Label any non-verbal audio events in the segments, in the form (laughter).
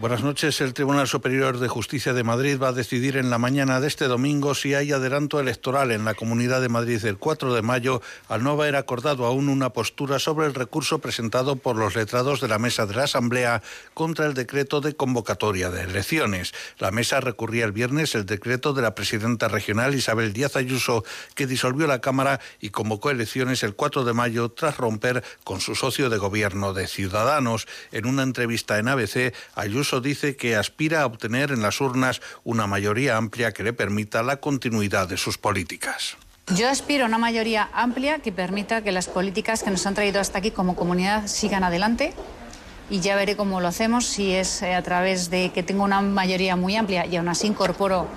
Buenas noches. El Tribunal Superior de Justicia de Madrid va a decidir en la mañana de este domingo si hay adelanto electoral en la Comunidad de Madrid el 4 de mayo, al no haber acordado aún una postura sobre el recurso presentado por los letrados de la Mesa de la Asamblea contra el decreto de convocatoria de elecciones. La mesa recurría el viernes el decreto de la presidenta regional Isabel Díaz Ayuso, que disolvió la Cámara y convocó elecciones el 4 de mayo tras romper con su socio de gobierno de Ciudadanos. En una entrevista en ABC, Ayuso dice que aspira a obtener en las urnas una mayoría amplia que le permita la continuidad de sus políticas. Yo aspiro a una mayoría amplia que permita que las políticas que nos han traído hasta aquí como comunidad sigan adelante y ya veré cómo lo hacemos, si es eh, a través de que tengo una mayoría muy amplia y aún así incorporo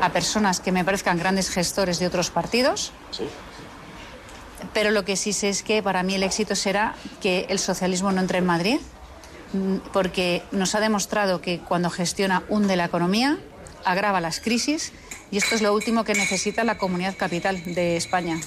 a personas que me parezcan grandes gestores de otros partidos. Pero lo que sí sé es que para mí el éxito será que el socialismo no entre en Madrid, porque nos ha demostrado que cuando gestiona hunde la economía, agrava las crisis y esto es lo último que necesita la comunidad capital de España.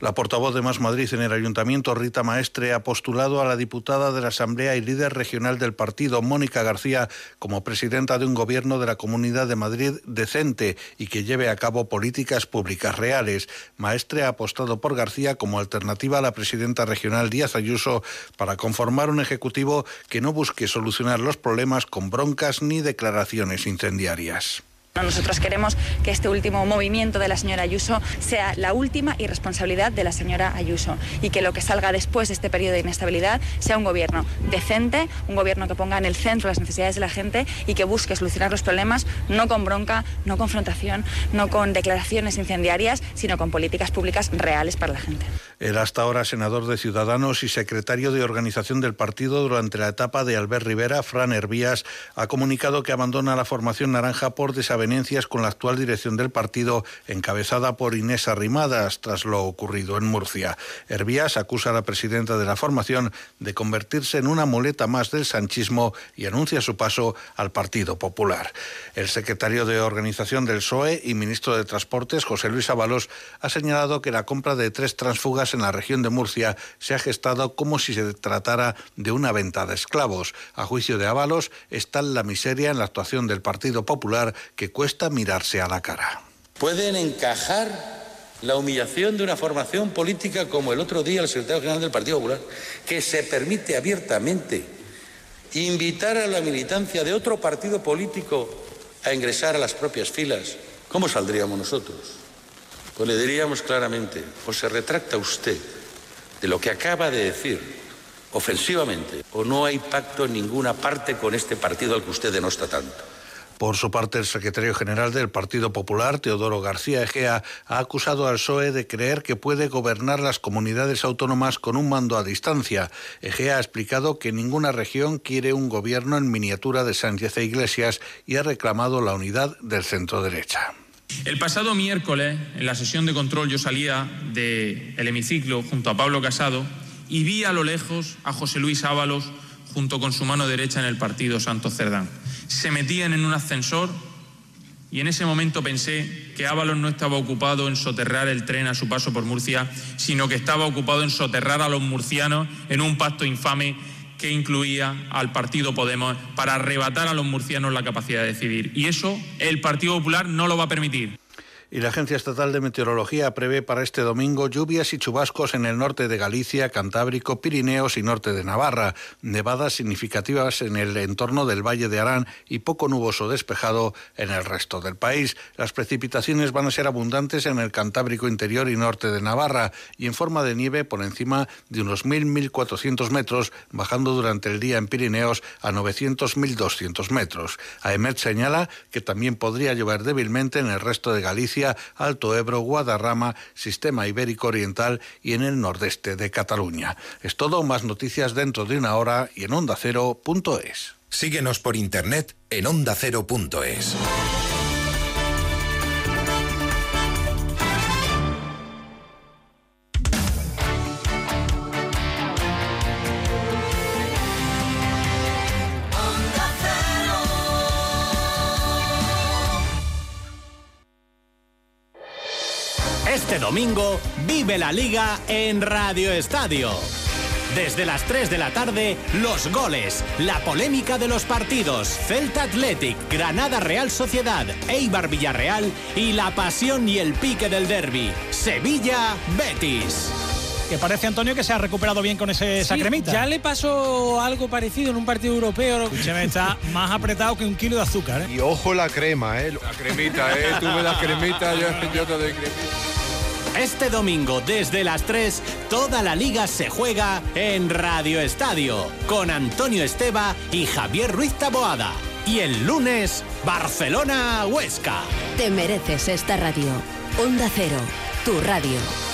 La portavoz de Más Madrid en el Ayuntamiento, Rita Maestre, ha postulado a la diputada de la Asamblea y líder regional del partido, Mónica García, como presidenta de un gobierno de la Comunidad de Madrid decente y que lleve a cabo políticas públicas reales. Maestre ha apostado por García como alternativa a la presidenta regional Díaz Ayuso para conformar un ejecutivo que no busque solucionar los problemas con broncas ni declaraciones incendiarias. Nosotros queremos que este último movimiento de la señora Ayuso sea la última irresponsabilidad de la señora Ayuso y que lo que salga después de este periodo de inestabilidad sea un gobierno decente, un gobierno que ponga en el centro las necesidades de la gente y que busque solucionar los problemas no con bronca, no confrontación, no con declaraciones incendiarias, sino con políticas públicas reales para la gente. El hasta ahora senador de Ciudadanos y secretario de organización del partido durante la etapa de Albert Rivera, Fran Hervías, ha comunicado que abandona la formación naranja por desavenencias con la actual dirección del partido, encabezada por Inés Arrimadas, tras lo ocurrido en Murcia. Hervías acusa a la presidenta de la formación de convertirse en una muleta más del sanchismo y anuncia su paso al Partido Popular. El secretario de Organización del PSOE y ministro de Transportes, José Luis Ábalos, ha señalado que la compra de tres transfugas en la región de Murcia se ha gestado como si se tratara de una venta de esclavos. A juicio de Ábalos, está la miseria en la actuación del Partido Popular que cuesta mirarse a la cara. Pueden encajar la humillación de una formación política como el otro día el secretario general del Partido Popular, que se permite abiertamente invitar a la militancia de otro partido político a ingresar a las propias filas. ¿Cómo saldríamos nosotros? Pues le diríamos claramente, o se retracta usted de lo que acaba de decir ofensivamente, o no hay pacto en ninguna parte con este partido al que usted denosta tanto. Por su parte, el secretario general del Partido Popular, Teodoro García Egea, ha acusado al PSOE de creer que puede gobernar las comunidades autónomas con un mando a distancia. Egea ha explicado que ninguna región quiere un gobierno en miniatura de Sánchez e Iglesias y ha reclamado la unidad del centro derecha. El pasado miércoles, en la sesión de control, yo salía del hemiciclo junto a Pablo Casado y vi a lo lejos a José Luis Ábalos junto con su mano derecha en el partido Santos Cerdán se metían en un ascensor y en ese momento pensé que Ábalos no estaba ocupado en soterrar el tren a su paso por Murcia, sino que estaba ocupado en soterrar a los murcianos en un pacto infame que incluía al Partido Podemos para arrebatar a los murcianos la capacidad de decidir. Y eso el Partido Popular no lo va a permitir y la Agencia Estatal de Meteorología prevé para este domingo lluvias y chubascos en el norte de Galicia, Cantábrico, Pirineos y norte de Navarra, nevadas significativas en el entorno del Valle de Arán y poco nuboso despejado en el resto del país. Las precipitaciones van a ser abundantes en el Cantábrico interior y norte de Navarra y en forma de nieve por encima de unos 1.000-1.400 metros, bajando durante el día en Pirineos a 900-1.200 metros. AEMET señala que también podría llover débilmente en el resto de Galicia Alto Ebro, Guadarrama, Sistema Ibérico Oriental y en el nordeste de Cataluña. Es todo, más noticias dentro de una hora y en ondacero.es. Síguenos por internet en ondacero.es. domingo vive la liga en Radio Estadio. Desde las 3 de la tarde, los goles, la polémica de los partidos, Celta Athletic, Granada Real Sociedad, Eibar Villarreal y la pasión y el pique del derby, Sevilla Betis. Que parece, Antonio, que se ha recuperado bien con ese, esa Sí, cremita. Ya le pasó algo parecido en un partido europeo. Escúchame, está más apretado que un kilo de azúcar. ¿eh? Y ojo la crema, ¿eh? La cremita, ¿eh? Tú me das cremita, yo, yo te doy cremita. Este domingo desde las 3, toda la liga se juega en Radio Estadio con Antonio Esteba y Javier Ruiz Taboada. Y el lunes, Barcelona-Huesca. Te mereces esta radio. Onda Cero, tu radio.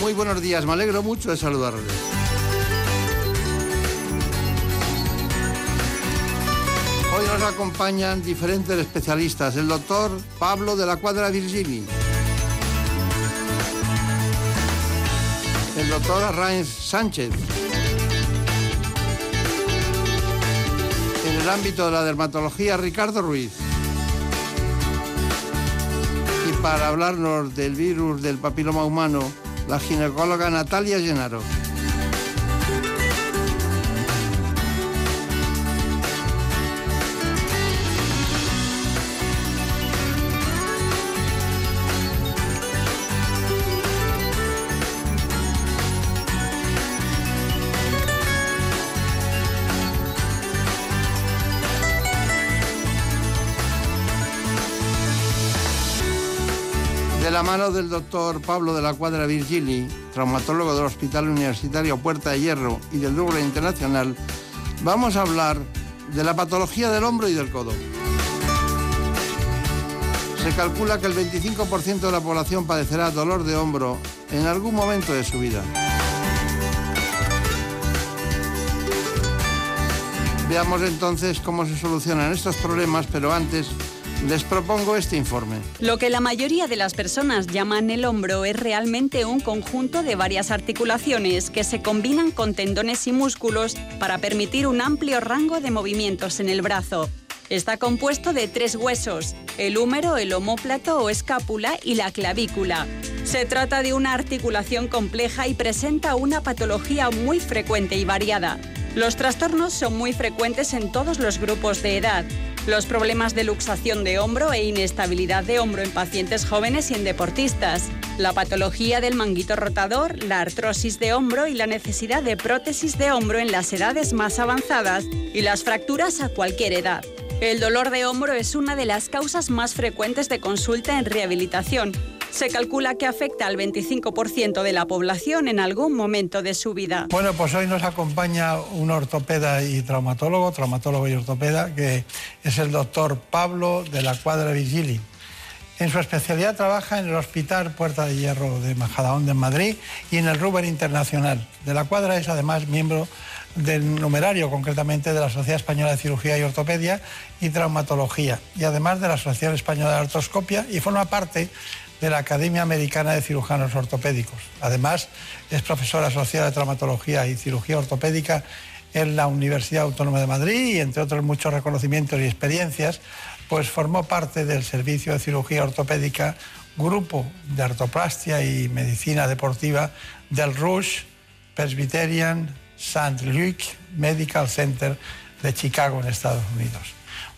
Muy buenos días. Me alegro mucho de saludarles. Hoy nos acompañan diferentes especialistas. El doctor Pablo de la Cuadra Virgili. El doctor Arraez Sánchez. En el ámbito de la dermatología, Ricardo Ruiz. Y para hablarnos del virus del papiloma humano, la ginecóloga Natalia Llenaro. Mano del doctor Pablo de la Cuadra Virgili, traumatólogo del Hospital Universitario Puerta de Hierro y del Louvre Internacional, vamos a hablar de la patología del hombro y del codo. Se calcula que el 25% de la población padecerá dolor de hombro en algún momento de su vida. Veamos entonces cómo se solucionan estos problemas, pero antes les propongo este informe. Lo que la mayoría de las personas llaman el hombro es realmente un conjunto de varias articulaciones que se combinan con tendones y músculos para permitir un amplio rango de movimientos en el brazo. Está compuesto de tres huesos, el húmero, el omóplato o escápula y la clavícula. Se trata de una articulación compleja y presenta una patología muy frecuente y variada. Los trastornos son muy frecuentes en todos los grupos de edad. Los problemas de luxación de hombro e inestabilidad de hombro en pacientes jóvenes y en deportistas. La patología del manguito rotador, la artrosis de hombro y la necesidad de prótesis de hombro en las edades más avanzadas y las fracturas a cualquier edad. El dolor de hombro es una de las causas más frecuentes de consulta en rehabilitación. Se calcula que afecta al 25% de la población en algún momento de su vida. Bueno, pues hoy nos acompaña un ortopeda y traumatólogo, traumatólogo y ortopeda, que es el doctor Pablo de la Cuadra Vigili. En su especialidad trabaja en el Hospital Puerta de Hierro de Majadahonda en Madrid y en el Ruber Internacional. De la Cuadra es además miembro del numerario, concretamente de la Sociedad Española de Cirugía y Ortopedia y Traumatología, y además de la Asociación Española de Artroscopia y forma parte de la Academia Americana de Cirujanos Ortopédicos. Además, es profesora asociada de Traumatología y Cirugía Ortopédica en la Universidad Autónoma de Madrid y, entre otros muchos reconocimientos y experiencias, pues formó parte del Servicio de Cirugía Ortopédica, Grupo de Artoplastia y Medicina Deportiva del Rush Presbyterian St. Luke Medical Center de Chicago, en Estados Unidos.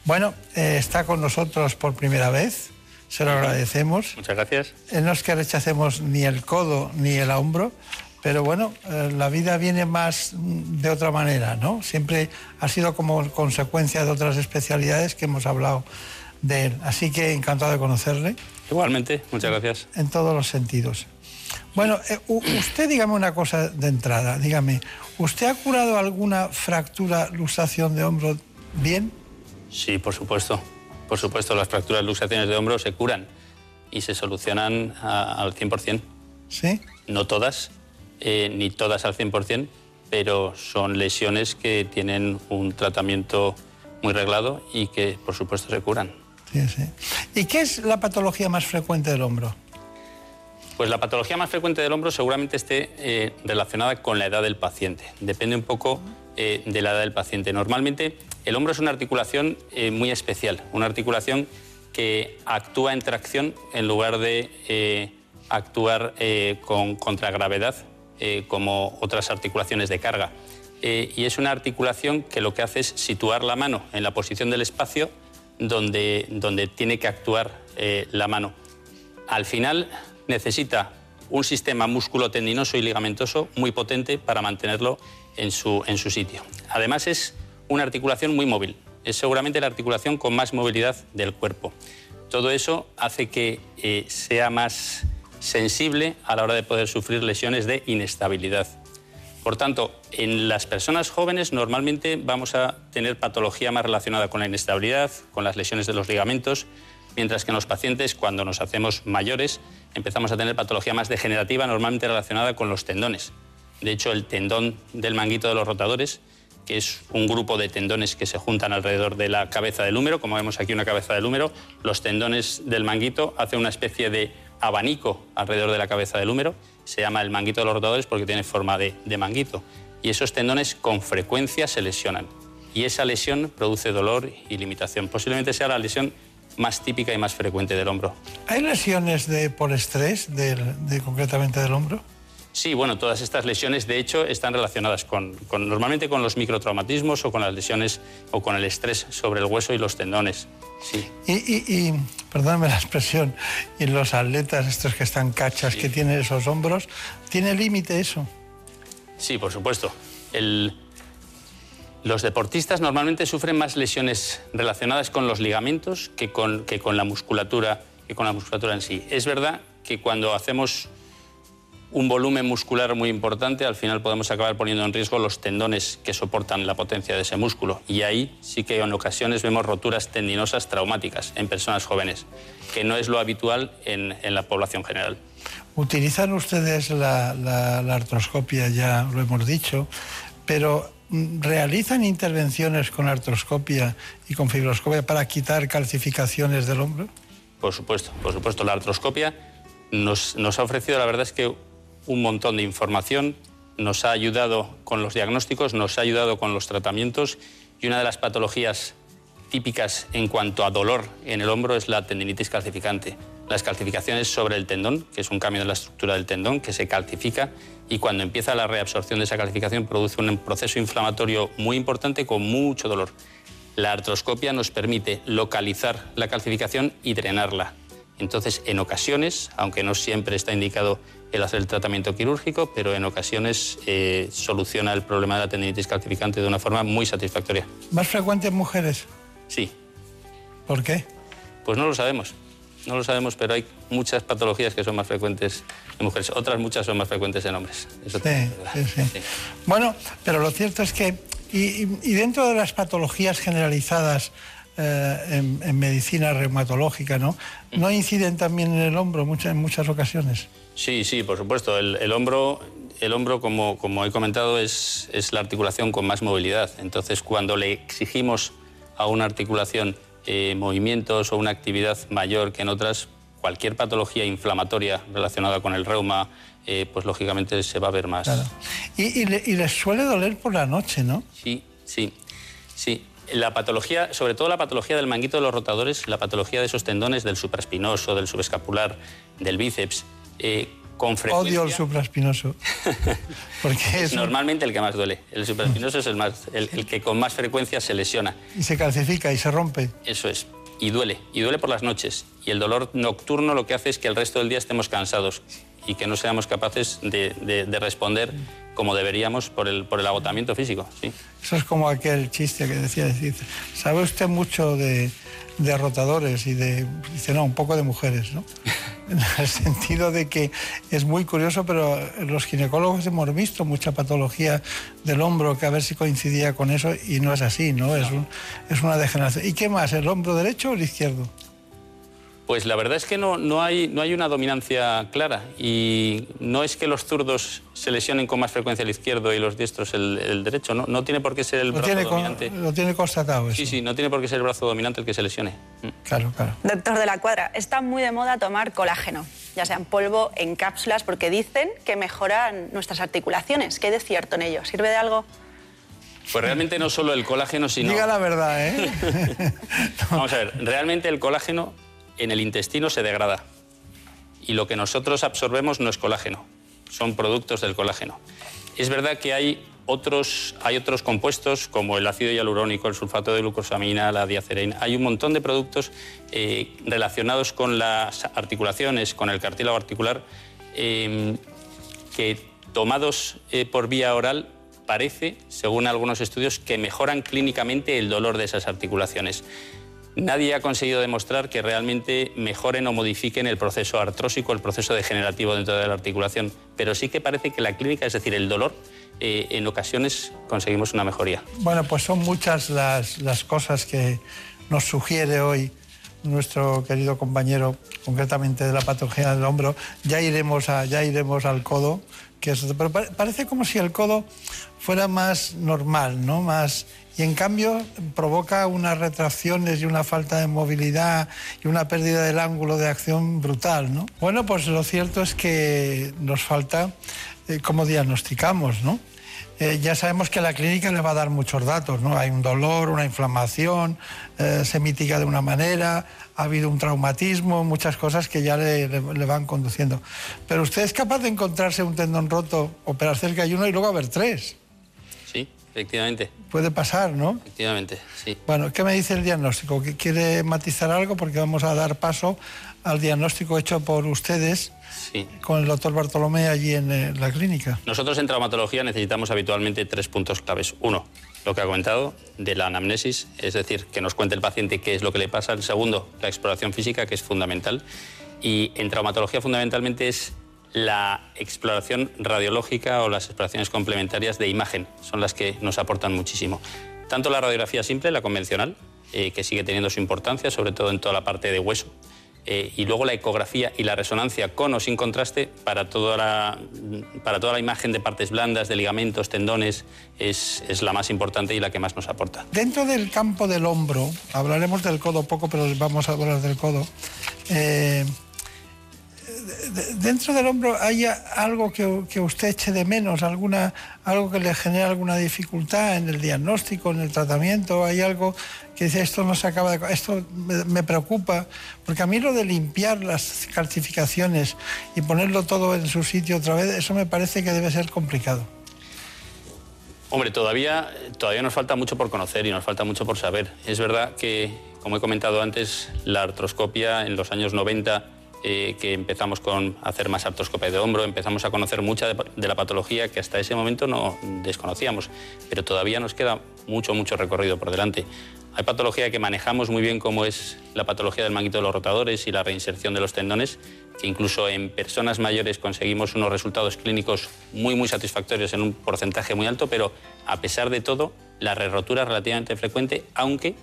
Bueno, eh, está con nosotros por primera vez, se lo agradecemos. Muchas gracias. Eh, no es que rechacemos ni el codo ni el hombro, pero bueno, eh, la vida viene más de otra manera, ¿no? Siempre ha sido como consecuencia de otras especialidades que hemos hablado de él. Así que encantado de conocerle. Igualmente, muchas gracias. En todos los sentidos. Bueno, eh, usted dígame una cosa de entrada, dígame, ¿usted ha curado alguna fractura, luxación de hombro bien? Sí, por supuesto. Por supuesto, las fracturas luxaciones de hombro se curan y se solucionan a- al 100%. ¿Sí? No todas, eh, ni todas al 100%, pero son lesiones que tienen un tratamiento muy reglado y que, por supuesto, se curan. Sí, sí. ¿Y qué es la patología más frecuente del hombro? Pues la patología más frecuente del hombro seguramente esté eh, relacionada con la edad del paciente. Depende un poco eh, de la edad del paciente. Normalmente el hombro es una articulación eh, muy especial, una articulación que actúa en tracción en lugar de eh, actuar con contragravedad como otras articulaciones de carga. Y es una articulación que lo que hace es situar la mano en la posición del espacio donde, donde tiene que actuar la mano al final necesita un sistema músculo-tendinoso y ligamentoso muy potente para mantenerlo en su, en su sitio. Además es una articulación muy móvil, es seguramente la articulación con más movilidad del cuerpo. Todo eso hace que eh, sea más sensible a la hora de poder sufrir lesiones de inestabilidad. Por tanto, en las personas jóvenes normalmente vamos a tener patología más relacionada con la inestabilidad, con las lesiones de los ligamentos, mientras que en los pacientes, cuando nos hacemos mayores, empezamos a tener patología más degenerativa, normalmente relacionada con los tendones. De hecho, el tendón del manguito de los rotadores, que es un grupo de tendones que se juntan alrededor de la cabeza del húmero, como vemos aquí una cabeza del húmero, los tendones del manguito hacen una especie de abanico alrededor de la cabeza del húmero, se llama el manguito de los rotadores porque tiene forma de, manguito. Y esos tendones con frecuencia se lesionan. Y esa lesión produce dolor y limitación. Posiblemente sea la lesión más típica y más frecuente del hombro. ¿Hay lesiones de, por estrés, de, concretamente del hombro? Sí, bueno, todas estas lesiones de hecho están relacionadas con, con- normalmente con los microtraumatismos o con las lesiones o con el estrés sobre el hueso y los tendones. Sí. Y, y, y, perdóname la expresión, y los atletas, estos que están cachas, que tienen esos hombros, ¿tiene límite eso? Sí, por supuesto. El- Los deportistas normalmente sufren más lesiones relacionadas con los ligamentos que con, que con la musculatura que con la musculatura en sí. Es verdad que cuando hacemos un volumen muscular muy importante, al final podemos acabar poniendo en riesgo los tendones que soportan la potencia de ese músculo. Y ahí sí que en ocasiones vemos roturas tendinosas traumáticas en personas jóvenes, que no es lo habitual en, en la población general. Utilizan ustedes la, la- la artroscopia, ya lo hemos dicho, pero mm, ¿realizan intervenciones con artroscopia y con fibroscopia para quitar calcificaciones del hombro? Por supuesto, por supuesto. La artroscopia nos, nos ha ofrecido, la verdad es que un montón de información, nos ha ayudado con los diagnósticos, nos ha ayudado con los tratamientos y una de las patologías típicas en cuanto a dolor en el hombro es la tendinitis calcificante. Las calcificaciones sobre el tendón, que es un cambio de la estructura del tendón, que se calcifica y cuando empieza la reabsorción de esa calcificación produce un proceso inflamatorio muy importante con mucho dolor. La artroscopia nos permite localizar la calcificación y drenarla. Entonces, en ocasiones, aunque no siempre está indicado el hacer el tratamiento quirúrgico, pero en ocasiones eh, soluciona el problema de la tendinitis calcificante de una forma muy satisfactoria. ¿Más frecuente en mujeres? Sí, ¿Por qué? pues no lo sabemos. No lo sabemos, pero hay muchas patologías que son más frecuentes en mujeres. Otras muchas son más frecuentes en hombres. Eso Sí, sí, sí. Bueno, pero lo cierto es que, y, y- y dentro de las patologías generalizadas eh, en, en medicina reumatológica, ¿no? ¿No inciden también en el hombro muchas, en muchas ocasiones? Sí, sí, por supuesto. El, el hombro, el hombro como, como he comentado, es, es la articulación con más movilidad. Entonces, cuando le exigimos a una articulación eh, movimientos o una actividad mayor que en otras, cualquier patología inflamatoria relacionada con el reuma, eh, pues lógicamente se va a ver más. Claro. Y, y le- y les suele doler por la noche, ¿no? Sí, sí, sí. La patología, sobre todo la patología del manguito de los rotadores, la patología de esos tendones del supraespinoso, del subescapular, del bíceps, eh, con frecuencia... Odio el supraespinoso. (laughs) Porque es normalmente el que más duele. El supraespinoso es el, más, el, el que con más frecuencia se lesiona. Y se calcifica y se rompe. Eso es y duele, y duele por las noches. Y el dolor nocturno lo que hace es que el resto del día estemos cansados y que no seamos capaces de, responder como deberíamos por el, por el agotamiento físico. ¿sí? Eso es como aquel chiste que decía, decir, ¿sabe usted mucho de, de rotadores y de, dice, no, un poco de mujeres, ¿no? En el (laughs) sentido de que es muy curioso, pero los ginecólogos hemos visto mucha patología del hombro que a ver si coincidía con eso y no es así, ¿no? Es, es una degeneración. ¿Y qué más, el hombro derecho o el izquierdo? Pues la verdad es que no, no, hay, no hay una dominancia clara y no es que los zurdos se lesionen con más frecuencia el izquierdo y los diestros el, derecho, no, no tiene por qué ser el brazo dominante. lo tiene constatado eso. Sí, sí, no tiene por qué ser el brazo dominante el que se lesione. Mm. Claro, claro. Doctor de la Cuadra, está muy de moda tomar colágeno, ya sea en polvo, en cápsulas, porque dicen que mejoran nuestras articulaciones. ¿Qué de cierto en ello? ¿Sirve de algo? Pues realmente no solo el colágeno, sino... Diga la verdad, ¿eh? (laughs) Vamos a ver, realmente el colágeno en el intestino se degrada. Y lo que nosotros absorbemos no es colágeno, son productos del colágeno. Es verdad que hay otros, hay otros compuestos como el ácido hialurónico, el sulfato de glucosamina, la diacerina. Hay un montón de productos eh, relacionados con las articulaciones, con el cartílago articular, em, que tomados eh, por vía oral parece, según algunos estudios, que mejoran clínicamente el dolor de esas articulaciones. Nadie ha conseguido demostrar que realmente mejoren o modifiquen el proceso artrósico, el proceso degenerativo dentro de la articulación, pero sí que parece que la clínica, es decir, el dolor, eh, en ocasiones conseguimos una mejoría. Bueno, pues son muchas las, las cosas que nos sugiere hoy nuestro querido compañero, concretamente de la patología del hombro. Ya iremos, a, ya iremos al codo, que pero parece como si el codo fuera más normal, ¿no? Más y en cambio provoca unas retracciones y una falta de movilidad y una pérdida del ángulo de acción brutal, ¿no? Bueno, pues lo cierto es que nos falta eh, cómo diagnosticamos, ¿no? Eh, ya sabemos que la clínica le va a dar muchos datos, ¿no? Hay un dolor, una inflamación, eh, se mitiga de una manera, ha habido un traumatismo, muchas cosas que ya le, van conduciendo. Pero usted es capaz de encontrarse un tendón roto, operarse el que hay uno y luego haber tres. Efectivamente. Puede pasar, ¿no? Efectivamente, sí. Bueno, ¿qué me dice el diagnóstico? ¿Quiere matizar algo? Porque vamos a dar paso al diagnóstico hecho por ustedes con el doctor Bartolomé allí en eh, la clínica. Nosotros en traumatología necesitamos habitualmente tres puntos claves. Uno, lo que ha comentado de la anamnesis, es decir, que nos cuente el paciente qué es lo que le pasa. El segundo, la exploración física, que es fundamental. Y en traumatología fundamentalmente es la exploración radiológica o las exploraciones complementarias de imagen son las que nos aportan muchísimo. Tanto la radiografía simple, la convencional, eh, que sigue teniendo su importancia, sobre todo en toda la parte de hueso, eh, y luego la ecografía y la resonancia con o sin contraste para toda la, para toda la imagen de partes blandas, de ligamentos, tendones, es, la más importante y la que más nos aporta. Dentro del campo del hombro, hablaremos del codo poco, pero vamos a hablar del codo. Eh, dentro del hombro hay algo que, usted eche de menos, alguna, algo que le genere alguna dificultad en el diagnóstico, en el tratamiento, hay algo que dice esto no se acaba de... Esto me, preocupa, porque a mí lo de limpiar las calcificaciones y ponerlo todo en su sitio otra vez, eso me parece que debe ser complicado. Hombre, todavía, todavía nos falta mucho por conocer y nos falta mucho por saber. Es verdad que, como he comentado antes, la artroscopia en los años 90 eh, que empezamos con hacer más artroscopia de hombro, empezamos a conocer mucha de, la patología que hasta ese momento no desconocíamos, pero todavía nos queda mucho, mucho recorrido por delante. Hay patología que manejamos muy bien como es la patología del manguito de los rotadores y la reinserción de los tendones, que incluso en personas mayores conseguimos unos resultados clínicos muy, muy satisfactorios en un porcentaje muy alto, pero a pesar de todo, la re-rotura es relativamente frecuente, aunque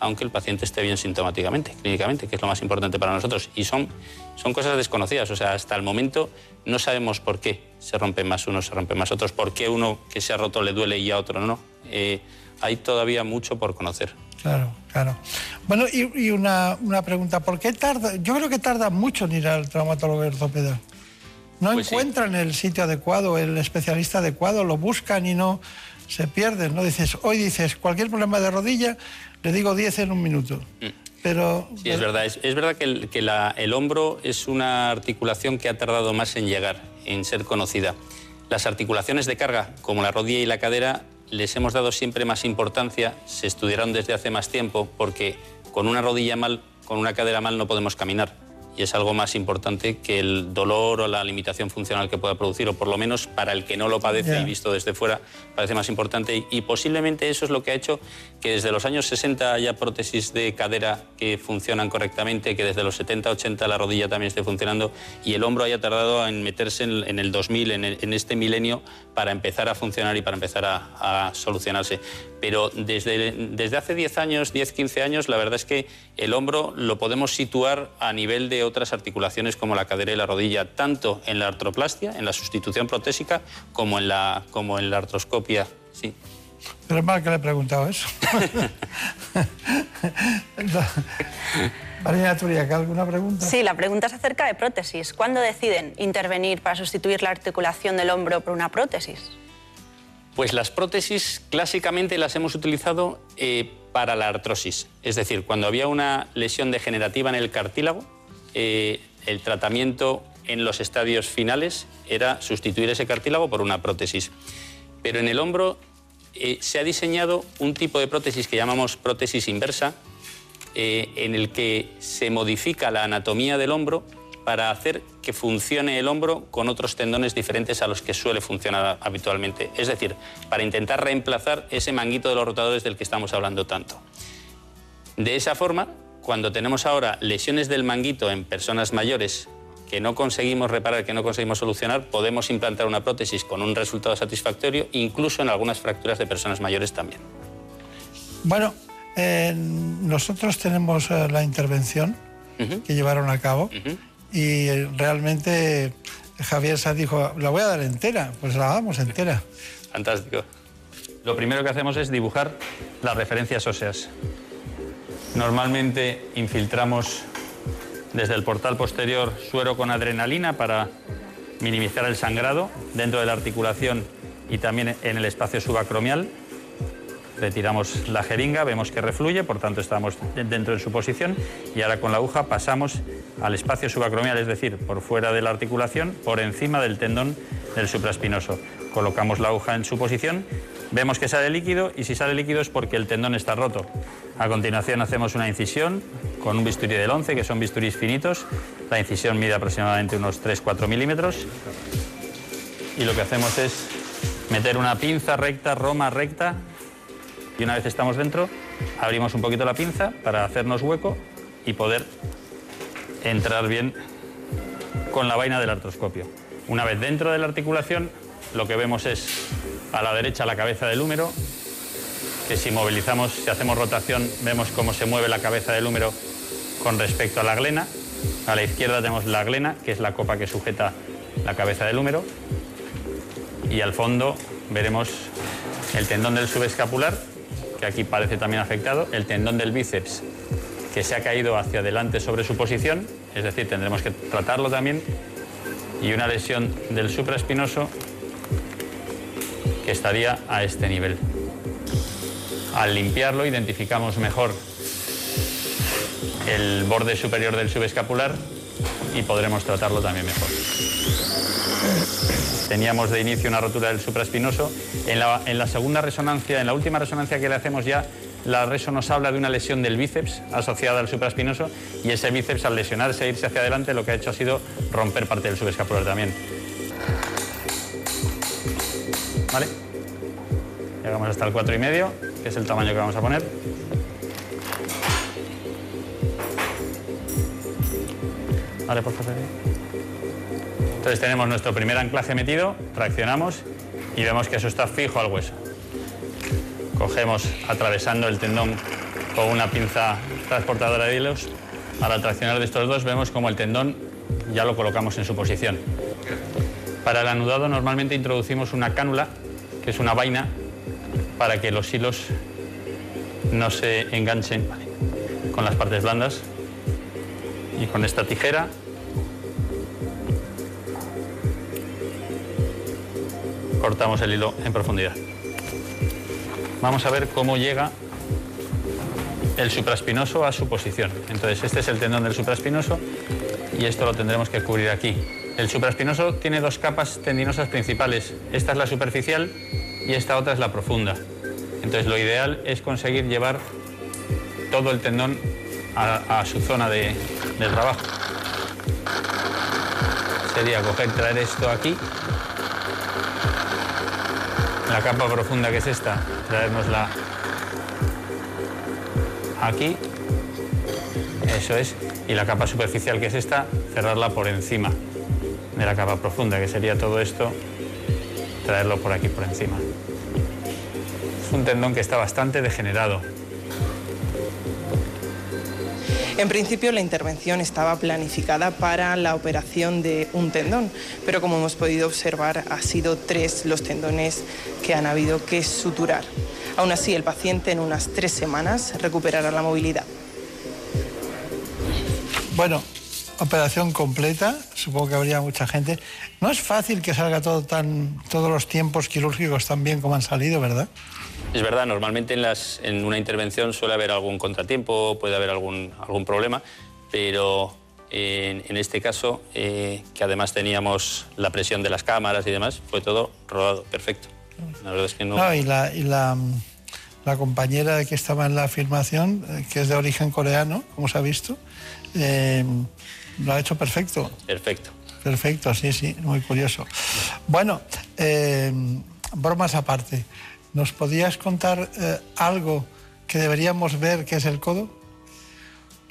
aunque el paciente esté bien sintomáticamente, clínicamente, que es lo más importante para nosotros. Y son, son cosas desconocidas, o sea, hasta el momento no sabemos por qué se rompen más unos, se rompen más otros, por qué uno que se ha roto le duele y a otro no. Eh, hay todavía mucho por conocer. Claro, claro. Bueno, y, una, pregunta, ¿por qué tarda? Yo creo que tarda mucho en ir al traumatólogo ortopeda. No pues encuentran el sitio adecuado, el especialista adecuado, lo buscan y no se pierden, ¿no? Dices, hoy dices, cualquier problema de rodilla, le digo 10 en un minuto. Mm. Pero... Sí, es verdad. Es, es verdad que, el, que la- el hombro es una articulación que ha tardado más en llegar, en ser conocida. Las articulaciones de carga, como la rodilla y la cadera, les hemos dado siempre más importancia, se estudiaron desde hace más tiempo, porque con una rodilla mal, con una cadera mal no podemos caminar. Y es algo más importante que el dolor o la limitación funcional que pueda producir, o por lo menos para el que no lo padece y visto desde fuera, parece más importante. Y, posiblemente eso es lo que ha hecho que desde los años 60 haya prótesis de cadera que funcionan correctamente, que desde los 70, 80 la rodilla también esté funcionando y el hombro haya tardado en meterse en, en el 2000, en, el- en este milenio, para empezar a funcionar y para empezar a, a solucionarse. Pero desde, desde hace 10 años, 10, 15 años, la verdad es que el hombro lo podemos situar a nivel de otras articulaciones como la cadera y la rodilla, tanto en la artroplastia, en la sustitución protésica, como en la, como en la artroscopia. Sí. Pero es mal que le he preguntado eso. (laughs) Marina Turiaca, ¿alguna pregunta? Sí, la pregunta es acerca de prótesis. ¿Cuándo deciden intervenir para sustituir la articulación del hombro por una prótesis? Pues las prótesis clásicamente las hemos utilizado eh, para la artrosis. Es decir, cuando había una lesión degenerativa en el cartílago, eh, el tratamiento en los estadios finales era sustituir ese cartílago por una prótesis. Pero en el hombro eh, se ha diseñado un tipo de prótesis que llamamos prótesis inversa, en el que se modifica la anatomía del hombro para hacer que funcione el hombro con otros tendones diferentes a los que suele funcionar habitualmente. Es decir, para intentar reemplazar ese manguito de los rotadores del que estamos hablando tanto. De esa forma, cuando tenemos ahora lesiones del manguito en personas mayores que no conseguimos reparar, que no conseguimos solucionar, podemos implantar una prótesis con un resultado satisfactorio, incluso en algunas fracturas de personas mayores también. Bueno, eh, nosotros tenemos eh, la intervención que llevaron a cabo y realmente Javier Sá dijo, la voy a dar entera, pues la damos entera. Fantástico. Lo primero que hacemos es dibujar las referencias óseas. Normalmente infiltramos desde el portal posterior suero con adrenalina para minimizar el sangrado dentro de la articulación y también en el espacio subacromial. Retiramos la jeringa, vemos que refluye, por tanto estamos dentro de su posición y ahora con la aguja pasamos al espacio subacromial, es decir, por fuera de la articulación, por encima del tendón del supraespinoso. Colocamos la aguja en su posición, vemos que sale líquido y si sale líquido es porque el tendón está roto. A continuación hacemos una incisión con un bisturí del 11, que son bisturís finitos. La incisión mide aproximadamente unos 3-4 milímetros y lo que hacemos es meter una pinza recta, roma recta y una vez estamos dentro abrimos un poquito la pinza para hacernos hueco y poder entrar bien con la vaina del artroscopio. Una vez dentro de la articulación lo que vemos es a la derecha la cabeza del húmero, que si movilizamos, si hacemos rotación, vemos cómo se mueve la cabeza del húmero con respecto a la glena. A la izquierda tenemos la glena, que es la copa que sujeta la cabeza del húmero. Y al fondo veremos el tendón del subescapular, que aquí parece también afectado, el tendón del bíceps, que se ha caído hacia adelante sobre su posición, es decir, tendremos que tratarlo también, y una lesión del supraespinoso que estaría a este nivel. Al limpiarlo identificamos mejor el borde superior del subescapular y podremos tratarlo también mejor. Teníamos de inicio una rotura del supraespinoso. En la, segunda resonancia, en la última resonancia que le hacemos ya, la reso nos habla de una lesión del bíceps asociada al supraespinoso y ese bíceps al lesionarse e irse hacia adelante lo que ha hecho ha sido romper parte del subescapular también. ¿Vale? Llegamos hasta el 4,5, y medio, que es el tamaño que vamos a poner. Vale, por favor. Entonces tenemos nuestro primer anclaje metido, traccionamos y vemos que eso está fijo al hueso. Cogemos atravesando el tendón con una pinza transportadora de hilos. Al traccionar de estos dos vemos como el tendón ya lo colocamos en su posición. Para el anudado normalmente introducimos una cánula, que es una vaina, para que los hilos no se enganchen con las partes blandas. Y con esta tijera cortamos el hilo en profundidad. Vamos a ver cómo llega el supraespinoso a su posición. Entonces, este es el tendón del supraespinoso y esto lo tendremos que cubrir aquí. El supraespinoso tiene dos capas tendinosas principales. Esta es la superficial y esta otra es la profunda. Entonces, lo ideal es conseguir llevar todo el tendón a, su zona de, de trabajo. Sería coger, traer esto aquí la capa profunda que es esta, traernosla aquí, eso es, y la capa superficial que es esta, cerrarla por encima de la capa profunda, que sería todo esto, traerlo por aquí por encima. Es un tendón que está bastante degenerado, En principio la intervención estaba planificada para la operación de un tendón, pero como hemos podido observar ha sido tres los tendones que han habido que suturar. Aún así, el paciente en unas tres semanas recuperará la movilidad. Bueno, operación completa, supongo que habría mucha gente. No es fácil que salga todo tan, todos los tiempos quirúrgicos tan bien como han salido, ¿verdad? Es verdad, normalmente en, las, en una intervención suele haber algún contratiempo, puede haber algún, algún problema, pero en, en este caso, eh, que además teníamos la presión de las cámaras y demás, fue todo rodado, perfecto. La verdad es que no... no y la, y la, la, compañera que estaba en la afirmación, eh, que es de origen coreano, como se ha visto, eh, lo ha hecho perfecto. Perfecto. Perfecto, sí, sí, muy curioso. Bueno, eh, bromas aparte. ¿Nos podías contar eh, algo que deberíamos ver que es el codo?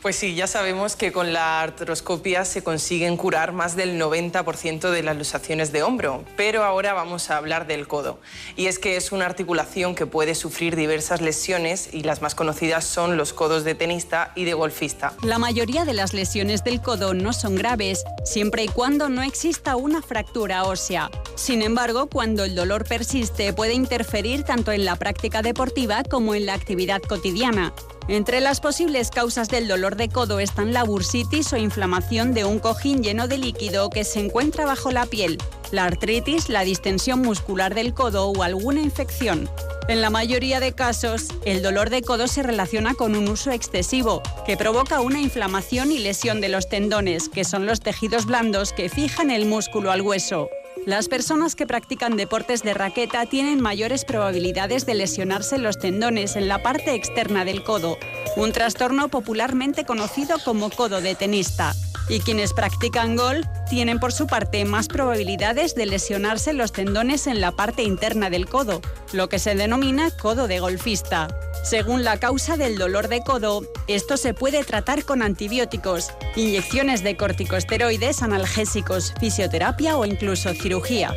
Pues sí, ya sabemos que con la artroscopia se consiguen curar más del 90% de las luxaciones de hombro, pero ahora vamos a hablar del codo. Y es que es una articulación que puede sufrir diversas lesiones y las más conocidas son los codos de tenista y de golfista. La mayoría de las lesiones del codo no son graves, siempre y cuando no exista una fractura ósea. Sin embargo, cuando el dolor persiste puede interferir tanto en la práctica deportiva como en la actividad cotidiana. Entre las posibles causas del dolor de codo están la bursitis o inflamación de un cojín lleno de líquido que se encuentra bajo la piel, la artritis, la distensión muscular del codo o alguna infección. En la mayoría de casos, el dolor de codo se relaciona con un uso excesivo, que provoca una inflamación y lesión de los tendones, que son los tejidos blandos que fijan el músculo al hueso. Las personas que practican deportes de raqueta tienen mayores probabilidades de lesionarse los tendones en la parte externa del codo, un trastorno popularmente conocido como codo de tenista. Y quienes practican golf tienen por su parte más probabilidades de lesionarse los tendones en la parte interna del codo, lo que se denomina codo de golfista. Según la causa del dolor de codo, esto se puede tratar con antibióticos, inyecciones de corticosteroides, analgésicos, fisioterapia o incluso cirugía.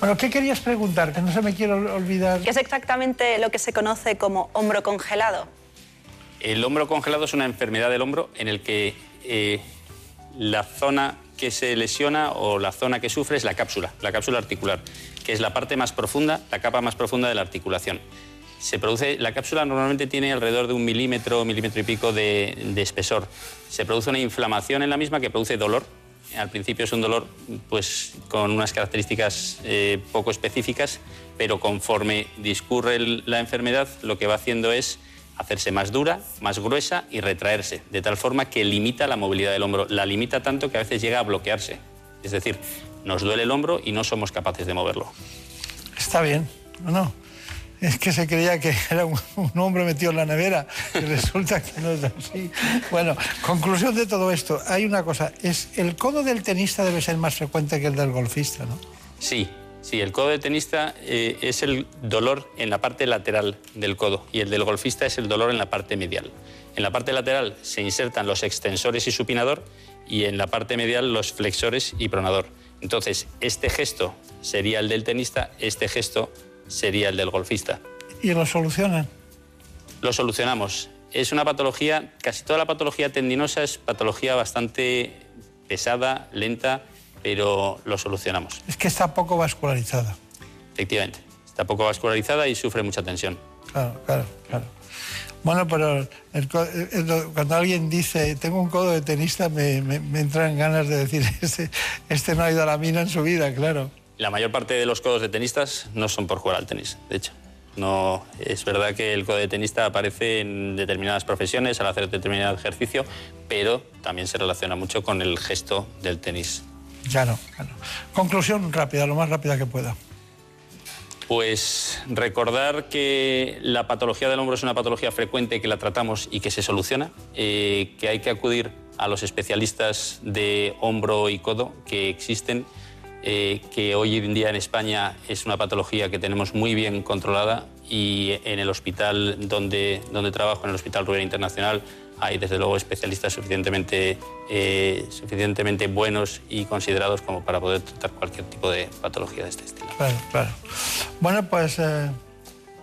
Bueno, ¿qué querías preguntar? Que no se me quiero olvidar. ¿Qué es exactamente lo que se conoce como hombro congelado? El hombro congelado es una enfermedad del hombro en el que eh, la zona que se lesiona o la zona que sufre es la cápsula, la cápsula articular, que es la parte más profunda, la capa más profunda de la articulación se produce, la cápsula normalmente tiene alrededor de un milímetro, milímetro y pico de, espesor. Se produce una inflamación en la misma que produce dolor. Al principio es un dolor pues, con unas características eh, poco específicas, pero conforme discurre la enfermedad, lo que va haciendo es hacerse más dura, más gruesa y retraerse, de tal forma que limita la movilidad del hombro. La limita tanto que a veces llega a bloquearse. Es decir, nos duele el hombro y no somos capaces de moverlo. Está bien, ¿o no? Es que se creía que (laughs) era un, hombre metido en la nevera y resulta que no es así. Bueno, conclusión de todo esto, hay una cosa, es el codo del tenista debe ser más frecuente que el del golfista, ¿no? Sí, sí, el codo del tenista eh, es el dolor en la parte lateral del codo y el del golfista es el dolor en la parte medial. En la parte lateral se insertan los extensores y supinador y en la parte medial los flexores y pronador. Entonces, este gesto sería el del tenista, este gesto sería el del golfista. ¿Y lo solucionan? Lo solucionamos. Es una patología, casi toda la patología tendinosa es patología bastante pesada, lenta, pero lo solucionamos. Es que está poco vascularizada. Efectivamente, está poco vascularizada y sufre mucha tensión. Claro, claro, claro. Bueno, pero cuando alguien dice, tengo un codo de tenista, me, me, entran ganas de decir, (laughs) este, este no ha ido a la mina en su vida, claro. La mayor parte de los codos de tenistas no son por jugar al tenis, de hecho. No, es verdad que el codo de tenista aparece en determinadas profesiones al hacer determinado ejercicio, pero también se relaciona mucho con el gesto del tenis. Claro, claro. Conclusión rápida, lo más rápida que pueda. Pues recordar que la patología del hombro es una patología frecuente que la tratamos y que se soluciona, eh, que hay que acudir a los especialistas de hombro y codo que existen, eh, que hoy en día en España es una patología que tenemos muy bien controlada y en el hospital donde, donde trabajo, en el Hospital Rueda Internacional, hay desde luego especialistas suficientemente, eh, suficientemente buenos y considerados como para poder tratar cualquier tipo de patología de este estilo. Claro, claro. Bueno, pues eh,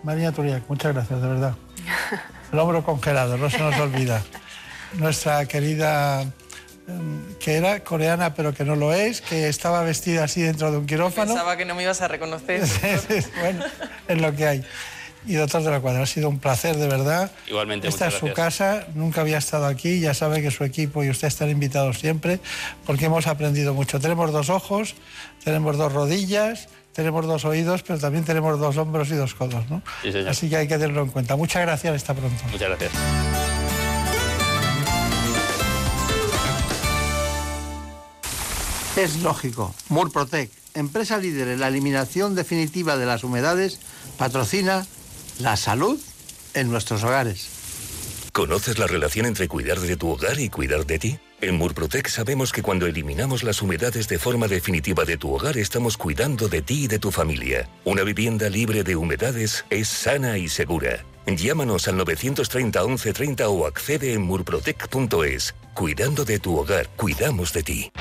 María Turiac, muchas gracias, de verdad. (laughs) El hombro congelado, no se nos olvida. (laughs) Nuestra querida, que era coreana pero que no lo es, que estaba vestida así dentro de un quirófano. Pensaba que no me ibas a reconocer. (laughs) bueno, es lo que hay. Y doctor de la Cuadra, ha sido un placer de verdad. Igualmente, Esta es su gracias. casa, nunca había estado aquí, ya sabe que su equipo y usted están invitados siempre, porque hemos aprendido mucho. Tenemos dos ojos, tenemos dos rodillas, tenemos dos oídos, pero también tenemos dos hombros y dos codos, ¿no? Sí, señor. Así que hay que tenerlo en cuenta. Muchas gracias, hasta pronto. Muchas gracias. Es lógico. Murprotec, empresa líder en la eliminación definitiva de las humedades, patrocina la salud en nuestros hogares. ¿Conoces la relación entre cuidar de tu hogar y cuidar de ti? En Murprotec sabemos que cuando eliminamos las humedades de forma definitiva de tu hogar estamos cuidando de ti y de tu familia. Una vivienda libre de humedades es sana y segura. Llámanos al 930 1130 o accede en murprotec.es. Cuidando de tu hogar, cuidamos de ti.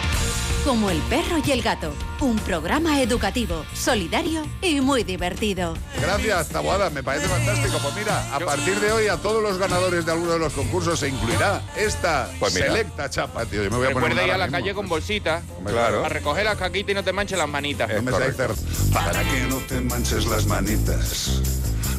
Como el perro y el gato, un programa educativo, solidario y muy divertido. Gracias, Taboada, me parece fantástico. Pues mira, a partir de hoy a todos los ganadores de alguno de los concursos se incluirá esta Pues selecta chapa, tío. Yo me voy a poner Recuerda ir a la mismo. calle con bolsita. Claro. A recoger las caquitas y no te manches las manitas. Para que no te manches las manitas.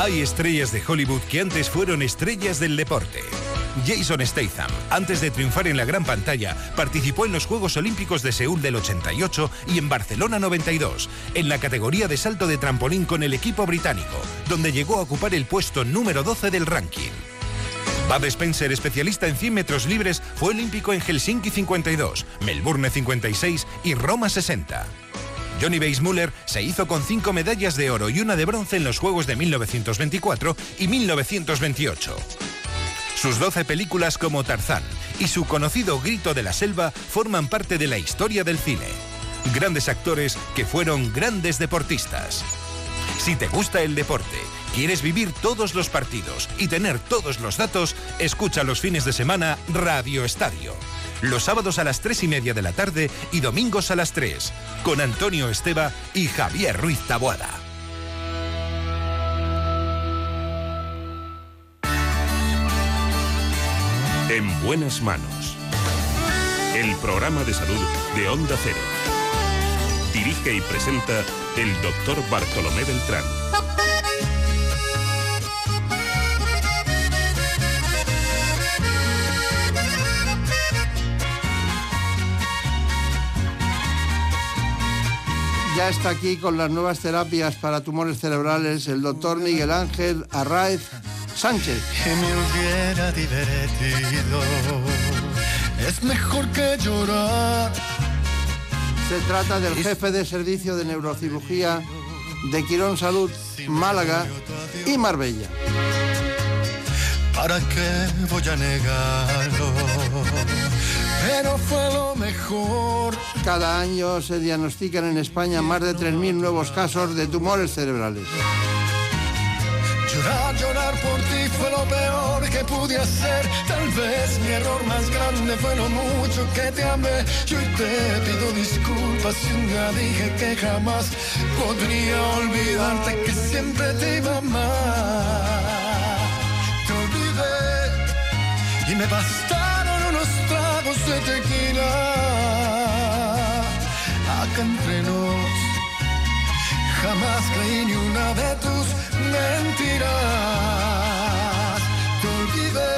Hay estrellas de Hollywood que antes fueron estrellas del deporte. Jason Statham, antes de triunfar en la gran pantalla, participó en los Juegos Olímpicos de Seúl del 88 y en Barcelona 92, en la categoría de salto de trampolín con el equipo británico, donde llegó a ocupar el puesto número 12 del ranking. Bud Spencer, especialista en 100 metros libres, fue olímpico en Helsinki 52, Melbourne 56 y Roma 60. Johnny Weissmuller se hizo con cinco medallas de oro y una de bronce en los Juegos de 1924 y 1928. Sus 12 películas como Tarzán y su conocido Grito de la Selva forman parte de la historia del cine. Grandes actores que fueron grandes deportistas. Si te gusta el deporte, quieres vivir todos los partidos y tener todos los datos, escucha los fines de semana Radio Estadio. Los sábados a las 3 y media de la tarde y domingos a las 3, con Antonio Esteba y Javier Ruiz Taboada. En buenas manos. El programa de salud de Onda Cero. Dirige y presenta el doctor Bartolomé Beltrán. Ya está aquí con las nuevas terapias para tumores cerebrales el doctor Miguel Ángel Arraez Sánchez. Que me hubiera divertido. Es mejor que llorar. Se trata del jefe de servicio de neurocirugía de Quirón Salud, Málaga y Marbella. ¿Para qué voy a negarlo? no fue lo mejor. Cada año se diagnostican en España más de 3.000 nuevos casos de tumores cerebrales. Llorar, llorar por ti fue lo peor que pude hacer. Tal vez mi error más grande fue lo mucho que te amé. Yo te pido disculpas si un día dije que jamás podría olvidarte que siempre te iba amar. Te olvidé y me bastaron unos tragos de tequila. Acá entre nos jamás creí ni una de tus mentiras. Te olvidé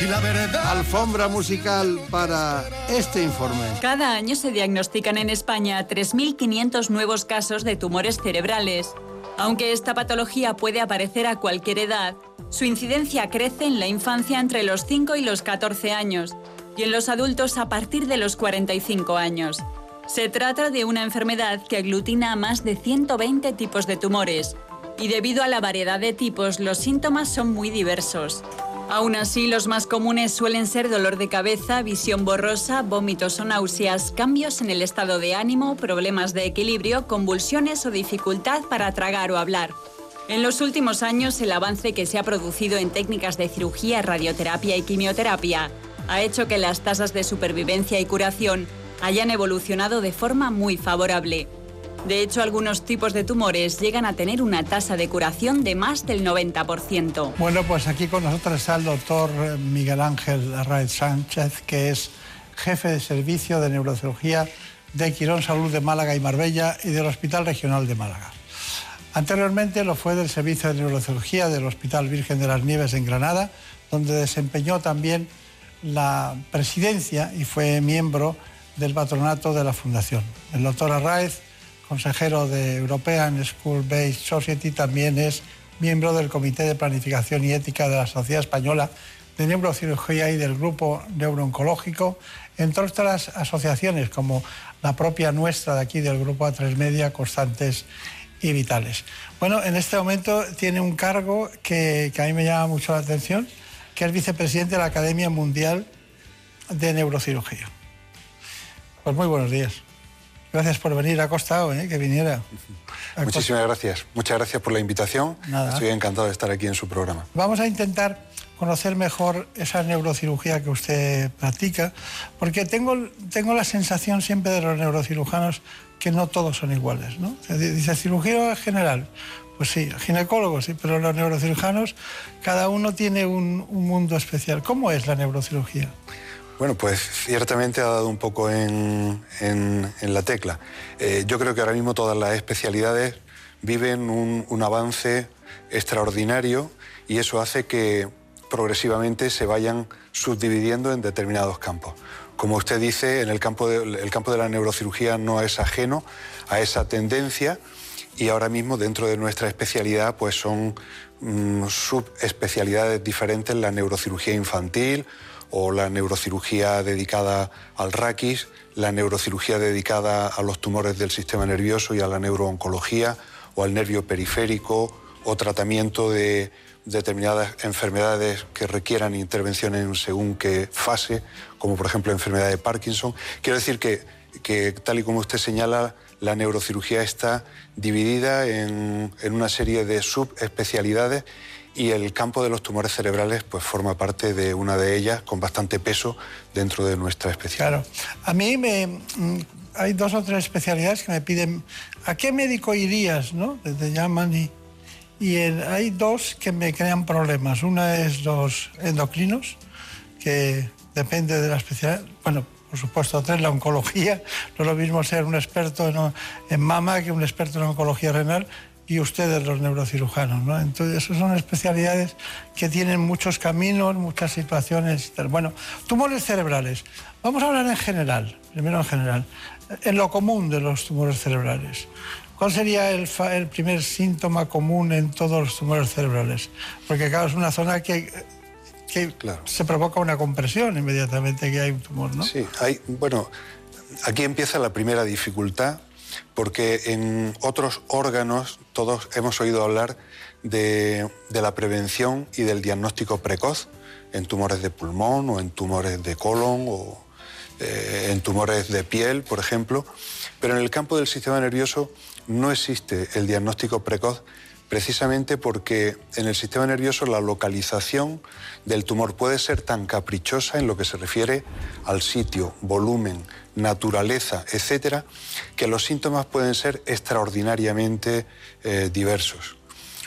y la verdad. Alfombra musical para este informe. Cada año se diagnostican en España 3.500 nuevos casos de tumores cerebrales. Aunque esta patología puede aparecer a cualquier edad, su incidencia crece en la infancia entre los 5 y los 14 años y en los adultos a partir de los 45 años. Se trata de una enfermedad que aglutina a más de 120 tipos de tumores y debido a la variedad de tipos los síntomas son muy diversos. Aún así, los más comunes suelen ser dolor de cabeza, visión borrosa, vómitos o náuseas, cambios en el estado de ánimo, problemas de equilibrio, convulsiones o dificultad para tragar o hablar. En los últimos años, el avance que se ha producido en técnicas de cirugía, radioterapia y quimioterapia ha hecho que las tasas de supervivencia y curación hayan evolucionado de forma muy favorable. De hecho, algunos tipos de tumores llegan a tener una tasa de curación de más del 90%. Bueno, pues aquí con nosotros está el doctor Miguel Ángel Arraez Sánchez, que es jefe de servicio de neurocirugía de Quirón Salud de Málaga y Marbella y del Hospital Regional de Málaga. Anteriormente lo fue del Servicio de Neurocirugía del Hospital Virgen de las Nieves en Granada, donde desempeñó también la presidencia y fue miembro del patronato de la Fundación. El doctor Arraez, consejero de European School Based Society, también es miembro del Comité de Planificación y Ética de la Sociedad Española de Neurocirugía y del Grupo Neurooncológico, entre otras asociaciones como la propia nuestra de aquí del Grupo A3 Media, Constantes y Vitales. Bueno, en este momento tiene un cargo que, que a mí me llama mucho la atención, que es vicepresidente de la Academia Mundial de Neurocirugía. Pues muy buenos días. Gracias por venir, ha costado ¿eh? que viniera. Ha Muchísimas gracias. Muchas gracias por la invitación. Nada. Estoy encantado de estar aquí en su programa. Vamos a intentar conocer mejor esa neurocirugía que usted practica, porque tengo, tengo la sensación siempre de los neurocirujanos que no todos son iguales. ¿no? Dice cirugía general, pues sí, ginecólogos, sí, pero los neurocirujanos, cada uno tiene un, un mundo especial. ¿Cómo es la neurocirugía? Bueno, pues ciertamente ha dado un poco en, la tecla. Eh, yo creo que ahora mismo todas las especialidades viven un, avance extraordinario y eso hace que progresivamente se vayan subdividiendo en determinados campos. Como usted dice, en el campo de, campo de la neurocirugía no es ajeno a esa tendencia y ahora mismo dentro de nuestra especialidad pues son mm, subespecialidades diferentes, la neurocirugía infantil o la neurocirugía dedicada al raquis, la neurocirugía dedicada a los tumores del sistema nervioso y a la neurooncología o al nervio periférico o tratamiento de determinadas enfermedades que requieran intervención en según qué fase, como por ejemplo enfermedad de Parkinson. Quiero decir que, que tal y como usted señala, la neurocirugía está dividida en, en una serie de subespecialidades y el campo de los tumores cerebrales pues forma parte de una de ellas con bastante peso dentro de nuestra especialidad. Claro. A mí me, mm, hay dos o tres especialidades que me piden, ¿a qué médico irías? ¿no? Te, llaman y, y hay dos que me crean problemas. Una es los endocrinos, que depende de la especialidad. Bueno, por supuesto, tres, la oncología. No es lo mismo ser un experto en mama que un experto en oncología renal y ustedes los neurocirujanos. ¿no? Entonces, esas son especialidades que tienen muchos caminos, muchas situaciones. Bueno, tumores cerebrales. Vamos a hablar en general, primero en general, en lo común de los tumores cerebrales. ¿Cuál sería el, el primer síntoma común en todos los tumores cerebrales? Porque claro, es una zona que, que se provoca una compresión inmediatamente que hay un tumor, ¿no? Sí, hay, bueno, aquí empieza la primera dificultad, porque en otros órganos todos hemos oído hablar de, la prevención y del diagnóstico precoz en tumores de pulmón o en tumores de colon o, eh, en tumores de piel, por ejemplo, pero en el campo del sistema nervioso no existe el diagnóstico precoz precisamente porque en el sistema nervioso la localización del tumor puede ser tan caprichosa en lo que se refiere al sitio, volumen, naturaleza, etcétera, que los síntomas pueden ser extraordinariamente eh, diversos.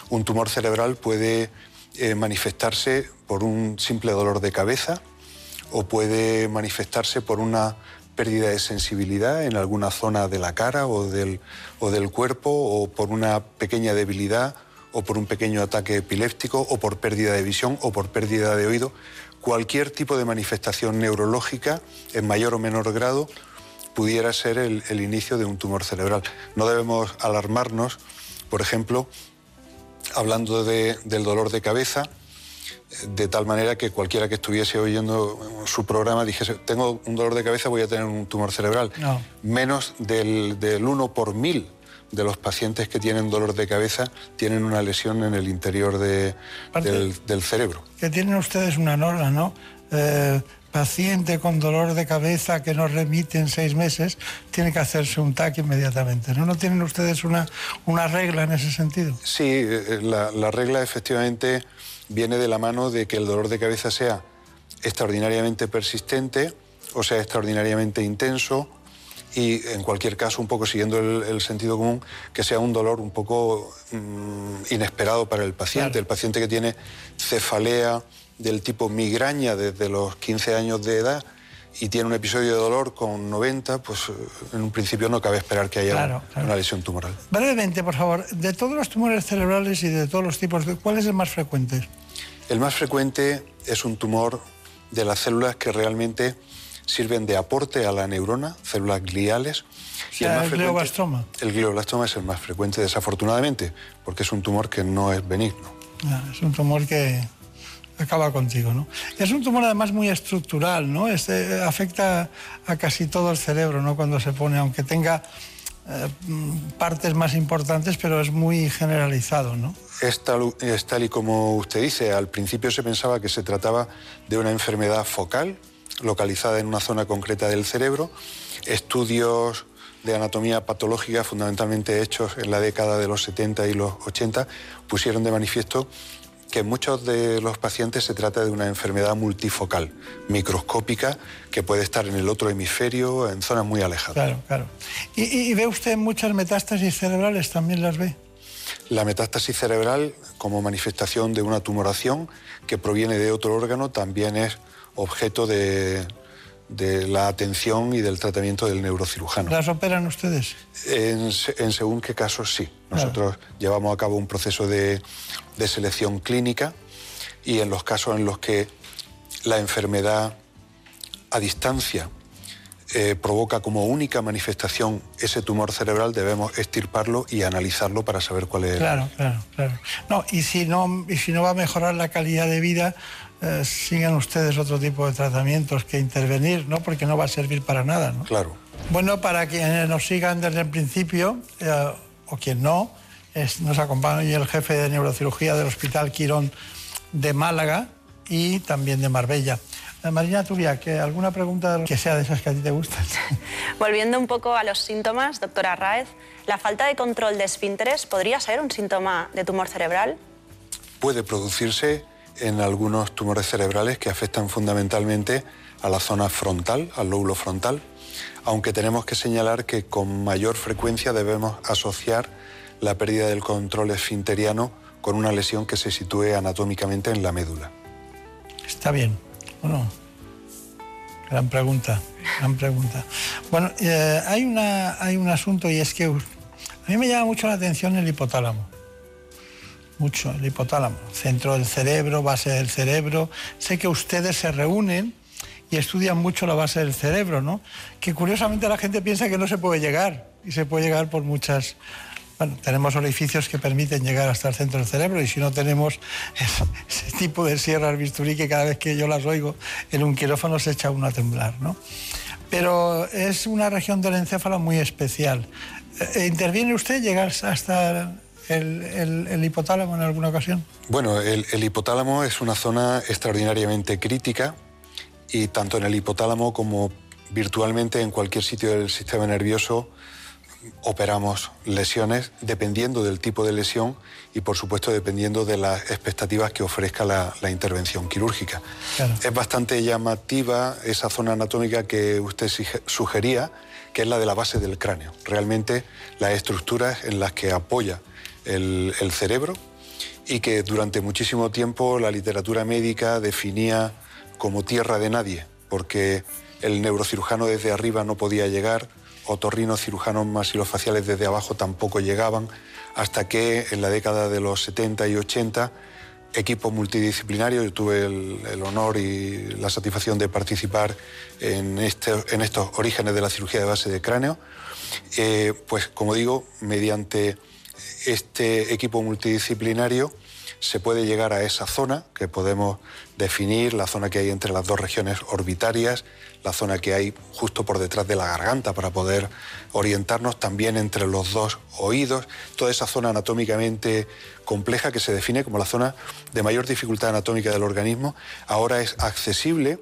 Un tumor cerebral puede eh, manifestarse por un simple dolor de cabeza o puede manifestarse por una pérdida de sensibilidad en alguna zona de la cara o del, o del cuerpo, o por una pequeña debilidad, o por un pequeño ataque epiléptico, o por pérdida de visión, o por pérdida de oído. Cualquier tipo de manifestación neurológica, en mayor o menor grado, pudiera ser el, el inicio de un tumor cerebral. No debemos alarmarnos, por ejemplo, hablando de- del dolor de cabeza, de tal manera que cualquiera que estuviese oyendo su programa dijese, tengo un dolor de cabeza, voy a tener un tumor cerebral. No. Menos del, del 1 por mil de los pacientes que tienen dolor de cabeza tienen una lesión en el interior de- del, del cerebro. Que tienen ustedes una norma, ¿no? Eh, paciente con dolor de cabeza que no remite en seis meses, tiene que hacerse un TAC inmediatamente, ¿no? ¿No tienen ustedes una, una regla en ese sentido? Sí, eh, la, la regla efectivamente viene de la mano de que el dolor de cabeza sea extraordinariamente persistente o sea extraordinariamente intenso y en cualquier caso, un poco siguiendo el, el sentido común, que sea un dolor un poco mm, inesperado para el paciente. El paciente que tiene cefalea del tipo migraña desde los 15 años de edad y tiene un episodio de dolor con 90, pues eh, en un principio no cabe esperar que haya Claro, claro. una lesión tumoral. Brevemente, por favor, de todos los tumores cerebrales y de todos los tipos, ¿cuál es el más frecuente? El más frecuente es un tumor de las células que realmente sirven de aporte a la neurona, células gliales. O sea, el glioblastoma. El glioblastoma es el más frecuente, desafortunadamente, porque es un tumor que no es benigno. Ah, Es un tumor que acaba contigo, ¿no? Es un tumor además muy estructural, ¿no? Este, afecta a casi todo el cerebro, ¿no? Cuando se pone, aunque tenga eh, partes más importantes, pero es muy generalizado, ¿no? Es tal, es tal y como usted dice, al principio se pensaba que se trataba de una enfermedad focal, localizada en una zona concreta del cerebro. Estudios de anatomía patológica, fundamentalmente hechos en la década de los 70 y los 80, pusieron de manifiesto que en muchos de los pacientes se trata de una enfermedad multifocal, microscópica, que puede estar en el otro hemisferio, en zonas muy alejadas. Claro, claro. ¿Y, y- y ve usted muchas metástasis cerebrales? ¿También las ve? La metástasis cerebral, como manifestación de una tumoración que proviene de otro órgano, también es objeto de, de la atención y del tratamiento del neurocirujano. ¿Las operan ustedes? En según qué casos sí. Nosotros llevamos a cabo un proceso de, de selección clínica y en los casos en los que la enfermedad a distancia eh, provoca como única manifestación ese tumor cerebral, debemos extirparlo y analizarlo para saber cuál es. Claro, claro, claro. No, y si no, y si no va a mejorar la calidad de vida, eh, sigan ustedes otro tipo de tratamientos que intervenir, ¿no? Porque no va a servir para nada, ¿no? Claro. Bueno, para quienes nos sigan desde el principio, eh, o quien no, es- nos acompaña el jefe de neurocirugía del Hospital Quirón de Málaga y también de Marbella. Eh, Marina Turia, ¿que ¿alguna pregunta que sea de esas que a ti te gustan? (laughs) Volviendo un poco a los síntomas, doctora Raez, ¿la falta de control de esfínteres podría ser un síntoma de tumor cerebral? puede producirse en algunos tumores cerebrales que afectan fundamentalmente a la zona frontal, al lóbulo frontal, aunque tenemos que señalar que con mayor frecuencia debemos asociar la pérdida del control esfinteriano con una lesión que se sitúe anatómicamente en la médula. Está bien. Bueno, gran pregunta, gran pregunta. Bueno, eh, hay, una, hay un asunto y es que us- a mí me llama mucho la atención el hipotálamo. Mucho, el hipotálamo. Centro del cerebro, base del cerebro. Sé que ustedes se reúnen y estudian mucho la base del cerebro, ¿no? Que curiosamente la gente piensa que no se puede llegar y se puede llegar por muchas... Bueno, tenemos orificios que permiten llegar hasta el centro del cerebro y si no tenemos (laughs) ese, tipo de sierras bisturí que cada vez que yo las oigo en un quirófano se echa uno a temblar, ¿no? Pero es una región del encéfalo muy especial. Eh, ¿Interviene usted? ¿Llega hasta el, el- el hipotálamo en alguna ocasión? Bueno, el, el hipotálamo es una zona extraordinariamente crítica y tanto en el hipotálamo como virtualmente en cualquier sitio del sistema nervioso operamos lesiones dependiendo del tipo de lesión y por supuesto dependiendo de las expectativas que ofrezca la, la intervención quirúrgica. Es bastante llamativa esa zona anatómica que usted sugería, que es la de la base del cráneo. Realmente las estructuras en las que apoya el, cerebro y que durante muchísimo tiempo la literatura médica definía como tierra de nadie, porque el neurocirujano desde arriba no podía llegar, otorrinos cirujanos masilofaciales desde abajo tampoco llegaban, hasta que en la década de los 70 y 80 equipo multidisciplinario, yo tuve el, el honor y la satisfacción de participar en, este- en estos orígenes de la cirugía de base de cráneo, eh, pues como digo, mediante este equipo multidisciplinario se puede llegar a esa zona que podemos definir, la zona que hay entre las dos regiones orbitarias, la zona que hay justo por detrás de la garganta para poder orientarnos también entre los dos oídos, toda esa zona anatómicamente compleja que se define como la zona de mayor dificultad anatómica del organismo, ahora es accesible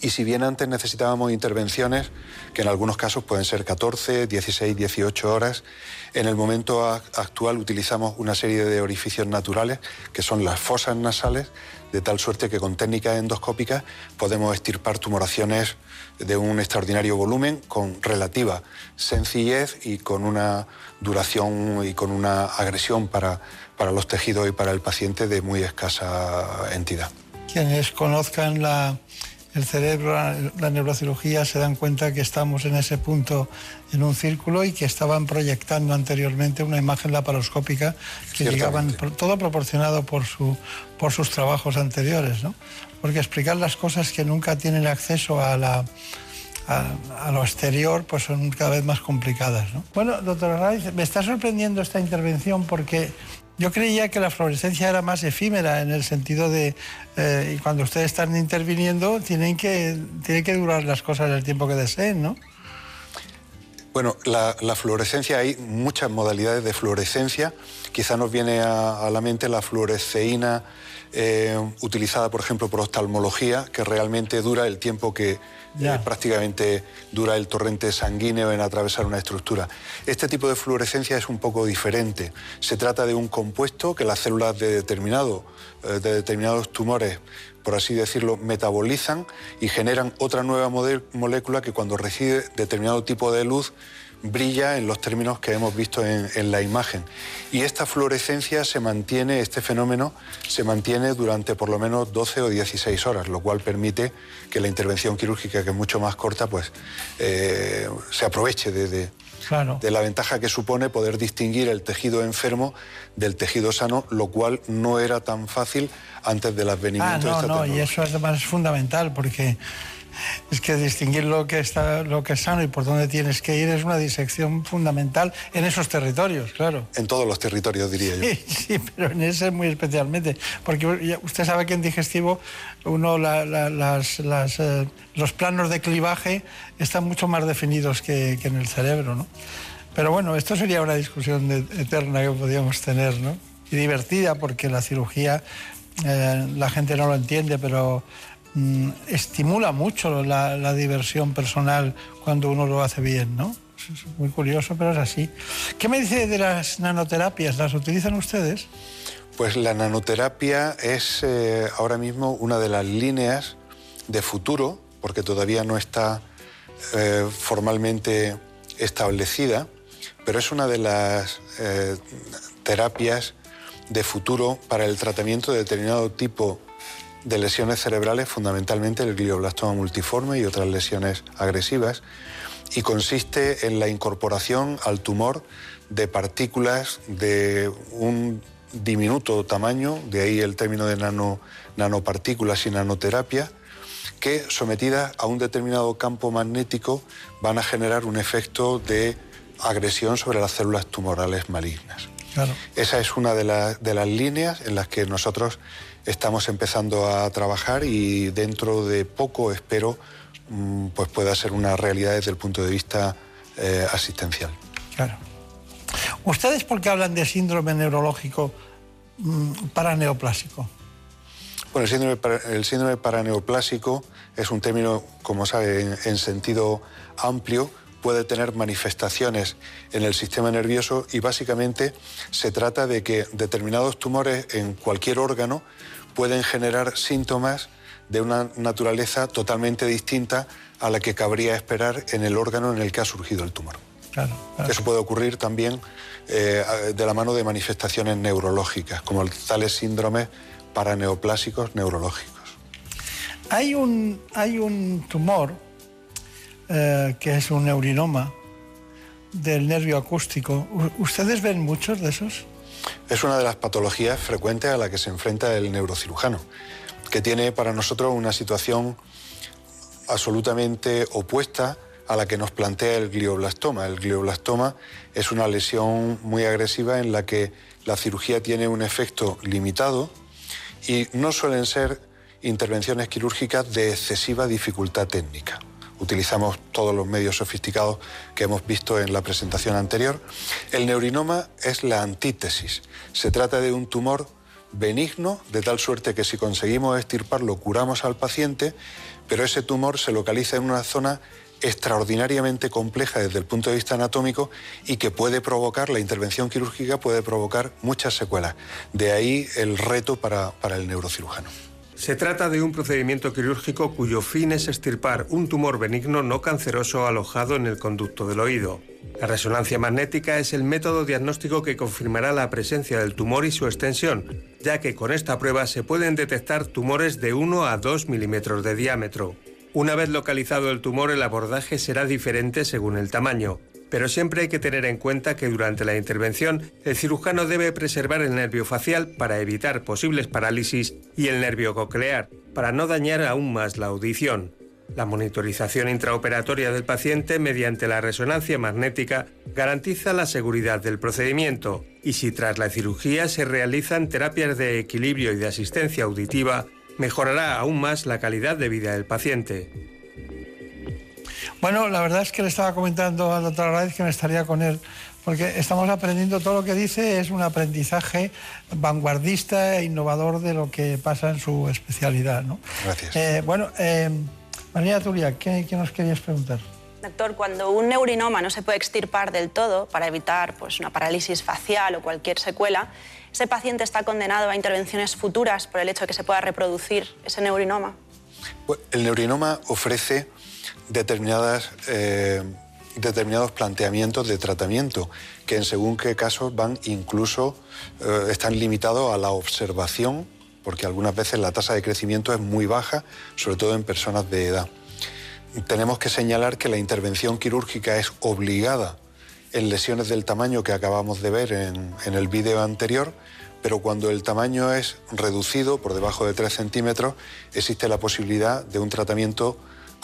y si bien antes necesitábamos intervenciones, que en algunos casos pueden ser 14, 16, 18 horas, en el momento actual utilizamos una serie de orificios naturales, que son las fosas nasales, de tal suerte que con técnicas endoscópicas podemos extirpar tumoraciones de un extraordinario volumen con relativa sencillez y con una duración y con una agresión para, para los tejidos y para el paciente de muy escasa entidad. Quienes conozcan la- el cerebro, la, neurocirugía, se dan cuenta que estamos en ese punto en un círculo y que estaban proyectando anteriormente una imagen laparoscópica que llegaban, todo proporcionado por, su, por sus trabajos anteriores, ¿no? Porque explicar las cosas que nunca tienen acceso a la, a, a lo exterior pues son cada vez más complicadas. ¿no? Bueno, doctor Raiz, me está sorprendiendo esta intervención porque yo creía que la fluorescencia era más efímera en el sentido de eh, cuando ustedes están interviniendo tienen que, tienen que durar las cosas el tiempo que deseen, ¿no? Bueno, la, la fluorescencia, hay muchas modalidades de fluorescencia. Quizá nos viene a, a la mente la fluoresceína eh, utilizada, por ejemplo, por oftalmología, que realmente dura el tiempo que eh, prácticamente dura el torrente sanguíneo en atravesar una estructura. Este tipo de fluorescencia es un poco diferente. Se trata de un compuesto que las células de, determinado, eh, de determinados tumores por así decirlo, metabolizan y generan otra nueva molécula que cuando recibe determinado tipo de luz brilla en los términos que hemos visto en, en la imagen. Y esta fluorescencia se mantiene, este fenómeno se mantiene durante por lo menos 12 o 16 horas, lo cual permite que la intervención quirúrgica, que es mucho más corta, pues eh, se aproveche de, de- Claro. de la ventaja que supone poder distinguir el tejido enfermo del tejido sano, lo cual no era tan fácil antes del Ah, advenimiento de no, esta no, y eso además es fundamental porque es que distinguir lo que está, lo que es sano y por dónde tienes que ir es una disección fundamental en esos territorios, claro. En todos los territorios, diría yo. Sí, pero en ese muy especialmente, porque usted sabe que en digestivo uno la- la- las- las, eh, los planos de clivaje están mucho más definidos que, que en el cerebro, ¿no? Pero bueno, esto sería una discusión de- eterna que podríamos tener, ¿no? Y divertida, porque la cirugía eh, la gente no lo entiende, pero mm, estimula mucho la, diversión personal cuando uno lo hace bien, ¿no? Es muy curioso, pero es así. ¿Qué me dice de las nanoterapias? ¿Las utilizan ustedes? Pues la nanoterapia es eh, ahora mismo una de las líneas de futuro, porque todavía no está eh, formalmente establecida, pero es una de las eh, terapias de futuro para el tratamiento de determinado tipo de lesiones cerebrales, fundamentalmente el glioblastoma multiforme y otras lesiones agresivas, y consiste en la incorporación al tumor de partículas de un diminuto tamaño, de ahí el término de nano- nanopartículas y nanoterapia, que sometidas a un determinado campo magnético van a generar un efecto de agresión sobre las células tumorales malignas. Claro. Esa es una de, la- de las líneas en las que nosotros estamos empezando a trabajar y dentro de poco espero mm, pues pueda ser una realidad desde el punto de vista eh, asistencial. Claro. ¿Ustedes por qué hablan de síndrome neurológico mm, paraneoplásico? Bueno, el síndrome, para- el síndrome paraneoplásico es un término, como sabe, en, en sentido amplio, puede tener manifestaciones en el sistema nervioso y básicamente se trata de que determinados tumores en cualquier órgano pueden generar síntomas de una naturaleza totalmente distinta a la que cabría esperar en el órgano en el que ha surgido el tumor. Claro, claro. Eso puede ocurrir también eh, de la mano de manifestaciones neurológicas, como tales síndromes paraneoplásicos neurológicos. Hay un, hay un tumor eh, que es un neurinoma del nervio acústico. ¿Ustedes ven muchos de esos? Es una de las patologías frecuentes a la que se enfrenta el neurocirujano, que tiene para nosotros una situación absolutamente opuesta a la que nos plantea el glioblastoma. El glioblastoma es una lesión muy agresiva en la que la cirugía tiene un efecto limitado y no suelen ser intervenciones quirúrgicas de excesiva dificultad técnica. Utilizamos todos los medios sofisticados que hemos visto en la presentación anterior. El neurinoma es la antítesis. Se trata de un tumor benigno, de tal suerte que si conseguimos extirparlo curamos al paciente, pero ese tumor se localiza en una zona extraordinariamente compleja desde el punto de vista anatómico y que puede provocar, la intervención quirúrgica puede provocar muchas secuelas. De ahí el reto para, para el neurocirujano. Se trata de un procedimiento quirúrgico cuyo fin es extirpar un tumor benigno no canceroso alojado en el conducto del oído. La resonancia magnética es el método diagnóstico que confirmará la presencia del tumor y su extensión, ya que con esta prueba se pueden detectar tumores de 1 a 2 milímetros de diámetro. Una vez localizado el tumor, el abordaje será diferente según el tamaño. Pero siempre hay que tener en cuenta que durante la intervención el cirujano debe preservar el nervio facial para evitar posibles parálisis y el nervio coclear, para no dañar aún más la audición. La monitorización intraoperatoria del paciente mediante la resonancia magnética garantiza la seguridad del procedimiento y si tras la cirugía se realizan terapias de equilibrio y de asistencia auditiva, mejorará aún más la calidad de vida del paciente. Bueno, la verdad es que le estaba comentando al doctor Arraiz que me estaría con él, porque estamos aprendiendo, todo lo que dice es un aprendizaje vanguardista e innovador de lo que pasa en su especialidad. ¿no? Gracias. Eh, bueno, eh, María Turia, ¿qué, qué nos querías preguntar? Doctor, cuando un neurinoma no se puede extirpar del todo para evitar pues, una parálisis facial o cualquier secuela, ¿ese paciente está condenado a intervenciones futuras por el hecho de que se pueda reproducir ese neurinoma? Pues, El neurinoma ofrece determinadas, eh, determinados planteamientos de tratamiento que en según qué casos van incluso, eh, están limitados a la observación, porque algunas veces la tasa de crecimiento es muy baja, sobre todo en personas de edad. Tenemos que señalar que la intervención quirúrgica es obligada en lesiones del tamaño que acabamos de ver en, en el vídeo anterior, pero cuando el tamaño es reducido por debajo de 3 centímetros, existe la posibilidad de un tratamiento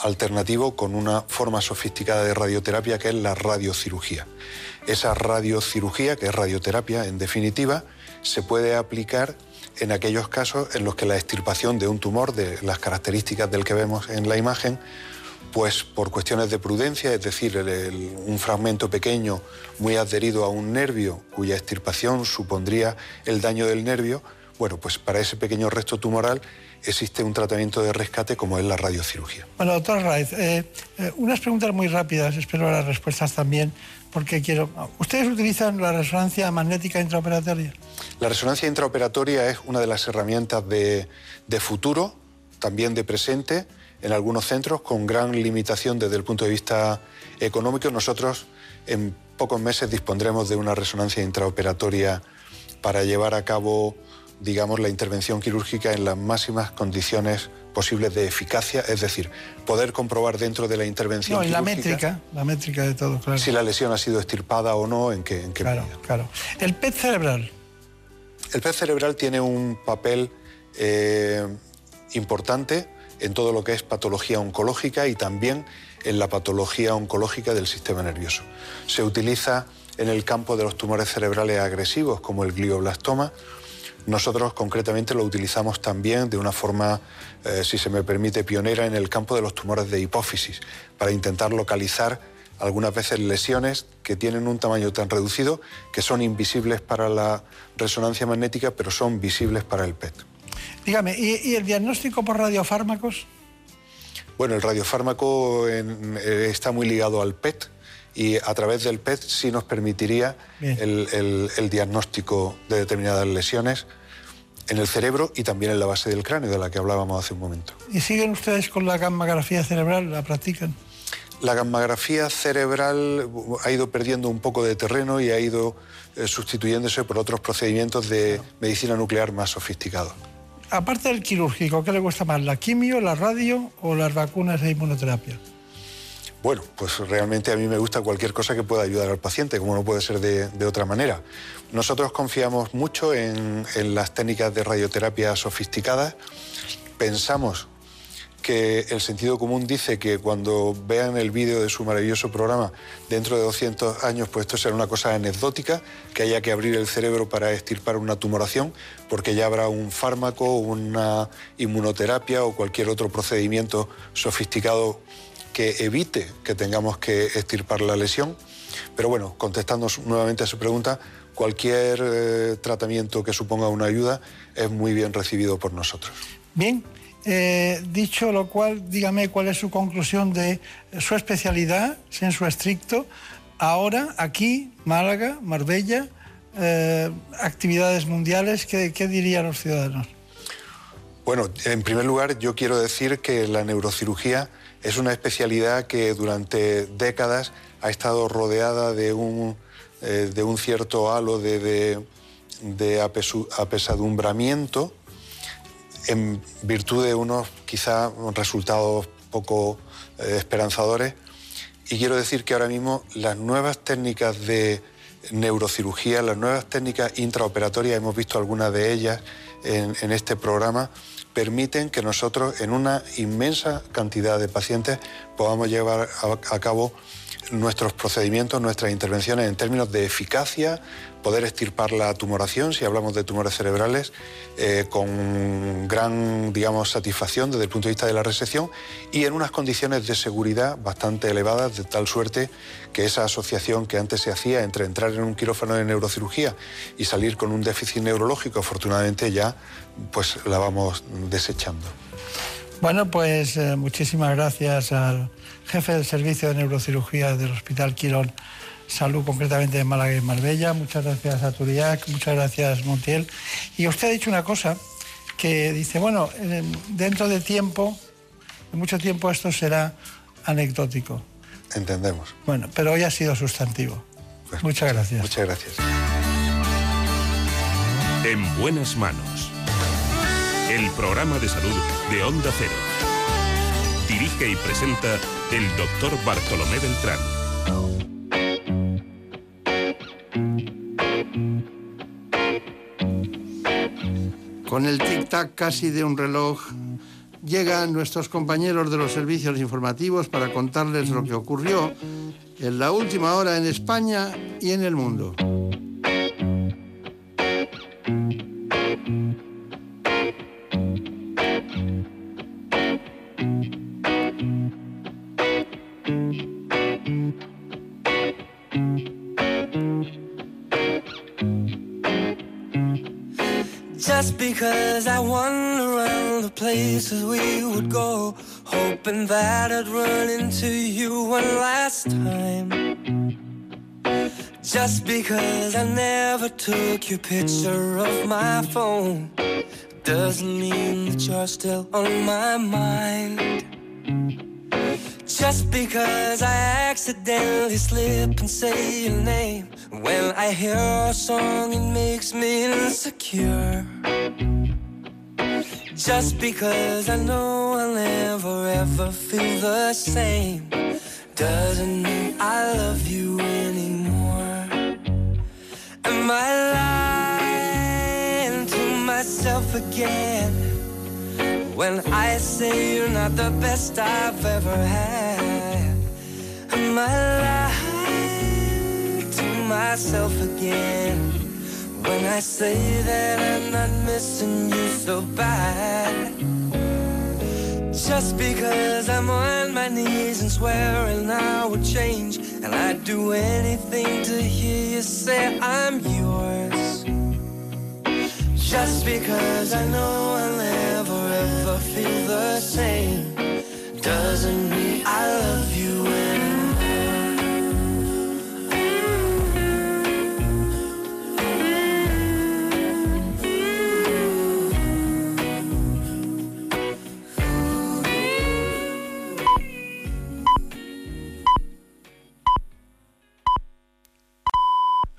alternativo con una forma sofisticada de radioterapia que es la radiocirugía. Esa radiocirugía, que es radioterapia en definitiva, se puede aplicar en aquellos casos en los que la extirpación de un tumor, de las características del que vemos en la imagen, pues por cuestiones de prudencia, es decir, un fragmento pequeño muy adherido a un nervio cuya extirpación supondría el daño del nervio, bueno, pues para ese pequeño resto tumoral existe un tratamiento de rescate como es la radiocirugía. Bueno, doctor Arraiz, eh, eh, unas preguntas muy rápidas, espero las respuestas también, porque quiero... ¿Ustedes utilizan la resonancia magnética intraoperatoria? La resonancia intraoperatoria es una de las herramientas de, de futuro, también de presente, en algunos centros con gran limitación desde el punto de vista económico. Nosotros en pocos meses dispondremos de una resonancia intraoperatoria para llevar a cabo, digamos, la intervención quirúrgica en las máximas condiciones posibles de eficacia, es decir, poder comprobar dentro de la intervención No, y la métrica, la métrica de todo, claro. si la lesión ha sido extirpada o no, en qué, en qué Claro, claro. El PET cerebral, El PET cerebral tiene un papel eh, importante en todo lo que es patología oncológica y también en la patología oncológica del sistema nervioso. Se utiliza en el campo de los tumores cerebrales agresivos como el glioblastoma. Nosotros concretamente lo utilizamos también de una forma, eh, si se me permite, pionera en el campo de los tumores de hipófisis, para intentar localizar algunas veces lesiones que tienen un tamaño tan reducido que son invisibles para la resonancia magnética, pero son visibles para el PET. Dígame, ¿y, el diagnóstico por radiofármacos? Bueno, el radiofármaco eh, está muy ligado al PET y a través del PET sí nos permitiría el, diagnóstico de determinadas lesiones en el cerebro y también en la base del cráneo, de la que hablábamos hace un momento. ¿Y siguen ustedes con la gammagrafía cerebral? ¿La practican? La gammagrafía cerebral ha ido perdiendo un poco de terreno y ha ido eh, sustituyéndose por otros procedimientos de medicina nuclear más sofisticados. Aparte del quirúrgico, ¿qué le gusta más, la quimio, la radio o las vacunas de inmunoterapia? Bueno, pues realmente a mí me gusta cualquier cosa que pueda ayudar al paciente, como no puede ser de, otra manera. Nosotros confiamos mucho en, las técnicas de radioterapia sofisticadas. Pensamos que el sentido común dice que cuando vean el vídeo de su maravilloso programa dentro de 200 años, pues esto será una cosa anecdótica, que haya que abrir el cerebro para extirpar una tumoración, porque ya habrá un fármaco, una inmunoterapia o cualquier otro procedimiento sofisticado que evite que tengamos que extirpar la lesión. Pero bueno, contestando nuevamente a su pregunta, cualquier eh, tratamiento que suponga una ayuda es muy bien recibido por nosotros. Bien, eh, dicho lo cual, dígame cuál es su conclusión de su especialidad, en su estricto, ahora, aquí, Málaga, Marbella, eh, actividades mundiales, ¿qué, ¿qué dirían los ciudadanos? Bueno, en primer lugar, yo quiero decir que la neurocirugía es una especialidad que durante décadas ha estado rodeada de un, eh, de un cierto halo de, apesadumbramiento en virtud de unos quizá resultados poco eh, esperanzadores. Y quiero decir que ahora mismo las nuevas técnicas de neurocirugía, las nuevas técnicas intraoperatorias, hemos visto algunas de ellas en este programa, permiten que nosotros en una inmensa cantidad de pacientes podamos llevar a, cabo nuestros procedimientos, nuestras intervenciones en términos de eficacia, poder extirpar la tumoración, si hablamos de tumores cerebrales, eh, con gran, digamos, satisfacción desde el punto de vista de la resección y en unas condiciones de seguridad bastante elevadas, de tal suerte que esa asociación que antes se hacía entre entrar en un quirófano de neurocirugía y salir con un déficit neurológico, afortunadamente ya pues la vamos desechando. Bueno, pues eh, muchísimas gracias al jefe del servicio de neurocirugía del Hospital Quirón Salud, concretamente de Málaga y Marbella. Muchas gracias a Turiac, muchas gracias Montiel. Y usted ha dicho una cosa que dice, bueno, dentro de tiempo, de mucho tiempo esto será anecdótico. Entendemos. Bueno, pero hoy ha sido sustantivo. Pues muchas gracias. Muchas gracias. En buenas manos. El programa de salud de Onda Cero. Dirige y presenta el doctor Bartolomé Beltrán. Con el tic-tac casi de un reloj, llegan nuestros compañeros de los servicios informativos para contarles lo que ocurrió en la última hora en España y en el mundo. I wander around the places we would go, hoping that I'd run into you one last time. Just because I never took your picture of my phone doesn't mean that you're still on my mind. Just because I accidentally slip and say your name when I hear a song, it makes me insecure. Just because I know I'll never ever feel the same doesn't mean I love you anymore. Am I lying to myself again when I say you're not the best I've ever had? Am I lying to myself again? When I say that I'm not missing you so bad Just because I'm on my knees and swearing I would change. And I'd do anything to hear you say I'm yours. Just because I know I'll never ever feel the same doesn't mean I love you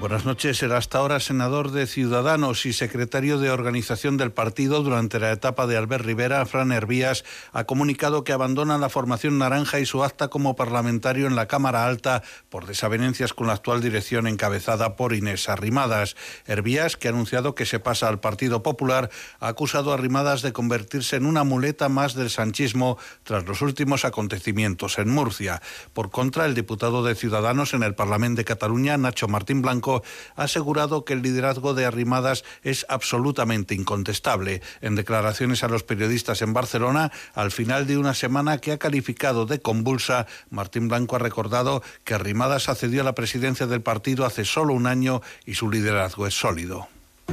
Buenas noches. Era hasta ahora senador de Ciudadanos y secretario de organización del partido durante la etapa de Albert Rivera. Fran Hervías ha comunicado que abandona la formación naranja y su acta como parlamentario en la Cámara Alta por desavenencias con la actual dirección encabezada por Inés Arrimadas. Hervías, que ha anunciado que se pasa al Partido Popular, ha acusado a Arrimadas de convertirse en una muleta más del sanchismo tras los últimos acontecimientos en Murcia. Por contra, el diputado de Ciudadanos en el Parlamento de Cataluña, Nacho Martín Blanco, ha asegurado que el liderazgo de Arrimadas es absolutamente incontestable. En declaraciones a los periodistas en Barcelona, al final de una semana que ha calificado de convulsa, Martín Blanco ha recordado que Arrimadas accedió a la presidencia del partido hace solo un año y su liderazgo es sólido.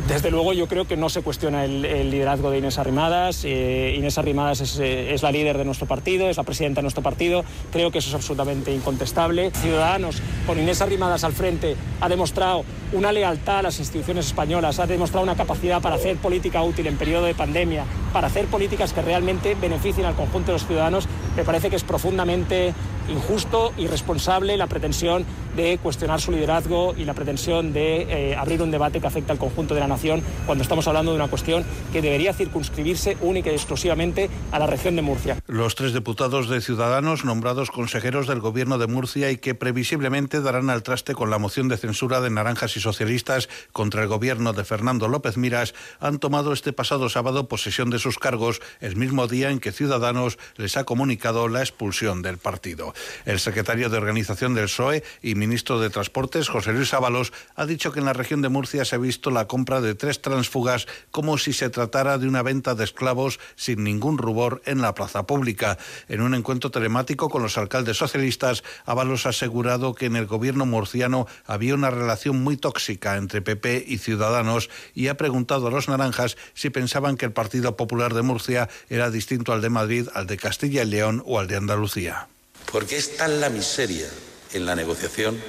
Desde luego yo creo que no se cuestiona el, liderazgo de Inés Arrimadas. Eh, Inés Arrimadas eh, es, la líder de nuestro partido, es la presidenta de nuestro partido. Creo que eso es absolutamente incontestable. Ciudadanos, con Inés Arrimadas al frente, ha demostrado una lealtad a las instituciones españolas, ha demostrado una capacidad para hacer política útil en periodo de pandemia, para hacer políticas que realmente beneficien al conjunto de los ciudadanos. Me parece que es profundamente injusto y responsable la pretensión de cuestionar su liderazgo y la pretensión de eh, abrir un debate que afecta al conjunto de la nación cuando estamos hablando de una cuestión que debería circunscribirse única y exclusivamente a la región de Murcia. Los tres diputados de Ciudadanos nombrados consejeros del Gobierno de Murcia y que previsiblemente darán al traste con la moción de censura de naranjas y socialistas contra el Gobierno de Fernando López Miras han tomado este pasado sábado posesión de sus cargos el mismo día en que Ciudadanos les ha comunicado la expulsión del partido. El secretario de Organización del PSOE y ministro de Transportes, José Luis Ábalos, ha dicho que en la región de Murcia se ha visto la compra de tres transfugas como si se tratara de una venta de esclavos sin ningún rubor en la plaza pública. En un encuentro telemático con los alcaldes socialistas, Ábalos ha asegurado que en el gobierno murciano había una relación muy tóxica entre PP y Ciudadanos y ha preguntado a los naranjas si pensaban que el Partido Popular de Murcia era distinto al de Madrid, al de Castilla y León o al de Andalucía porque es tan la miseria en la negociación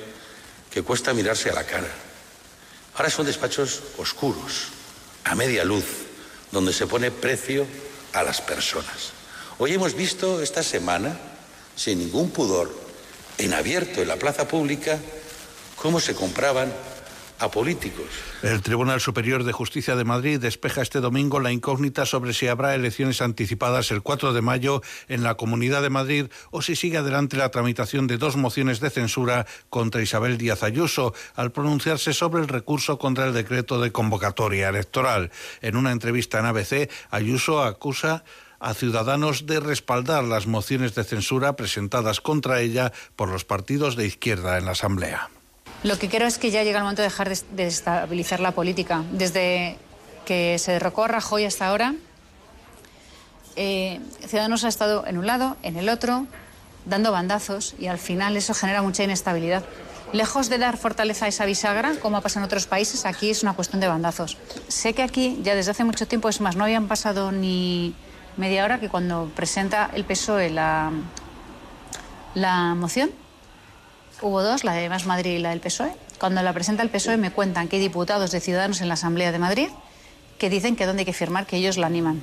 que cuesta mirarse a la cara. Ahora son despachos oscuros, a media luz, donde se pone precio a las personas. Hoy hemos visto esta semana, sin ningún pudor, en abierto en la plaza pública, cómo se compraban a políticos. El Tribunal Superior de Justicia de Madrid despeja este domingo la incógnita sobre si habrá elecciones anticipadas el 4 de mayo en la Comunidad de Madrid o si sigue adelante la tramitación de dos mociones de censura contra Isabel Díaz Ayuso al pronunciarse sobre el recurso contra el decreto de convocatoria electoral. En una entrevista en ABC, Ayuso acusa a Ciudadanos de respaldar las mociones de censura presentadas contra ella por los partidos de izquierda en la Asamblea. Lo que creo es que ya llega el momento de dejar de desestabilizar la política. Desde que se derrocó a Rajoy hasta ahora, eh, Ciudadanos ha estado en un lado, en el otro, dando bandazos y al final eso genera mucha inestabilidad. Lejos de dar fortaleza a esa bisagra, como ha pasado en otros países, aquí es una cuestión de bandazos. Sé que aquí ya desde hace mucho tiempo, es más, no habían pasado ni media hora que cuando presenta el PSOE la, la moción, Hubo dos, la de Más Madrid y la del PSOE. Cuando la presenta el PSOE me cuentan que hay diputados de Ciudadanos en la Asamblea de Madrid que dicen que donde hay que firmar, que ellos la animan.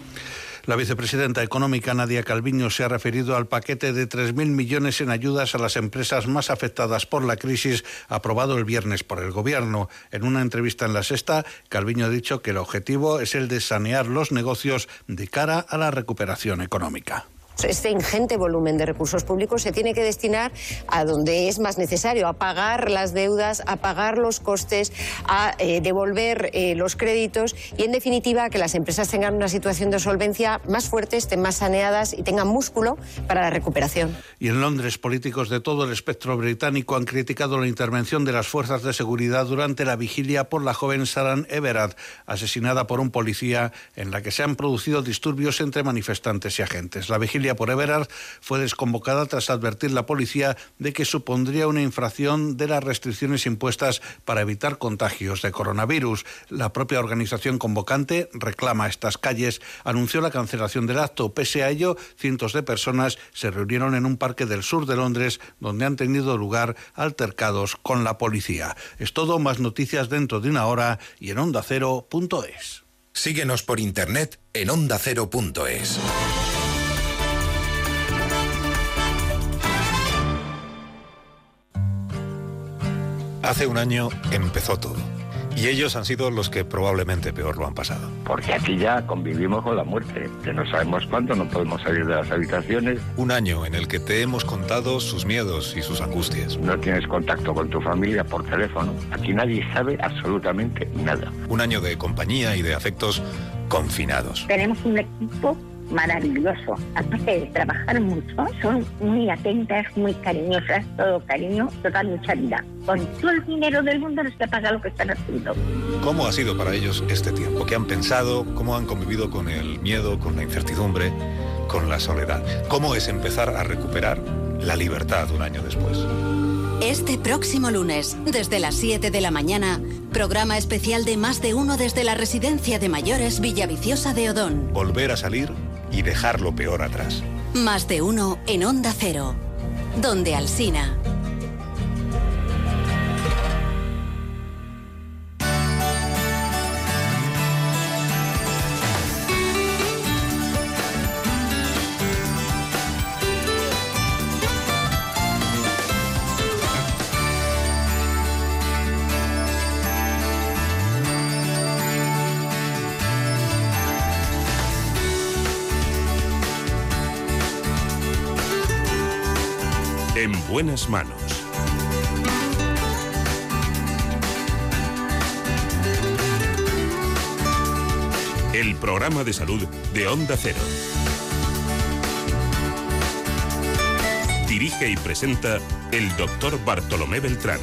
La vicepresidenta económica Nadia Calviño se ha referido al paquete de 3.000 millones en ayudas a las empresas más afectadas por la crisis aprobado el viernes por el Gobierno. En una entrevista en La Sexta, Calviño ha dicho que el objetivo es el de sanear los negocios de cara a la recuperación económica. Este ingente volumen de recursos públicos se tiene que destinar a donde es más necesario, a pagar las deudas, a pagar los costes, a eh, devolver eh, los créditos y, en definitiva, que las empresas tengan una situación de solvencia más fuerte, estén más saneadas y tengan músculo para la recuperación. Y en Londres, políticos de todo el espectro británico han criticado la intervención de las fuerzas de seguridad durante la vigilia por la joven Saran Everard, asesinada por un policía, en la que se han producido disturbios entre manifestantes y agentes. La vigilia por Everard fue desconvocada tras advertir la policía de que supondría una infracción de las restricciones impuestas para evitar contagios de coronavirus. La propia organización convocante reclama estas calles, anunció la cancelación del acto. Pese a ello, cientos de personas se reunieron en un parque del sur de Londres donde han tenido lugar altercados con la policía. Es todo, más noticias dentro de una hora y en ondacero.es. Síguenos por internet en ondacero.es. Hace un año empezó todo. Y ellos han sido los que probablemente peor lo han pasado. Porque aquí ya convivimos con la muerte, que no sabemos cuándo, no podemos salir de las habitaciones. Un año en el que te hemos contado sus miedos y sus angustias. No tienes contacto con tu familia por teléfono. Aquí nadie sabe absolutamente nada. Un año de compañía y de afectos confinados. Tenemos un equipo maravilloso. Aparte de trabajar mucho, son muy atentas, muy cariñosas, todo cariño, toda mucha vida. Con todo el dinero del mundo les se paga lo que están haciendo. ¿Cómo ha sido para ellos este tiempo? ¿Qué han pensado? ¿Cómo han convivido con el miedo, con la incertidumbre, con la soledad? ¿Cómo es empezar a recuperar la libertad un año después? Este próximo lunes, desde las 7 de la mañana, programa especial de Más de Uno desde la Residencia de Mayores Villaviciosa de Odón. Volver a salir y dejar lo peor atrás. Más de Uno en Onda Cero, donde Alsina. Buenas manos. El programa de salud de Onda Cero. Dirige y presenta el doctor Bartolomé Beltrán.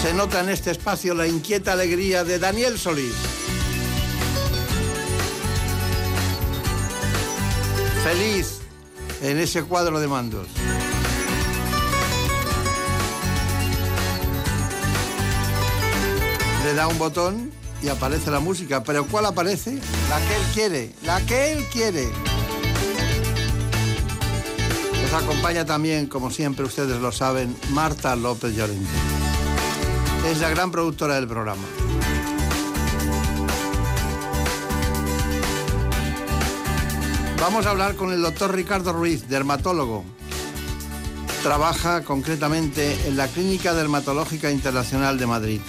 Se nota en este espacio la inquieta alegría de Daniel Solís. Feliz en ese cuadro de mandos. Le da un botón y aparece la música. ¿Pero cuál aparece? La que él quiere. La que él quiere. Nos acompaña también, como siempre ustedes lo saben, Marta López Llorente. Es la gran productora del programa. Vamos a hablar con el doctor Ricardo Ruiz, dermatólogo. Trabaja concretamente en la Clínica Dermatológica Internacional de Madrid.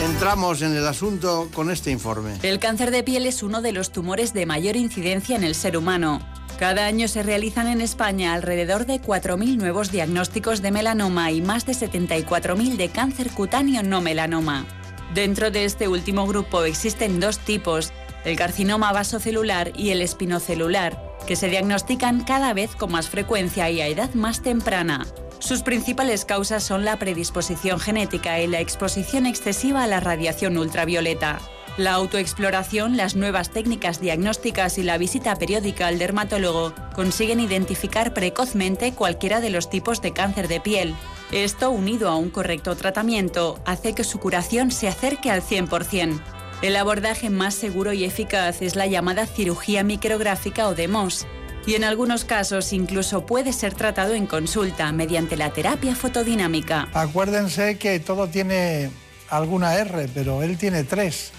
Entramos en el asunto con este informe. El cáncer de piel es uno de los tumores de mayor incidencia en el ser humano. Cada año se realizan en España alrededor de 4.000 nuevos diagnósticos de melanoma y más de 74.000 de cáncer cutáneo no melanoma. Dentro de este último grupo existen dos tipos, el carcinoma vasocelular y el espinocelular, que se diagnostican cada vez con más frecuencia y a edad más temprana. Sus principales causas son la predisposición genética y la exposición excesiva a la radiación ultravioleta. La autoexploración, las nuevas técnicas diagnósticas y la visita periódica al dermatólogo consiguen identificar precozmente cualquiera de los tipos de cáncer de piel. Esto, unido a un correcto tratamiento, hace que su curación se acerque al 100%. El abordaje más seguro y eficaz es la llamada cirugía micrográfica o de MOS, y en algunos casos incluso puede ser tratado en consulta mediante la terapia fotodinámica. Acuérdense que todo tiene alguna R, pero él tiene tres.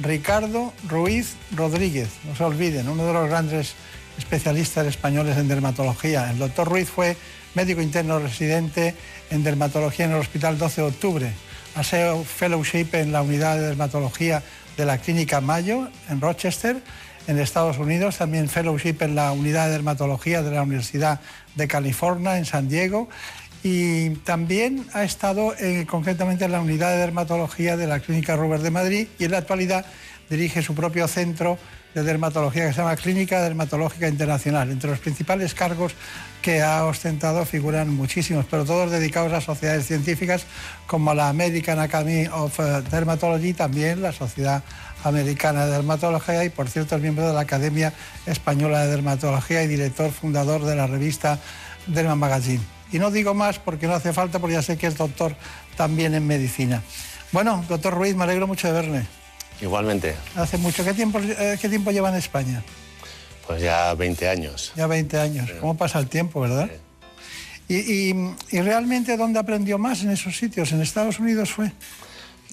Ricardo Ruiz Rodríguez, no se olviden, uno de los grandes especialistas españoles en dermatología. El doctor Ruiz fue médico interno residente en dermatología en el Hospital 12 de Octubre. Ha sido fellowship en la unidad de dermatología de la Clínica Mayo en Rochester, en Estados Unidos, también fellowship en la unidad de dermatología de la Universidad de California en San Diego y también ha estado eh, concretamente en la unidad de dermatología de la Clínica Robert de Madrid y en la actualidad dirige su propio centro de dermatología que se llama Clínica Dermatológica Internacional. Entre los principales cargos que ha ostentado figuran muchísimos, pero todos dedicados a sociedades científicas como la American Academy of eh, Dermatology, también la Sociedad Americana de Dermatología y, por cierto, es miembro de la Academia Española de Dermatología y director fundador de la revista Derma Magazine. Y no digo más porque no hace falta, porque ya sé que es doctor también en medicina. Bueno, doctor Ruiz, me alegro mucho de verle. Igualmente. Hace mucho. ¿Qué tiempo, eh, qué tiempo lleva en España? Pues ya 20 años. Ya 20 años. ¿Cómo pasa el tiempo, verdad? Y, y, y, realmente dónde aprendió más en esos sitios? ¿En Estados Unidos fue?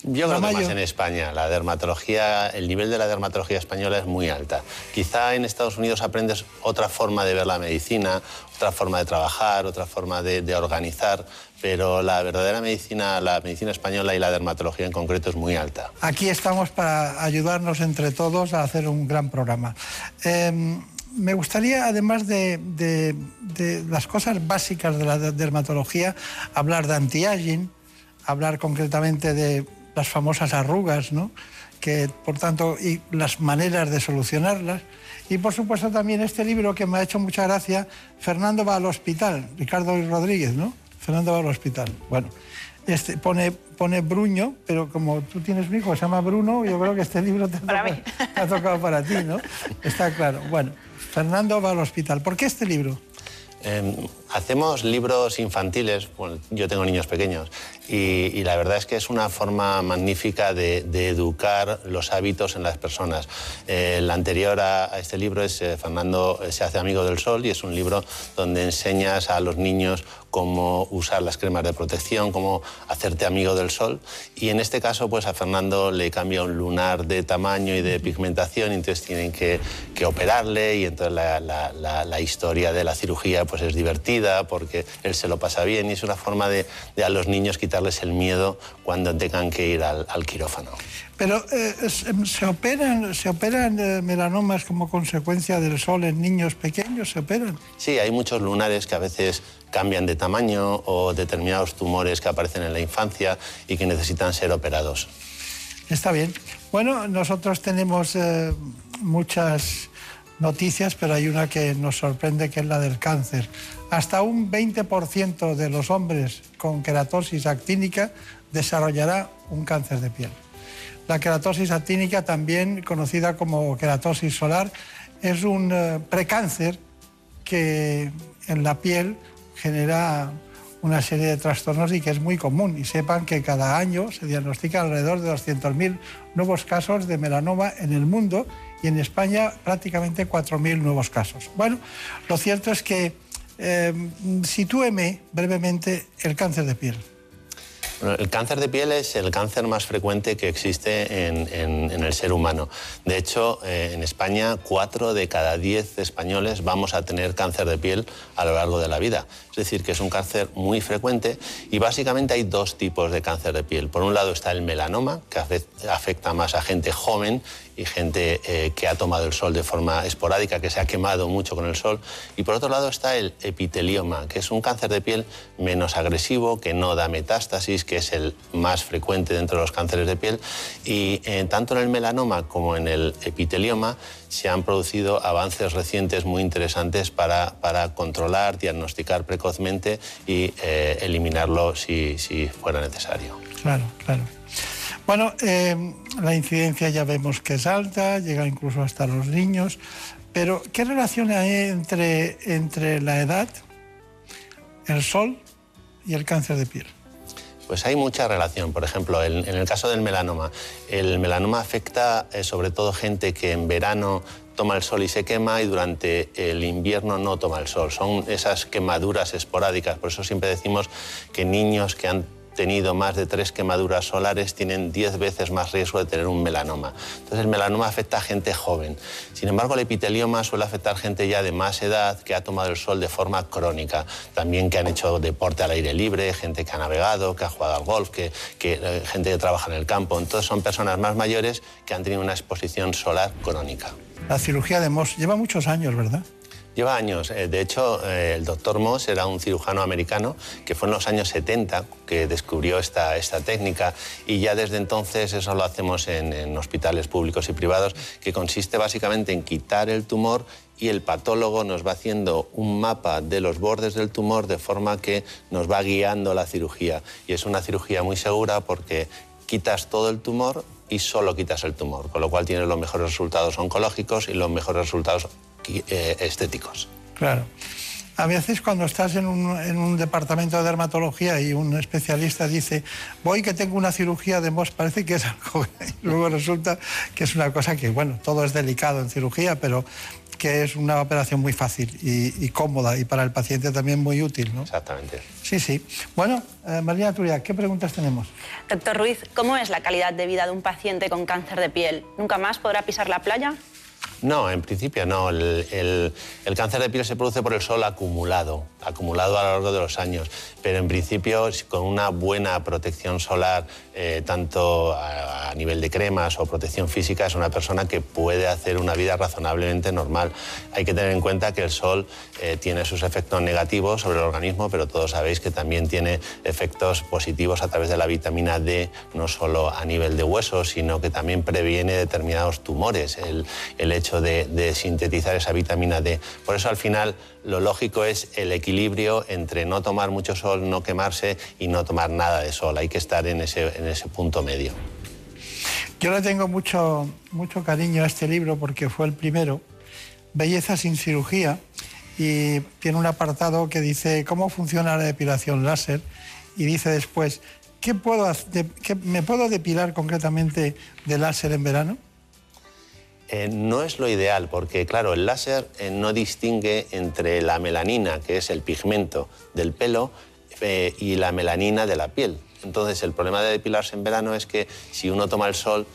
Yo creo que más en España. La dermatología, el nivel de la dermatología española es muy alta. Quizá en Estados Unidos aprendes otra forma de ver la medicina, otra forma de trabajar, otra forma de, de organizar, pero la verdadera medicina, la medicina española y la dermatología en concreto es muy alta. Aquí estamos para ayudarnos entre todos a hacer un gran programa. Eh, me gustaría, además de, de, de, las cosas básicas de la dermatología, hablar de anti-aging, hablar concretamente de las famosas arrugas, ¿no? que por tanto, y las maneras de solucionarlas. Y por supuesto también este libro que me ha hecho mucha gracia, Fernando va al hospital, Ricardo Rodríguez, ¿no? Fernando va al hospital. Bueno, este, pone, pone Bruño, pero como tú tienes un hijo que se llama Bruno, yo creo que este libro te ha, tocado, te ha tocado para ti, ¿no? Está claro. Bueno, Fernando va al hospital. ¿Por qué este libro? Eh, hacemos libros infantiles, bueno, yo tengo niños pequeños, y, y, la verdad es que es una forma magnífica de, de educar los hábitos en las personas. Eh, el anterior a, a, este libro es eh, Fernando se hace amigo del sol y es un libro donde enseñas a los niños cómo usar las cremas de protección, cómo hacerte amigo del sol. Y en este caso, pues a Fernando le cambia un lunar de tamaño y de pigmentación, y entonces tienen que, que operarle y entonces la, la, la, la, historia de la cirugía pues es divertida porque él se lo pasa bien y es una forma de, de a los niños quitarles el miedo cuando tengan que ir al, al quirófano. Pero eh, se operan, se operan eh, melanomas como consecuencia del sol en niños pequeños, se operan. Sí, hay muchos lunares que a veces cambian de tamaño o determinados tumores que aparecen en la infancia y que necesitan ser operados. Está bien. Bueno, nosotros tenemos eh, muchas noticias, pero hay una que nos sorprende que es la del cáncer. Hasta un 20% de los hombres con queratosis actínica desarrollará un cáncer de piel. La queratosis actínica, también conocida como queratosis solar, es un uh, precáncer que en la piel genera una serie de trastornos y que es muy común. Y sepan que cada año se diagnostican alrededor de 200.000 nuevos casos de melanoma en el mundo y en España prácticamente 4.000 nuevos casos. Bueno, lo cierto es que eh, sitúeme brevemente el cáncer de piel. El cáncer de piel es el cáncer más frecuente que existe en, el ser humano. De hecho, eh, en España, cuatro de cada diez españoles vamos a tener cáncer de piel a lo largo de la vida. Es decir, que es un cáncer muy frecuente y básicamente hay dos tipos de cáncer de piel. Por un lado está el melanoma, que afecta más a gente joven y gente eh, que ha tomado el sol de forma esporádica, que se ha quemado mucho con el sol. Y por otro lado está el epitelioma, que es un cáncer de piel menos agresivo, que no da metástasis, que es el más frecuente dentro de los cánceres de piel. Y eh, tanto en el melanoma como en el epitelioma se han producido avances recientes muy interesantes para, para controlar, diagnosticar precozmente y eh, eliminarlo si, si fuera necesario. Claro, claro. Bueno, eh, la incidencia ya vemos que es alta, llega incluso hasta los niños, pero ¿qué relación hay entre, entre la edad, el sol y el cáncer de piel? Pues hay mucha relación. Por ejemplo, en, el caso del melanoma, el melanoma afecta eh, sobre todo gente que en verano toma el sol y se quema y durante el invierno no toma el sol. Son esas quemaduras esporádicas. Por eso siempre decimos que niños que han tenido más de tres quemaduras solares tienen 10 veces más riesgo de tener un melanoma. Entonces el melanoma afecta a gente joven. Sin embargo, el epitelioma suele afectar gente ya de más edad que ha tomado el sol de forma crónica. También que han hecho deporte al aire libre, gente que ha navegado, que ha jugado al golf, que, que eh, gente que trabaja en el campo. Entonces son personas más mayores que han tenido una exposición solar crónica. La cirugía de Moss lleva muchos años, ¿verdad? Lleva años. Eh, de hecho, eh, el doctor Moss era un cirujano americano que fue en los años 70 que descubrió esta, técnica y ya desde entonces eso lo hacemos en, en hospitales públicos y privados, que consiste básicamente en quitar el tumor y el patólogo nos va haciendo un mapa de los bordes del tumor de forma que nos va guiando la cirugía. Y es una cirugía muy segura porque quitas todo el tumor y solo quitas el tumor, con lo cual tienes los mejores resultados oncológicos y los mejores resultados eh, estéticos. Claro. A veces cuando estás en un, en un, departamento de dermatología y un especialista dice, voy que tengo una cirugía de MOS, parece que es algo, (laughs) y luego resulta que es una cosa que, bueno, todo es delicado en cirugía, pero que es una operación muy fácil y, y cómoda y para el paciente también muy útil, ¿no? Exactamente. Sí, sí. Bueno, eh, María Turia, ¿qué preguntas tenemos? Doctor Ruiz, ¿cómo es la calidad de vida de un paciente con cáncer de piel? ¿Nunca más podrá pisar la playa? No, en principio no. El, cáncer de piel se produce por el sol acumulado, acumulado a lo largo de los años. Pero en principio, con una buena protección solar, eh, tanto a, nivel de cremas o protección física, es una persona que puede hacer una vida razonablemente normal. Hay que tener en cuenta que el sol eh, tiene sus efectos negativos sobre el organismo, pero todos sabéis que también tiene efectos positivos a través de la vitamina D, no solo a nivel de huesos, sino que también previene determinados tumores. El hecho de, sintetizar esa vitamina D. Por eso al final lo lógico es el equilibrio entre no tomar mucho sol, no quemarse y no tomar nada de sol. Hay que estar en ese, en ese punto medio. Yo le tengo mucho, mucho cariño a este libro porque fue el primero, Belleza sin cirugía, y tiene un apartado que dice cómo funciona la depilación láser y dice después, ¿qué puedo, qué, ¿me puedo depilar concretamente de láser en verano? Eh, no es lo ideal porque, claro, el láser eh, no distingue entre la melanina, que es el pigmento del pelo, eh, y la melanina de la piel. Entonces, el problema de depilarse en verano es que si uno toma el sol,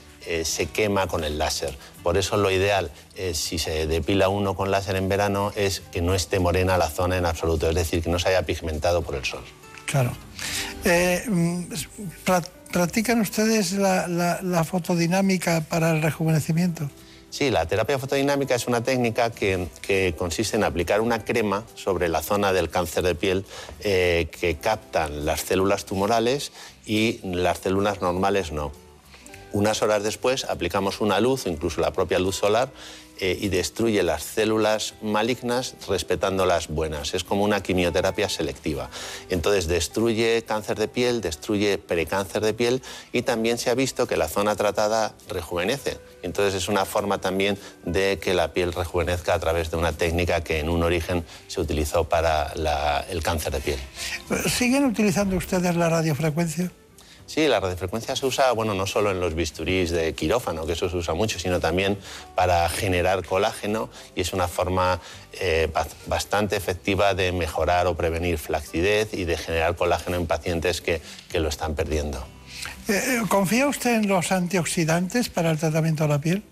se quema con el láser. Por eso lo ideal, si se depila uno con láser en verano, es que no esté morena la zona en absoluto, es decir, que no se haya pigmentado por el sol. Claro. ¿Practican ustedes la fotodinámica para el rejuvenecimiento? Sí, la terapia fotodinámica es una técnica que, consiste en aplicar una crema sobre la zona del cáncer de piel eh, que captan las células tumorales y las células normales no. Unas horas después aplicamos una luz, incluso la propia luz solar, eh, y destruye las células malignas respetando las buenas. Es como una quimioterapia selectiva. Entonces destruye cáncer de piel, destruye precáncer de piel y también se ha visto que la zona tratada rejuvenece. Entonces es una forma también de que la piel rejuvenezca a través de una técnica que en un origen se utilizó para el cáncer de piel. ¿Siguen utilizando ustedes la radiofrecuencia? Sí, la radiofrecuencia se usa, bueno, no solo en los bisturís de quirófano, que eso se usa mucho, sino también para generar colágeno y es una forma eh, bastante efectiva de mejorar o prevenir flacidez y de generar colágeno en pacientes que, que lo están perdiendo. Eh, ¿Confía usted en los antioxidantes para el tratamiento de la piel?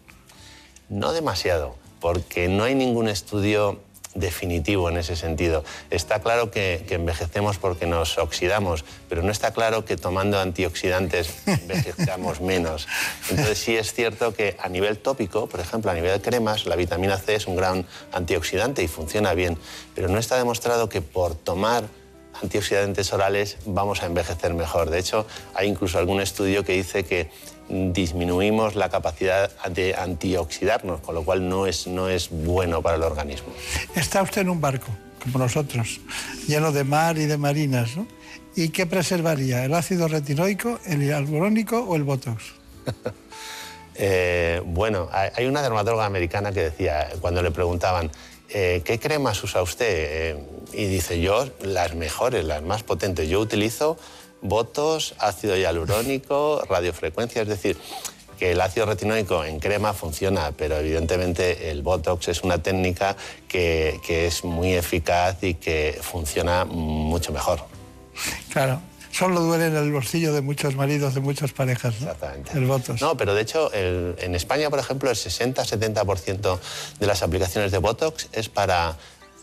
No demasiado, porque no hay ningún estudio definitivo en ese sentido. Está claro que, que, envejecemos porque nos oxidamos, pero no está claro que tomando antioxidantes envejezcamos (laughs) menos. Entonces sí es cierto que a nivel tópico, por ejemplo, a nivel de cremas, la vitamina C es un gran antioxidante y funciona bien, pero no está demostrado que por tomar antioxidantes orales vamos a envejecer mejor. De hecho, hay incluso algún estudio que dice que disminuimos la capacidad de antioxidarnos, con lo cual no es, no es bueno para el organismo. Está usted en un barco, como nosotros, lleno de mar y de marinas, ¿no? ¿Y qué preservaría? ¿El ácido retinoico, el hialurónico o el botox? (laughs) eh, bueno, hay una dermatóloga americana que decía, cuando le preguntaban, eh, ¿qué cremas usa usted? Eh, y dice, yo las mejores, las más potentes. Yo utilizo botos, ácido hialurónico, radiofrecuencia, es decir, que el ácido retinóico en crema funciona, pero evidentemente el Botox es una técnica que, que es muy eficaz y que funciona mucho mejor. Claro, solo duele en el bolsillo de muchos maridos, de muchas parejas. ¿no? Exactamente. El Botox. No, pero de hecho, el, en España, por ejemplo, el 60-70% de las aplicaciones de Botox es para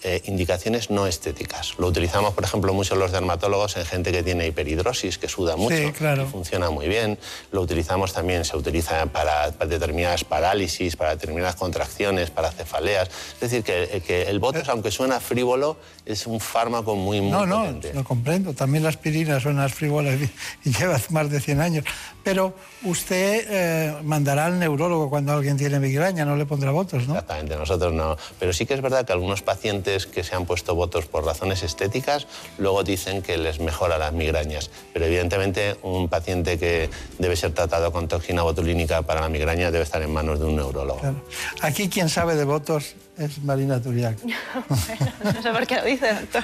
eh, indicaciones no estéticas. Lo utilizamos, por ejemplo, mucho los dermatólogos en gente que tiene hiperhidrosis, que suda mucho, Sí, claro. y funciona muy bien. Lo utilizamos también, se utiliza para, para determinadas parálisis, para determinadas contracciones, para cefaleas. Es decir, que, que el Botox, aunque suena frívolo, es un fármaco muy, muy No, no, lo comprendo. También la aspirina son unas frívolas (laughs) y, lleva más de 100 años. Pero usted eh, mandará al neurólogo cuando alguien tiene migraña, no le pondrá votos, ¿no? Exactamente, nosotros no. Pero sí que es verdad que algunos pacientes que se han puesto votos por razones estéticas luego dicen que les mejora las migrañas. Pero evidentemente un paciente que debe ser tratado con toxina botulínica para la migraña debe estar en manos de un neurólogo. Claro. Aquí quien sabe de votos es Marina Turiac. (laughs) no sé por qué lo dice, doctor.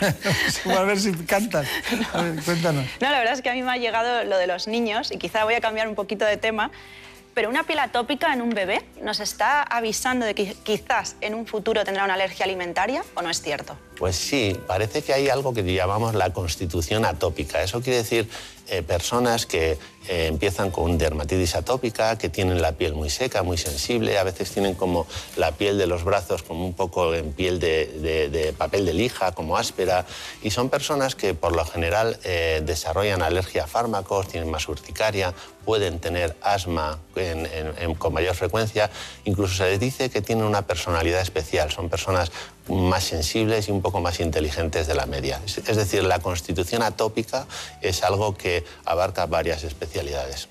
(laughs) a ver si cantas. (laughs) A ver, cuéntanos. No, la verdad es que a mí me ha llegado lo de los niños y quizá voy a cambiar un poquito de tema, pero una piel atópica en un bebé nos está avisando de que quizás en un futuro tendrá una alergia alimentaria o no es cierto. Pues sí, parece que hay algo que llamamos la constitución atópica. Eso quiere decir eh, personas que eh, empiezan con dermatitis atópica, que tienen la piel muy seca, muy sensible, a veces tienen como la piel de los brazos como un poco en piel de, papel de lija, como áspera, y son personas que por lo general eh, desarrollan alergia a fármacos, tienen más urticaria, pueden tener asma con mayor frecuencia, incluso se les dice que tienen una personalidad especial, son personas más sensibles y un poco más inteligentes de la media. Es, decir, la constitución atópica es algo que abarca varias especialidades.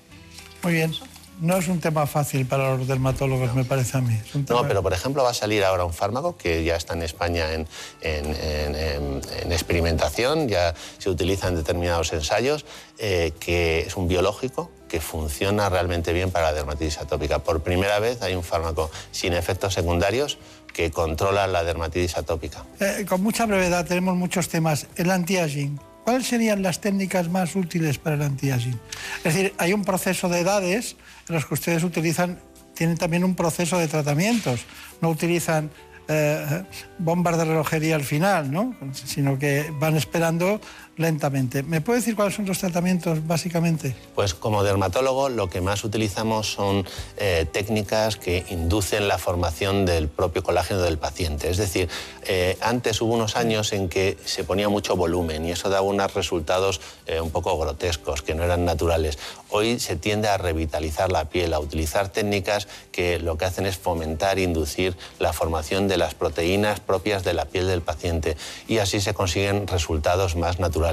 Muy bien. No es un tema fácil para los dermatólogos, me parece a mí. No, pero por ejemplo va a salir ahora un fármaco que ya está en España en, en- en- en- en experimentación, ya se utiliza en determinados ensayos, eh, que es un biológico que funciona realmente bien para la dermatitis atópica. Por primera vez hay un fármaco sin efectos secundarios que controla la dermatitis atópica. Eh, con mucha brevedad, tenemos muchos temas. El anti-aging. ¿Cuáles serían las técnicas más útiles para el anti-aging? Es decir, hay un proceso de edades en los que ustedes utilizan, tienen también un proceso de tratamientos. No utilizan eh, bombas de relojería al final, ¿no? Sino que van esperando lentamente. ¿Me puede decir cuáles son los tratamientos básicamente? Pues como dermatólogo lo que más utilizamos son eh, técnicas que inducen la formación del propio colágeno del paciente. Es decir, eh, antes hubo unos años en que se ponía mucho volumen y eso daba unos resultados eh, un poco grotescos, que no eran naturales. Hoy se tiende a revitalizar la piel, a utilizar técnicas que lo que hacen es fomentar e inducir la formación de las proteínas propias de la piel del paciente y así se consiguen resultados más naturales.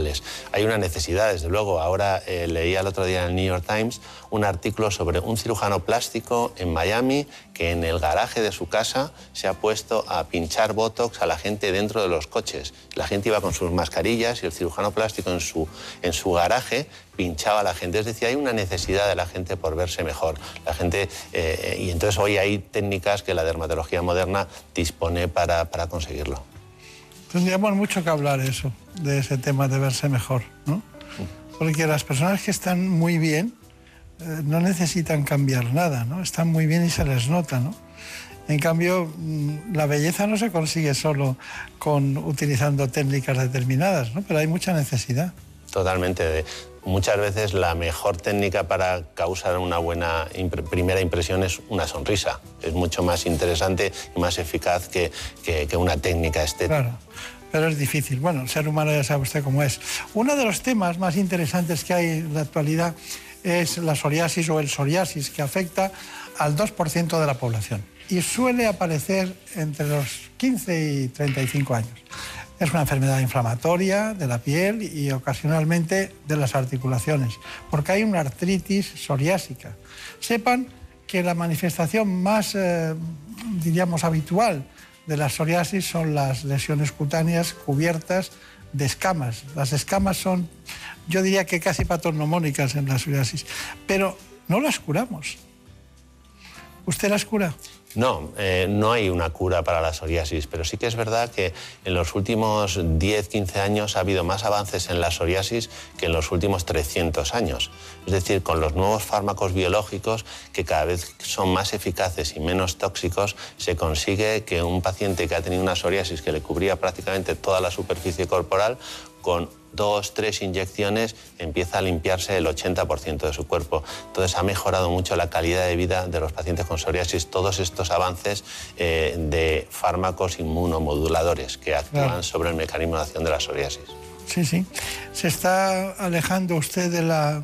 Hay una necesidad, desde luego. Ahora eh, leía el otro día en el New York Times un artículo sobre un cirujano plástico en Miami que en el garaje de su casa se ha puesto a pinchar botox a la gente dentro de los coches. La gente iba con sus mascarillas y el cirujano plástico en su, en su garaje pinchaba a la gente. Es decir, hay una necesidad de la gente por verse mejor. La gente, eh, y entonces hoy hay técnicas que la dermatología moderna dispone para, para conseguirlo. Tendríamos mucho que hablar eso, de ese tema de verse mejor, ¿no? Porque las personas que están muy bien eh, no necesitan cambiar nada, ¿no? Están muy bien y se les nota, ¿no? En cambio, mm, la belleza no se consigue solo con utilizando técnicas determinadas, ¿no? Pero hay mucha necesidad. Totalmente. Muchas veces la mejor técnica para causar una buena primera impresión es una sonrisa. Es mucho más interesante y más eficaz que, que- que una técnica estética. Claro, pero es difícil. Bueno, el ser humano ya sabe usted cómo es. Uno de los temas más interesantes que hay en la actualidad es la psoriasis o el psoriasis, que afecta al 2% de la población y suele aparecer entre los 15 y 35 años. Es una enfermedad inflamatoria de la piel y ocasionalmente de las articulaciones, porque hay una artritis psoriásica. Sepan que la manifestación más, eh, diríamos, habitual de la psoriasis son las lesiones cutáneas cubiertas de escamas. Las escamas son, yo diría que casi patognomónicas en la psoriasis, pero no las curamos. ¿Usted las cura? No, eh, no hay una cura para la psoriasis, pero sí que es verdad que en los últimos 10, 15 años ha habido más avances en la psoriasis que en los últimos 300 años. Es decir, con los nuevos fármacos biológicos que cada vez son más eficaces y menos tóxicos, se consigue que un paciente que ha tenido una psoriasis que le cubría prácticamente toda la superficie corporal, con dos, tres inyecciones empieza a limpiarse el 80% de su cuerpo. Entonces ha mejorado mucho la calidad de vida de los pacientes con psoriasis todos estos avances eh, de fármacos inmunomoduladores que actúan sobre el mecanismo de acción de la psoriasis. Sí, sí. Se está alejando usted de la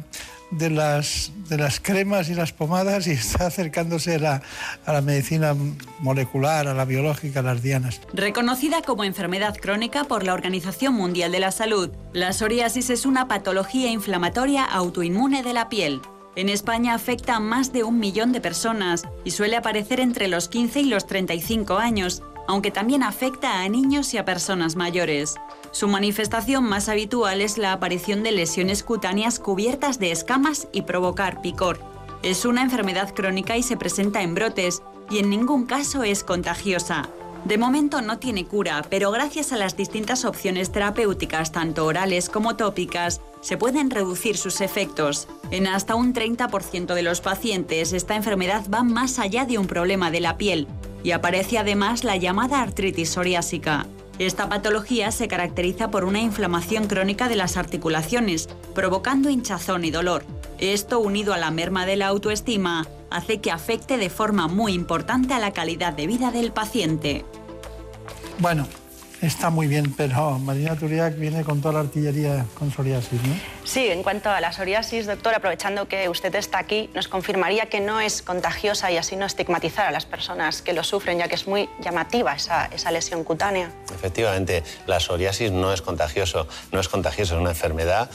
de las, de las cremas y las pomadas y (laughs) está acercándose a la, medicina molecular, a la biológica, a las dianas. Reconocida como enfermedad crónica por la Organización Mundial de la Salud, la psoriasis es una patología inflamatoria autoinmune de la piel. En España afecta a más de un millón de personas y suele aparecer entre los 15 y los 35 años, aunque también afecta a niños y a personas mayores. Su manifestación más habitual es la aparición de lesiones cutáneas cubiertas de escamas y provocar picor. Es una enfermedad crónica y se presenta en brotes, y en ningún caso es contagiosa. De momento no tiene cura, pero gracias a las distintas opciones terapéuticas, tanto orales como tópicas, se pueden reducir sus efectos. En hasta un 30% de los pacientes, esta enfermedad va más allá de un problema de la piel y aparece además la llamada artritis psoriásica. Esta patología se caracteriza por una inflamación crónica de las articulaciones, provocando hinchazón y dolor. Esto, unido a la merma de la autoestima, hace que afecte de forma muy importante a la calidad de vida del paciente. Bueno, está muy bien, pero Marina Turiak viene con toda la artillería con psoriasis, ¿no? Sí, en cuanto a la psoriasis, doctor, aprovechando que usted está aquí, nos confirmaría que no es contagiosa y así no estigmatizar a las personas que lo sufren, ya que es muy llamativa esa, esa lesión cutánea. Efectivamente, la psoriasis no es contagioso, no es contagioso, es una enfermedad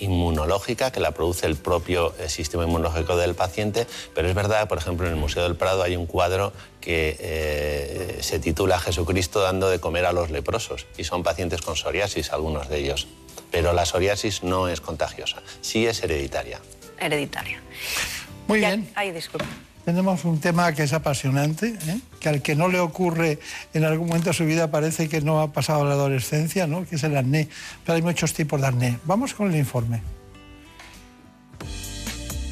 inmunológica que la produce el propio eh, sistema inmunológico del paciente, pero es verdad, por ejemplo, en el Museo del Prado hay un cuadro que eh, se titula Jesucristo dando de comer a los leprosos y son pacientes con psoriasis, algunos de ellos. Pero la psoriasis no es contagiosa, sí es hereditaria. Hereditaria. Muy bien. Ay, disculpe. Tenemos un tema que es apasionante, ¿eh? que al que no le ocurre en algún momento de su vida parece que no ha pasado la adolescencia, ¿no? que es el acné. Pero hay muchos tipos de acné. Vamos con el informe.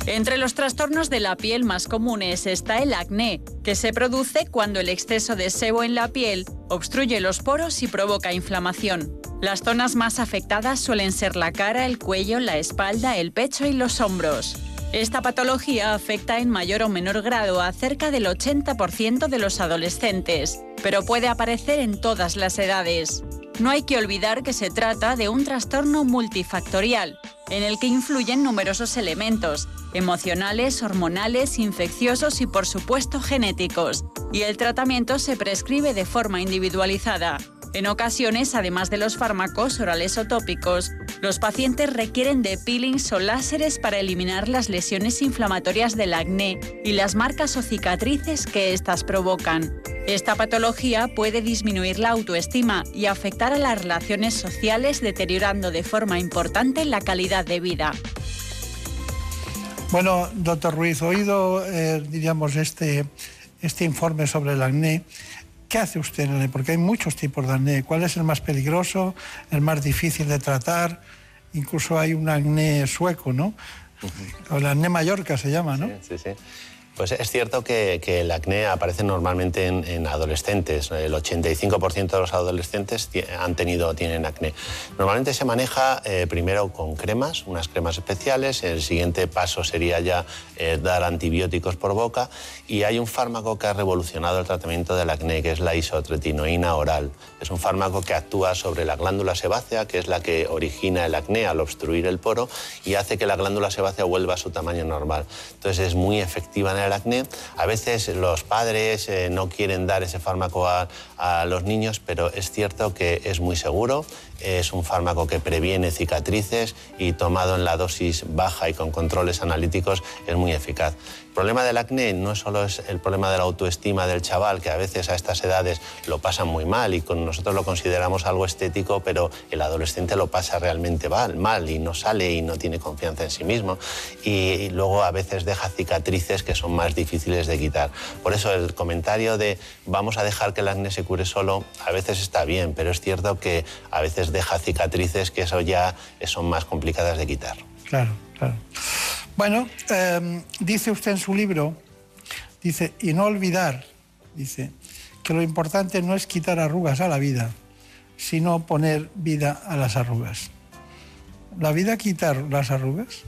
Entre los trastornos de la piel más comunes está el acné, que se produce cuando el exceso de sebo en la piel obstruye los poros y provoca inflamación. Las zonas más afectadas suelen ser la cara, el cuello, la espalda, el pecho y los hombros. Esta patología afecta en mayor o menor grado a cerca del 80% de los adolescentes, pero puede aparecer en todas las edades. No hay que olvidar que se trata de un trastorno multifactorial, en el que influyen numerosos elementos, emocionales, hormonales, infecciosos y por supuesto genéticos, y el tratamiento se prescribe de forma individualizada. En ocasiones, además de los fármacos orales o tópicos, los pacientes requieren de peelings o láseres para eliminar las lesiones inflamatorias del acné y las marcas o cicatrices que éstas provocan. Esta patología puede disminuir la autoestima y afectar a las relaciones sociales, deteriorando de forma importante la calidad de vida. Bueno, doctor Ruiz, oído, eh, diríamos, este, este informe sobre el acné, ¿Qué hace usted en el Porque hay muchos tipos de acné. ¿Cuál es el más peligroso, el más difícil de tratar? Incluso hay un acné sueco, ¿no? O el acné Mallorca se llama, ¿no? Sí, sí, sí. Pues es cierto que, el acné aparece normalmente en, adolescentes. El 85% de los adolescentes han tenido tienen acné. Normalmente se maneja eh, primero con cremas, unas cremas especiales. El siguiente paso sería ya eh, dar antibióticos por boca. Y hay un fármaco que ha revolucionado el tratamiento del acné, que es la isotretinoína oral. Es un fármaco que actúa sobre la glándula sebácea, que es la que origina el acné al obstruir el poro y hace que la glándula sebácea vuelva a su tamaño normal. Entonces es muy efectiva en el acné. A veces los padres eh, no quieren dar ese fármaco a, a los niños, pero es cierto que es muy seguro es un fármaco que previene cicatrices y tomado en la dosis baja y con controles analíticos es muy eficaz. Problema del acné no solo es el problema de la autoestima del chaval, que a veces a estas edades lo pasa muy mal y con nosotros lo consideramos algo estético, pero el adolescente lo pasa realmente mal, mal y no sale y no tiene confianza en sí mismo. Y luego a veces deja cicatrices que son más difíciles de quitar. Por eso el comentario de vamos a dejar que el acné se cure solo, a veces está bien, pero es cierto que a veces deja cicatrices que eso ya son más complicadas de quitar. Claro, claro. Bueno, em, dice usted en su libro, dice, y no olvidar, dice, que lo importante no es quitar arrugas a la vida, sino poner vida a las arrugas. ¿La vida quita las arrugas?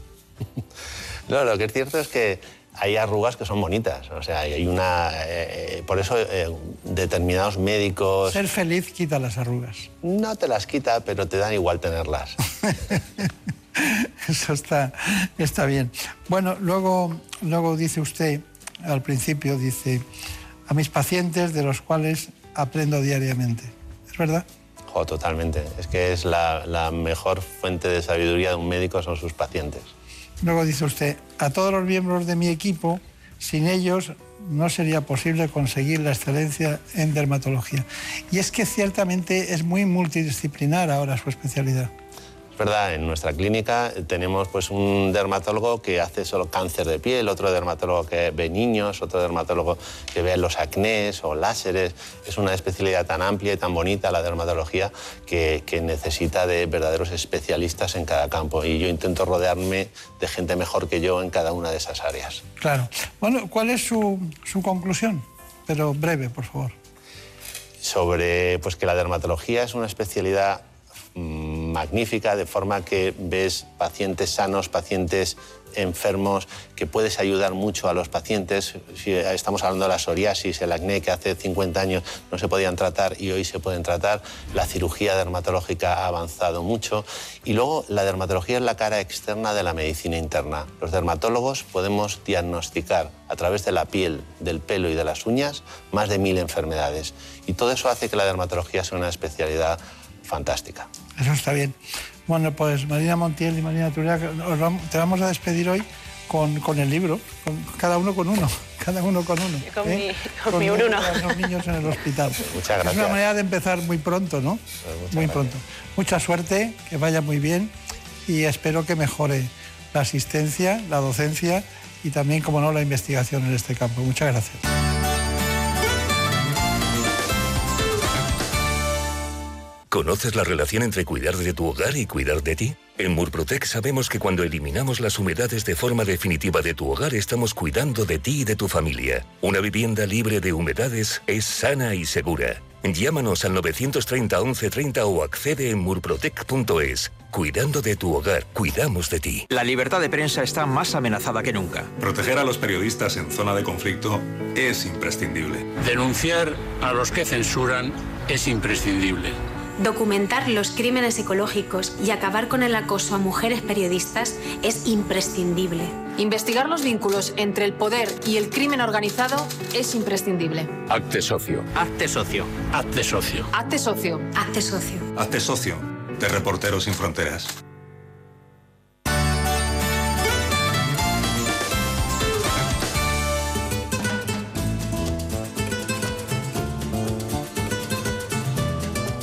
(laughs) no, lo que es cierto es que hay arrugas que son bonitas. O sea, hay una. Eh, por eso eh, determinados médicos. Ser feliz quita las arrugas. No te las quita, pero te dan igual tenerlas. (laughs) (laughs) Eso está, está bien. Bueno, luego, luego dice usted, al principio, dice, a mis pacientes de los cuales aprendo diariamente. ¿Es verdad? Oh, totalmente. Es que es la, la mejor fuente de sabiduría de un médico son sus pacientes. Luego dice usted, a todos los miembros de mi equipo, sin ellos no sería posible conseguir la excelencia en dermatología. Y es que ciertamente es muy multidisciplinar ahora su especialidad verdad, en nuestra clínica tenemos pues un dermatólogo que hace solo cáncer de piel, otro dermatólogo que ve niños, otro dermatólogo que ve los acnés o láseres. Es una especialidad tan amplia y tan bonita la dermatología que, necesita de verdaderos especialistas en cada campo. Y yo intento rodearme de gente mejor que yo en cada una de esas áreas. Claro. Bueno, ¿cuál es su, su conclusión? Pero breve, por favor. Sobre pues, que la dermatología es una especialidad magnífica, de forma que ves pacientes sanos, pacientes enfermos, que puedes ayudar mucho a los pacientes. Si estamos hablando de la psoriasis, el acné, que hace 50 años no se podían tratar y hoy se pueden tratar. La cirugía dermatológica ha avanzado mucho. Y luego la dermatología es la cara externa de la medicina interna. Los dermatólogos podemos diagnosticar a través de la piel, del pelo y de las uñas más de mil enfermedades. Y todo eso hace que la dermatología sea una especialidad fantástica. Eso está bien. Bueno, pues Marina Montiel y Marina Turia, te vamos a despedir hoy con, con el libro, con, cada uno con uno, (laughs) cada uno con uno. con, ¿eh? mi, con, mi Bruno. Los niños en el hospital. Muchas gracias. Es una manera de empezar muy pronto, ¿no? Pues muy pronto. Mucha suerte, que vaya muy bien y espero que mejore la asistencia, la docencia y también, como no, la investigación en este campo. Muchas gracias. ¿Conoces la relación entre cuidar de tu hogar y cuidar de ti? En Murprotec sabemos que cuando eliminamos las humedades de forma definitiva de tu hogar estamos cuidando de ti y de tu familia. Una vivienda libre de humedades es sana y segura. Llámanos al 930 1130 o accede en murprotec.es. Cuidando de tu hogar, cuidamos de ti. La libertad de prensa está más amenazada que nunca. Proteger a los periodistas en zona de conflicto es imprescindible. Denunciar a los que censuran es imprescindible. Documentar los crímenes ecológicos y acabar con el acoso a mujeres periodistas es imprescindible. Investigar los vínculos entre el poder y el crimen organizado es imprescindible. Acte socio. Acte socio. Acte socio. Acte socio. Acte socio. Acte socio. De Reporteros Sin Fronteras.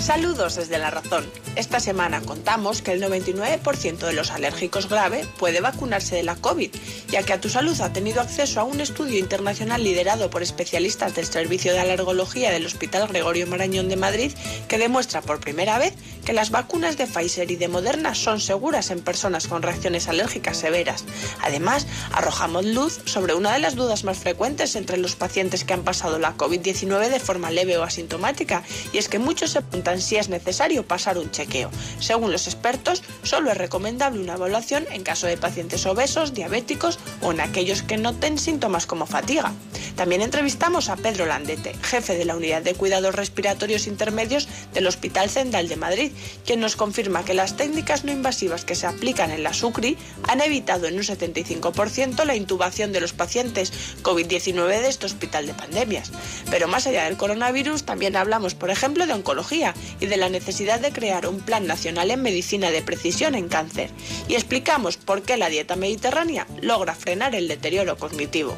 Saludos desde La Razón. Esta semana contamos que el 99% de los alérgicos grave puede vacunarse de la COVID, ya que A Tu Salud ha tenido acceso a un estudio internacional liderado por especialistas del Servicio de Alergología del Hospital Gregorio Marañón de Madrid, que demuestra por primera vez que las vacunas de Pfizer y de Moderna son seguras en personas con reacciones alérgicas severas. Además, arrojamos luz sobre una de las dudas más frecuentes entre los pacientes que han pasado la COVID-19 de forma leve o asintomática, y es que muchos se si es necesario pasar un chequeo. Según los expertos, solo es recomendable una evaluación en caso de pacientes obesos, diabéticos o en aquellos que noten síntomas como fatiga. También entrevistamos a Pedro Landete, jefe de la Unidad de Cuidados Respiratorios Intermedios del Hospital Central de Madrid, quien nos confirma que las técnicas no invasivas que se aplican en la SUCRI han evitado en un 75% la intubación de los pacientes COVID-19 de este hospital de pandemias. Pero más allá del coronavirus, también hablamos, por ejemplo, de oncología y de la necesidad de crear un plan nacional en medicina de precisión en cáncer. Y explicamos por qué la dieta mediterránea logra frenar el deterioro cognitivo.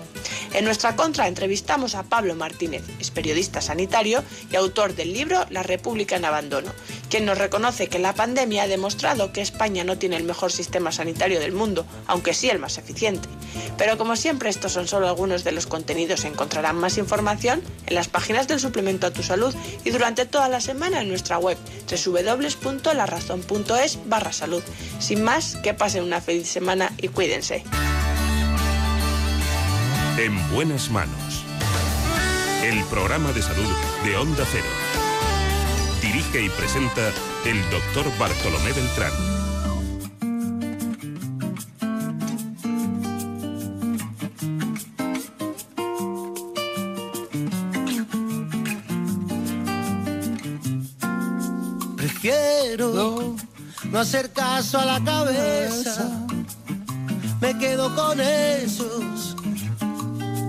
En nuestra contra entrevistamos a Pablo Martínez, es periodista sanitario y autor del libro La República en Abandono, quien nos reconoce que la pandemia ha demostrado que España no tiene el mejor sistema sanitario del mundo, aunque sí el más eficiente. Pero como siempre estos son solo algunos de los contenidos, encontrarán más información en las páginas del suplemento a tu salud y durante toda la semana nuestra web www.larazón.es barra salud. Sin más, que pasen una feliz semana y cuídense. En buenas manos. el programa de salud de Onda Cero. Dirige y presenta el doctor Bartolomé Beltrán. No hacer caso a la cabeza. Me quedo con esos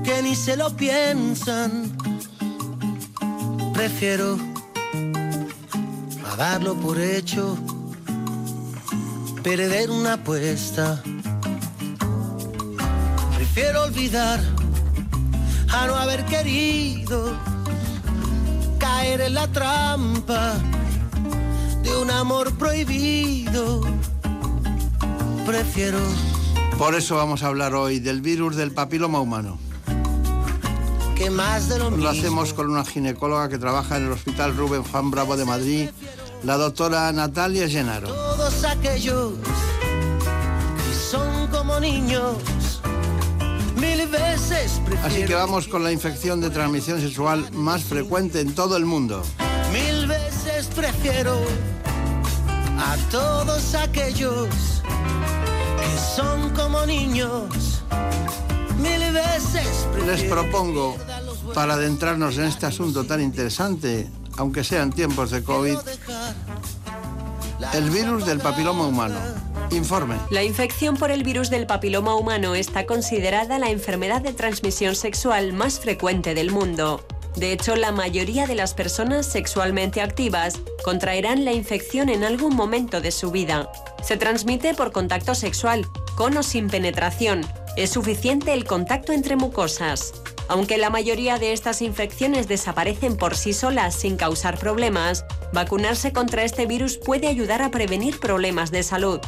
que ni se lo piensan. Prefiero a darlo por hecho, perder una apuesta. Prefiero olvidar a no haber querido caer en la trampa un amor prohibido. Prefiero. Por eso vamos a hablar hoy del virus del papiloma humano. Que más de lo, lo mismo. hacemos con una ginecóloga que trabaja en el Hospital Rubén Juan Bravo de Madrid, la doctora Natalia Llenaro. Todos aquellos que son como niños, mil veces prefiero. Así que vamos con la infección de transmisión sexual más frecuente en todo el mundo. Mil veces prefiero a todos aquellos que son como niños. Mil veces. Les propongo, para adentrarnos en este asunto tan interesante, aunque sean tiempos de COVID, el virus del papiloma humano. Informe. La infección por el virus del papiloma humano está considerada la enfermedad de transmisión sexual más frecuente del mundo. De hecho, la mayoría de las personas sexualmente activas contraerán la infección en algún momento de su vida. Se transmite por contacto sexual, con o sin penetración. Es suficiente el contacto entre mucosas. Aunque la mayoría de estas infecciones desaparecen por sí solas sin causar problemas, vacunarse contra este virus puede ayudar a prevenir problemas de salud.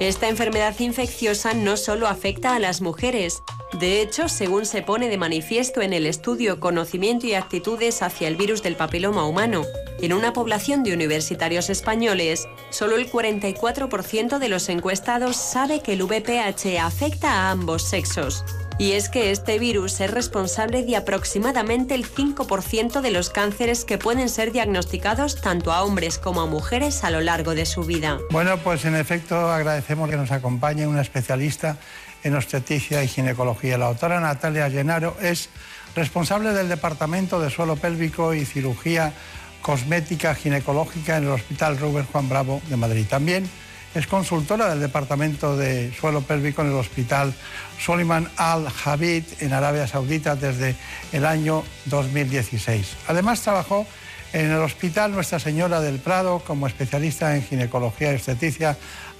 Esta enfermedad infecciosa no solo afecta a las mujeres, de hecho, según se pone de manifiesto en el estudio Conocimiento y Actitudes hacia el virus del papiloma humano, en una población de universitarios españoles, solo el 44% de los encuestados sabe que el VPH afecta a ambos sexos. Y es que este virus es responsable de aproximadamente el 5% de los cánceres que pueden ser diagnosticados tanto a hombres como a mujeres a lo largo de su vida. Bueno, pues en efecto agradecemos que nos acompañe una especialista en obstetricia y ginecología. La doctora Natalia Llenaro es responsable del Departamento de Suelo Pélvico y Cirugía Cosmética Ginecológica en el Hospital Rubén Juan Bravo de Madrid. También es consultora del Departamento de Suelo Pélvico en el Hospital Soliman Al Habib en Arabia Saudita desde el año 2016. Además trabajó en el Hospital Nuestra Señora del Prado como especialista en ginecología y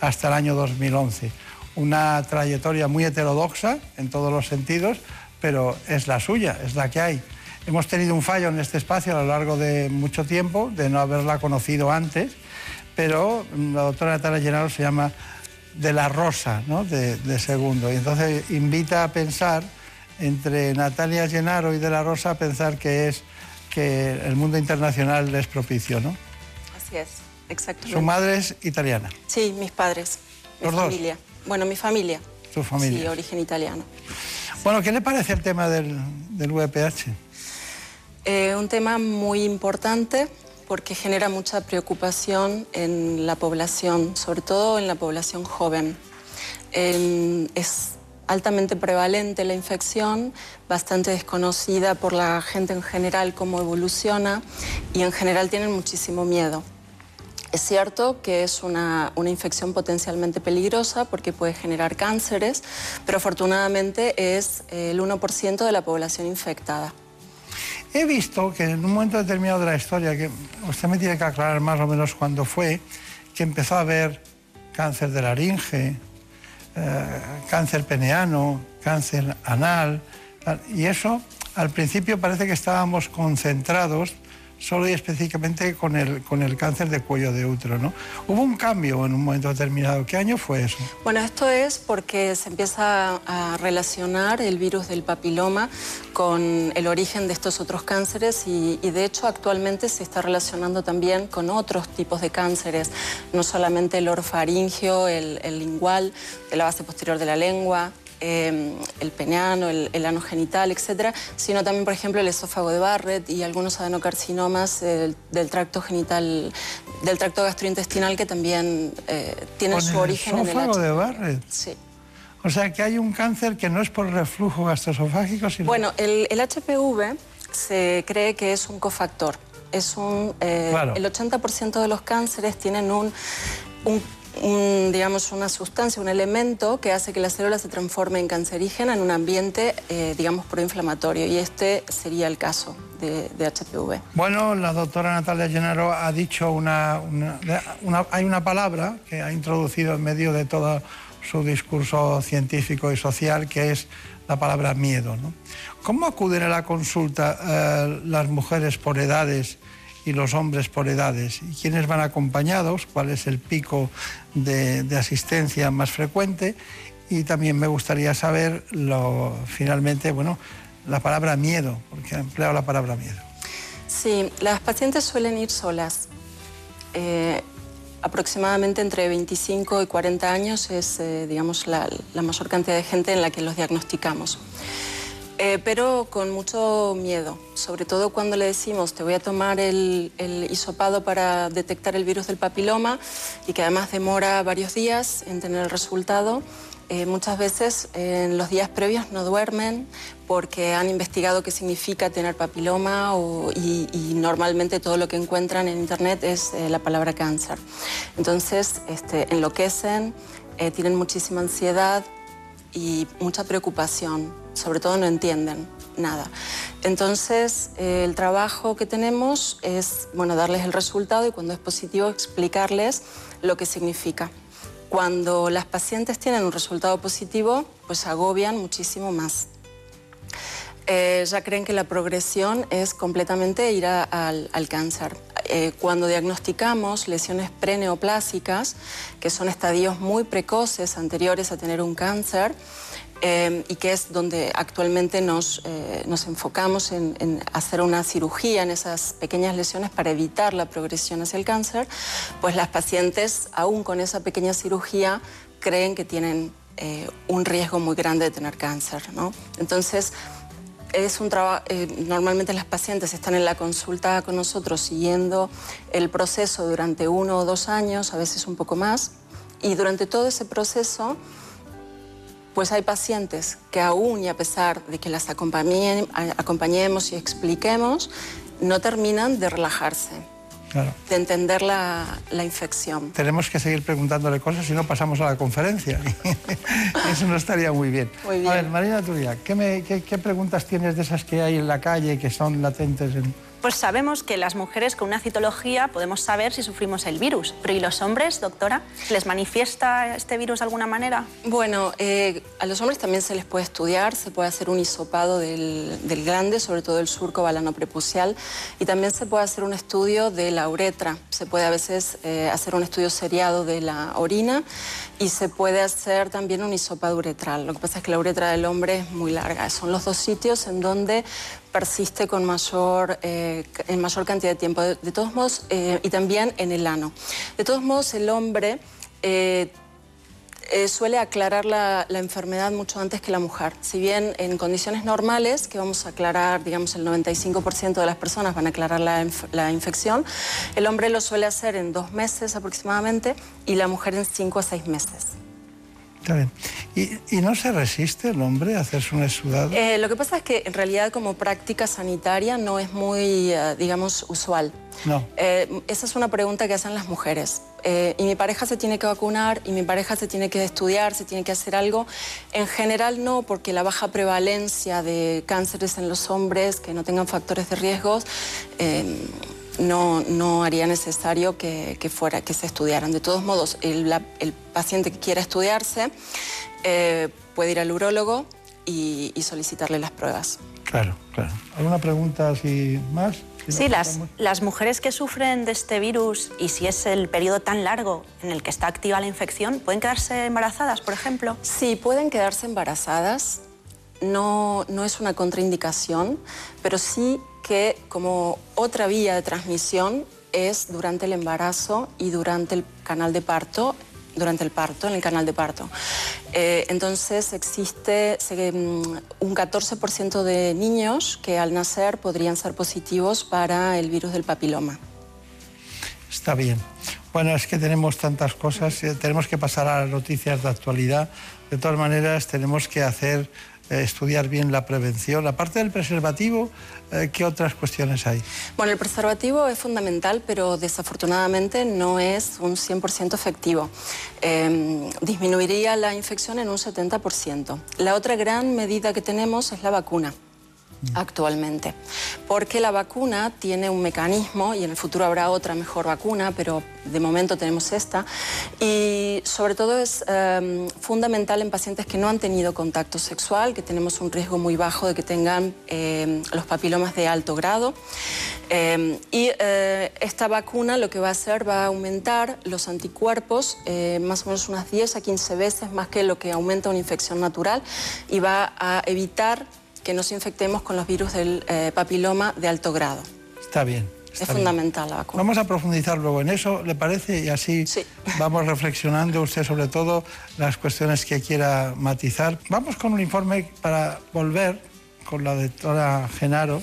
hasta el año 2011. Una trayectoria muy heterodoxa en todos los sentidos, pero es la suya, es la que hay. Hemos tenido un fallo en este espacio a lo largo de mucho tiempo, de no haberla conocido antes, pero la doctora Natalia Llenaro se llama de la rosa, ¿no? de, de segundo. Y entonces invita a pensar entre Natalia Llenaro y de la Rosa a pensar que es que el mundo internacional es propicio, ¿no? Así es, exactamente. Su madre es italiana, Sí, mis padres, mi ¿Los dos? familia. Bueno, mi familia. su familia. Sí, origen italiano. Bueno, ¿qué le parece el tema del, del VPH? Eh, un tema muy importante porque genera mucha preocupación en la población, sobre todo en la población joven. Eh, es altamente prevalente la infección, bastante desconocida por la gente en general cómo evoluciona y en general tienen muchísimo miedo. Es cierto que es una, una infección potencialmente peligrosa porque puede generar cánceres, pero afortunadamente es el 1% de la población infectada. He visto que en un momento determinado de la historia, que usted me tiene que aclarar más o menos cuándo fue, que empezó a haber cáncer de laringe, eh, cáncer peneano, cáncer anal, y eso al principio parece que estábamos concentrados solo y específicamente con el, con el cáncer de cuello de útero. ¿no? Hubo un cambio en un momento determinado. ¿Qué año fue eso? Bueno, esto es porque se empieza a relacionar el virus del papiloma con el origen de estos otros cánceres y, de hecho actualmente se está relacionando también con otros tipos de cánceres, no solamente el orfaringio, el, el lingual, de la base posterior de la lengua, eh, el peneano, el, el ano genital, etcétera, sino también, por ejemplo, el esófago de Barrett y algunos adenocarcinomas eh, del tracto genital, del tracto gastrointestinal que también eh, tienen su el origen en el esófago de Barrett. Sí. O sea que hay un cáncer que no es por reflujo gastroesofágico, sino... Bueno, el, el HPV se cree que es un cofactor. Es un, eh, Claro. El 80% de los cánceres tienen un, un- digamos, una sustancia, un elemento que hace que la célula se transforme en cancerígena en un ambiente, eh, digamos, proinflamatorio. Y este sería el caso de, HPV. Bueno, la doctora Natalia Llenaro ha dicho una- Hay una palabra que ha introducido en medio de todo su discurso científico y social, que es la palabra miedo. ¿no? ¿Cómo acuden a la consulta eh, las mujeres por edades y los hombres por edades? ¿Y quiénes van acompañados? ¿Cuál es el pico de, de asistencia más frecuente? Y también me gustaría saber, lo, finalmente, bueno, la palabra miedo, porque ha empleado la palabra miedo. Sí, las pacientes suelen ir solas. Eh, aproximadamente entre 25 y 40 años es, eh, digamos, la, la mayor cantidad de gente en la que los diagnosticamos. Eh, pero con mucho miedo, sobre todo cuando le decimos te voy a tomar el, el hisopado para detectar el virus del papiloma y que además demora varios días en tener el resultado. Eh, muchas veces eh, en los días previos no duermen porque han investigado qué significa tener papiloma o- y, y normalmente todo lo que encuentran en internet es eh, la palabra cáncer. Entonces este, enloquecen, eh, tienen muchísima ansiedad, y mucha preocupación, sobre todo no entienden nada. Entonces, eh, el trabajo que tenemos es, bueno, darles el resultado y cuando es positivo explicarles lo que significa. Cuando las pacientes tienen un resultado positivo, pues agobian muchísimo más. Eh, ya creen que la progresión es completamente ir al cáncer. Eh, cuando diagnosticamos lesiones preneoplásicas, que son estadios muy precoces anteriores a tener un cáncer, eh, y que es donde actualmente nos, eh, nos enfocamos en, en hacer una cirugía en esas pequeñas lesiones para evitar la progresión hacia el cáncer, pues las pacientes, aún con esa pequeña cirugía, creen que tienen eh, un riesgo muy grande de tener cáncer. ¿no? Entonces, es un trabajo, normalmente las pacientes están en la consulta con nosotros siguiendo el proceso durante uno o dos años, a veces un poco más, y durante todo ese proceso, pues hay pacientes que aún y a pesar de que las acompañe- acompañemos y expliquemos, no terminan de relajarse, Claro. de entender la, la infección. Tenemos que seguir preguntándole cosas si no pasamos a la conferencia. (laughs) Eso no estaría muy bien. Muy bien. A ver, Marina Turia, ¿qué, me- qué- qué preguntas tienes de esas que hay en la calle que son latentes? En... Pues sabemos que las mujeres con una citología podemos saber si sufrimos el virus. Pero ¿y los hombres, doctora? ¿Les manifiesta este virus de alguna manera? Bueno, eh, a los hombres también se les puede estudiar, se puede hacer un hisopado del, del glande, sobre todo el surco balano prepucial, y también se puede hacer un estudio de la uretra. Se puede a veces eh, hacer un estudio seriado de la orina y se puede hacer también un hisopado uretral. Lo que pasa es que la uretra del hombre es muy larga. Son los dos sitios en donde persiste con mayor, eh, en mayor cantidad de tiempo. De, todos modos, eh, y también en el ano. De todos modos, el hombre eh, suele aclarar la, la enfermedad mucho antes que la mujer. Si bien en condiciones normales, que vamos a aclarar, digamos, el 95% de las personas van a aclarar la, la infección, el hombre lo suele hacer en dos meses aproximadamente y la mujer en cinco a seis meses. Está bien. ¿Y, y no se resiste el hombre a hacerse un exudado? Eh, lo que pasa es que en realidad como práctica sanitaria no es muy, eh, digamos, usual. No. Eh, esa es una pregunta que hacen las mujeres. Eh, y mi pareja se tiene que vacunar, y mi pareja se tiene que estudiar, se tiene que hacer algo. En general no, porque la baja prevalencia de cánceres en los hombres que no tengan factores de riesgos eh, no, no haría necesario que, que fuera, que se estudiaran. De todos modos, el, la- el paciente que quiera estudiarse eh, puede ir al urólogo y, y solicitarle las pruebas. Claro, claro. ¿Alguna pregunta así más? Si Sí, las, las mujeres que sufren de este virus y si es el periodo tan largo en el que está activa la infección, ¿pueden quedarse embarazadas, por ejemplo? Sí, pueden quedarse embarazadas. No, no es una contraindicación, pero sí que como otra vía de transmisión es durante el embarazo y durante el canal de parto, durante el parto, en el canal de parto. Eh, entonces existe mm, un 14% de niños que al nacer podrían ser positivos para el virus del papiloma. Está bien. Bueno, es que tenemos tantas cosas, eh, tenemos que pasar a las noticias de actualidad. De todas maneras, tenemos que hacer eh, estudiar bien la prevención. Aparte del preservativo, ¿qué otras cuestiones hay? Bueno, el preservativo es fundamental, pero desafortunadamente no es un 100% efectivo. Em, disminuiría la infección en un 70%. La otra gran medida que tenemos es la vacuna actualmente, porque la vacuna tiene un mecanismo y en el futuro habrá otra mejor vacuna, pero de momento tenemos esta, y sobre todo es em, fundamental en pacientes que no han tenido contacto sexual, que tenemos un riesgo muy bajo de que tengan em, los papilomas de alto grado. Em, y eh, esta vacuna lo que va a hacer va a aumentar los anticuerpos eh, más o menos unas 10 a 15 veces más que lo que aumenta una infección natural y va a evitar que nos infectemos con los virus del eh, papiloma de alto grado. Está bien. es fundamental la vacuna. Vamos a profundizar luego en eso, ¿le parece? Y así (laughs) vamos reflexionando usted sobre todo las cuestiones que quiera matizar. Vamos con un informe para volver con la doctora Genaro,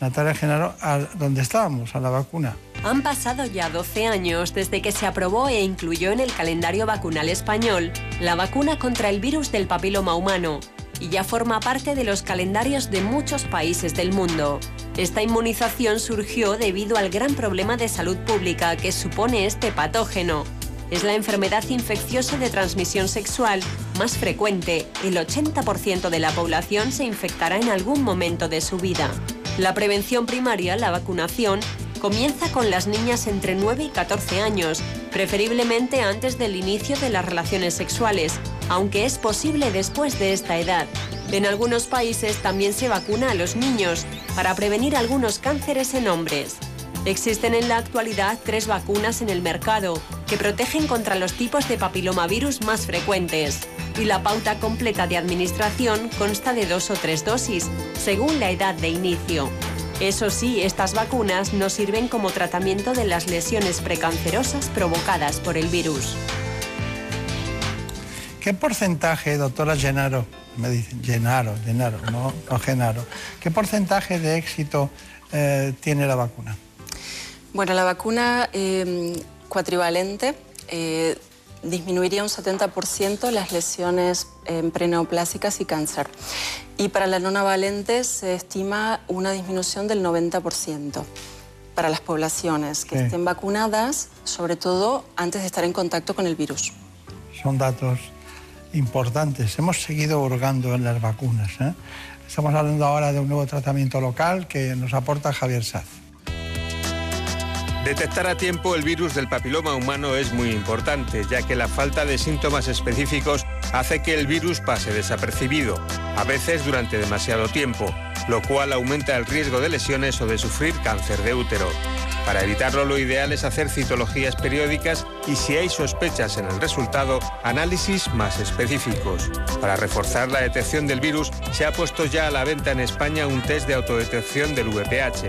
Natalia Genaro, a donde estábamos, a la vacuna. Han pasado ya 12 años desde que se aprobó e incluyó en el calendario vacunal español la vacuna contra el virus del papiloma humano ya forma parte de los calendarios de muchos países del mundo. Esta inmunización surgió debido al gran problema de salud pública que supone este patógeno. Es la enfermedad infecciosa de transmisión sexual más frecuente. El 80% de la población se infectará en algún momento de su vida. La prevención primaria, la vacunación, comienza con las niñas entre 9 y 14 años, preferiblemente antes del inicio de las relaciones sexuales, aunque es posible después de esta edad. En algunos países también se vacuna a los niños para prevenir algunos cánceres en hombres. Existen en la actualidad tres vacunas en el mercado que protegen contra los tipos de papilomavirus más frecuentes y la pauta completa de administración consta de dos o tres dosis, según la edad de inicio. Eso sí, estas vacunas no sirven como tratamiento de las lesiones precancerosas provocadas por el virus. ¿Qué porcentaje, doctora Genaro, me dicen Genaro, Genaro, no, Genaro, qué porcentaje de éxito eh, tiene la vacuna? Bueno, la vacuna em, cuatrivalente eh, disminuiría un 70% las lesiones em, preneoplásicas y cáncer. Y para la nonavalente se estima una disminución del 90% para las poblaciones que estén vacunadas, sobre todo antes de estar en contacto con el virus. Son datos importantes. Hemos seguido hurgando en las vacunas. ¿eh? Estamos hablando ahora de un nuevo tratamiento local que nos aporta Javier Saz. Detectar a tiempo el virus del papiloma humano es muy importante, ya que la falta de síntomas específicos hace que el virus pase desapercibido, a veces durante demasiado tiempo, lo cual aumenta el riesgo de lesiones o de sufrir cáncer de útero. Para evitarlo lo ideal es hacer citologías periódicas y si hay sospechas en el resultado, análisis más específicos. Para reforzar la detección del virus se ha puesto ya a la venta en España un test de autodetección del VPH.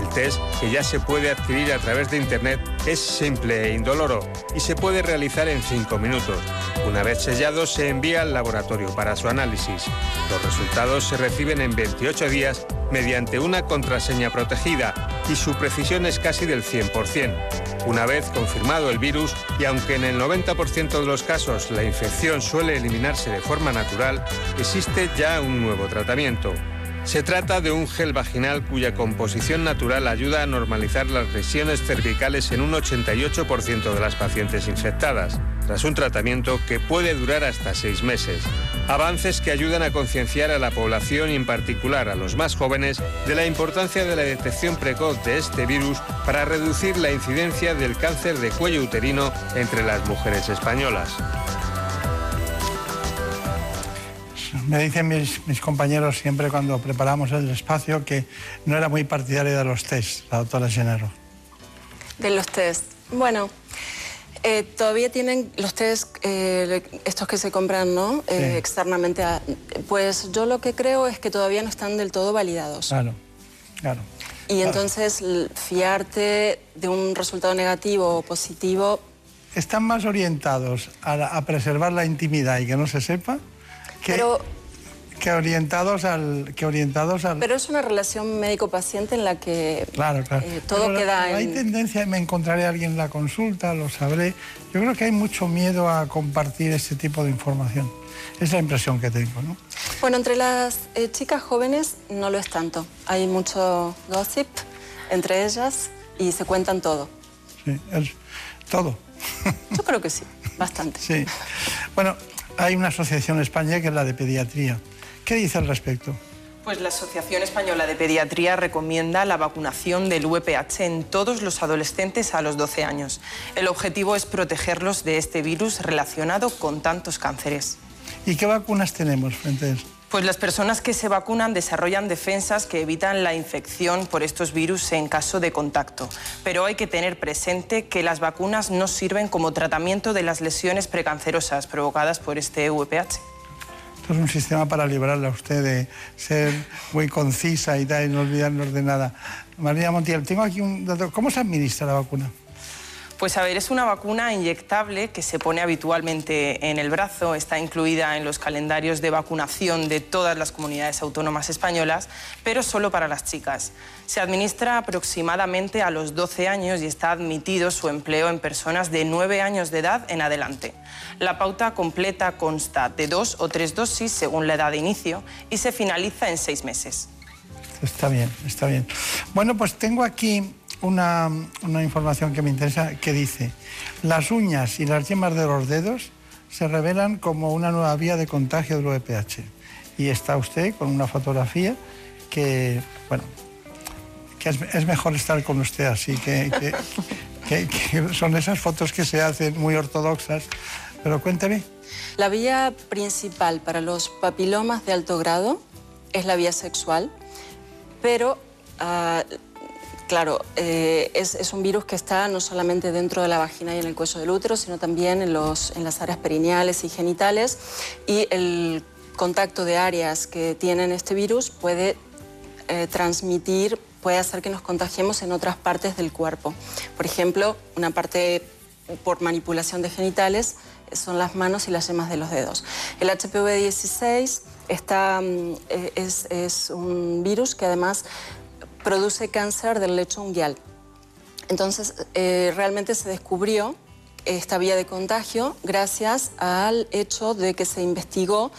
El test, que ya se puede adquirir a través de Internet, es simple e indoloro y se puede realizar en 5 minutos. Una vez sellado se envía al laboratorio para su análisis. Los resultados se reciben en 28 días mediante una contraseña protegida y su precisión es casi del 100%. Una vez confirmado el virus, y aunque en el 90% de los casos la infección suele eliminarse de forma natural, existe ya un nuevo tratamiento. Se trata de un gel vaginal cuya composición natural ayuda a normalizar las lesiones cervicales en un 88% de las pacientes infectadas, tras un tratamiento que puede durar hasta seis meses. Avances que ayudan a concienciar a la población y en particular a los más jóvenes de la importancia de la detección precoz de este virus para reducir la incidencia del cáncer de cuello uterino entre las mujeres españolas. Me dicen mis, compañeros siempre cuando preparamos el espacio que no era muy partidaria de los test, la doctora Genero. De los test. Bueno, eh, todavía tienen los test, eh, estos que se compran ¿no? Eh, externamente. pues yo lo que creo es que todavía no están del todo validados. Claro, claro. Y entonces fiarte de un resultado negativo o positivo están más orientados a, a preservar la intimidad y que no se sepa que, Pero- que orientados al que orientados al Pero es una relación médico-paciente en la que Claro, claro. eh, todo Pero queda Hay en... tendencia, me encontraré a alguien en la consulta, lo sabré. Yo creo que hay mucho miedo a compartir este tipo de información. Es la impresión que tengo, ¿no? Bueno, entre las eh, chicas jóvenes no lo es tanto. Hay mucho gossip entre ellas y se cuentan todo. Sí, todo. Yo creo que sí, bastante. (laughs) Sí. Bueno, hay una asociación en España que es la de pediatría. ¿Qué dice al respecto? Pues la Asociación Española de Pediatría recomienda la vacunación del VPH en todos los adolescentes a los 12 años. El objetivo es protegerlos de este virus relacionado con tantos cánceres. ¿Y qué vacunas tenemos frente a eso? Pues las personas que se vacunan desarrollan defensas que evitan la infección por estos virus en caso de contacto. Pero hay que tener presente que las vacunas no sirven como tratamiento de las lesiones precancerosas provocadas por este VPH. Esto es un sistema para librarla a usted de ser muy concisa y tal, y no olvidarnos de nada. María Montiel, tengo aquí un dato. ¿Cómo se administra la vacuna? Pues a ver, es una vacuna inyectable que se pone habitualmente en el brazo, está incluida en los calendarios de vacunación de todas las comunidades autónomas españolas, pero solo para las chicas. Se administra aproximadamente a los 12 años y está admitido su empleo en personas de 9 años de edad en adelante. La pauta completa consta de dos o tres dosis según la edad de inicio y se finaliza en seis meses. Está bien, está bien. Bueno, pues tengo aquí una, una información que me interesa que dice, las uñas y las yemas de los dedos se revelan como una nueva vía de contagio del VPH. Y está usted con una fotografía que, bueno, que es, mejor estar con usted así, que son esas fotos que se hacen muy ortodoxas. Pero cuénteme. La vía principal para los papilomas de alto grado es la vía sexual, pero ah, claro, eh, es, un virus que está no solamente dentro de la vagina y en el cuello del útero, sino también en, los, en las áreas perineales y genitales y el contacto de áreas que tienen este virus puede eh, transmitir, puede hacer que nos contagiemos en otras partes del cuerpo. Por ejemplo, una parte por manipulación de genitales son las manos y las yemas de los dedos. El HPV-16 está, mm, eh, es, es un virus que además produce cáncer del lecho unguial. Entonces, eh, realmente se descubrió esta vía de contagio gracias al hecho de que se investigó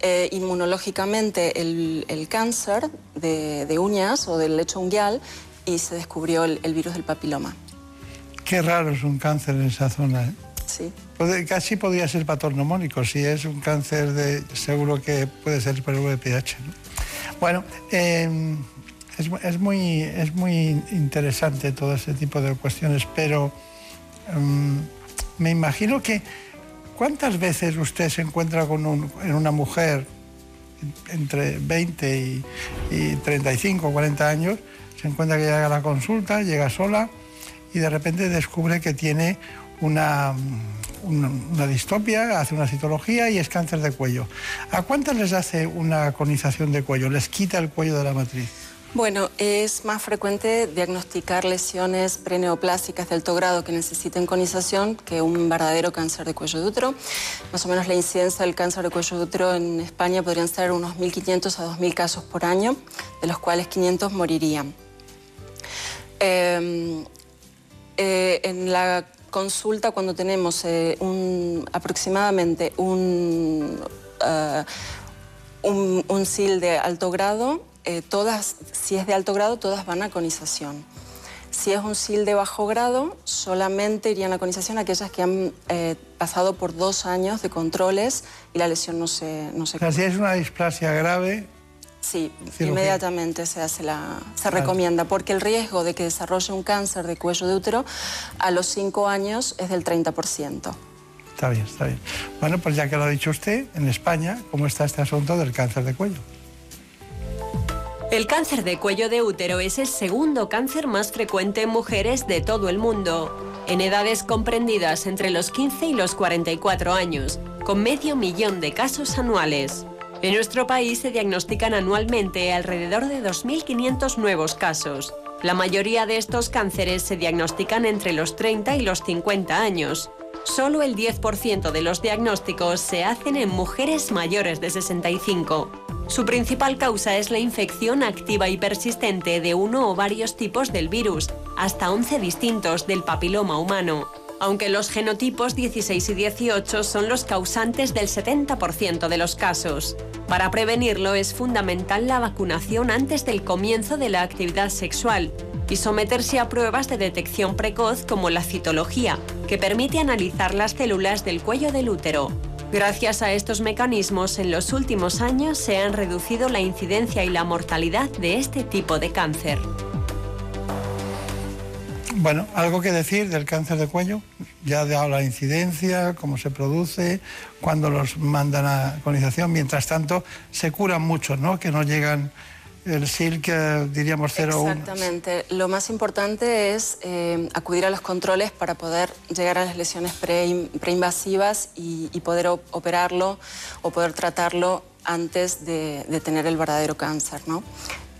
eh, inmunológicamente el, el cáncer de, de uñas o del lecho unguial y se descubrió el, el virus del papiloma. Qué raro es un cáncer en esa zona. ¿eh? Sí. Casi podría ser patognomónico, si es un cáncer de seguro que puede ser por el VPH. ¿no? Bueno, eh, es, mu- es muy, es muy interesante todo ese tipo de cuestiones, pero mm, me imagino que ¿cuántas veces usted se encuentra con un- en una mujer entre 20 y, y 35 o 40 años, se encuentra que llega a la consulta, llega sola y de repente descubre que tiene una, una, una distopia, hace una citología y es cáncer de cuello. ¿A cuántas les hace una conización de cuello? ¿Les quita el cuello de la matriz? Bueno, es más frecuente diagnosticar lesiones preneoplásicas de alto grado que necesiten conización que un verdadero cáncer de cuello de útero. Más o menos la incidencia del cáncer de cuello de útero en España podrían ser unos 1.500 a 2.000 casos por año, de los cuales 500 morirían. Eh, eh, en la consulta, cuando tenemos eh, aproximadamente un, eh, un, un SIL de alto grado, eh, todas, si es de alto grado, todas van a conización. Si es un SIL de bajo grado, solamente irían a conización aquellas que han eh, pasado por dos años de controles y la lesión no se, no se O sea, si es una displasia grave, Sí, Cirugía. inmediatamente se hace la, se Vale. recomienda, porque el riesgo de que desarrolle un cáncer de cuello de útero a los 5 años es del 30%. está bien, está bien. Bueno, pues ya que lo ha dicho usted, en España, ¿cómo está este asunto del cáncer de cuello? El cáncer de cuello de útero es el segundo cáncer más frecuente en mujeres de todo el mundo, en edades comprendidas entre los 15 y los 44 años, con medio millón de casos anuales. En nuestro país se diagnostican anualmente alrededor de 2.500 nuevos casos. La mayoría de estos cánceres se diagnostican entre los 30 y los 50 años. Solo el 10% de los diagnósticos se hacen en mujeres mayores de 65. Su principal causa es la infección activa y persistente de uno o varios tipos del virus, hasta 11 distintos del papiloma humano aunque los genotipos 16 y 18 son los causantes del 70% de los casos. Para prevenirlo es fundamental la vacunación antes del comienzo de la actividad sexual y someterse a pruebas de detección precoz como la citología, que permite analizar las células del cuello del útero. Gracias a estos mecanismos, en los últimos años se han reducido la incidencia y la mortalidad de este tipo de cáncer. Bueno, algo que decir del cáncer de cuello. Ya ha dado la incidencia, cómo se produce, cuándo los mandan a colonización. Mientras tanto, se curan muchos, ¿no? Que no llegan el SIL que diríamos 0 Exactamente. Lo más importante es eh, acudir a los controles para poder llegar a las lesiones preinvasivas y, poder operarlo o poder tratarlo antes de, de tener el verdadero cáncer, ¿no?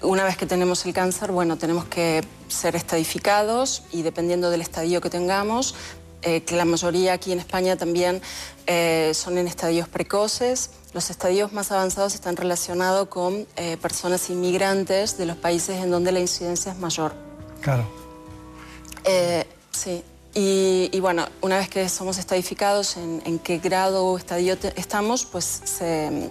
Una vez que tenemos el cáncer, bueno, tenemos que ser estadificados y dependiendo del estadio que tengamos, eh, que la mayoría aquí en España también eh, son en estadios precoces. Los estadios más avanzados están relacionados con eh, personas inmigrantes de los países en donde la incidencia es mayor. Claro. sí. Y, bueno, una vez que somos estadificados en, qué grado o estadio estamos, pues se,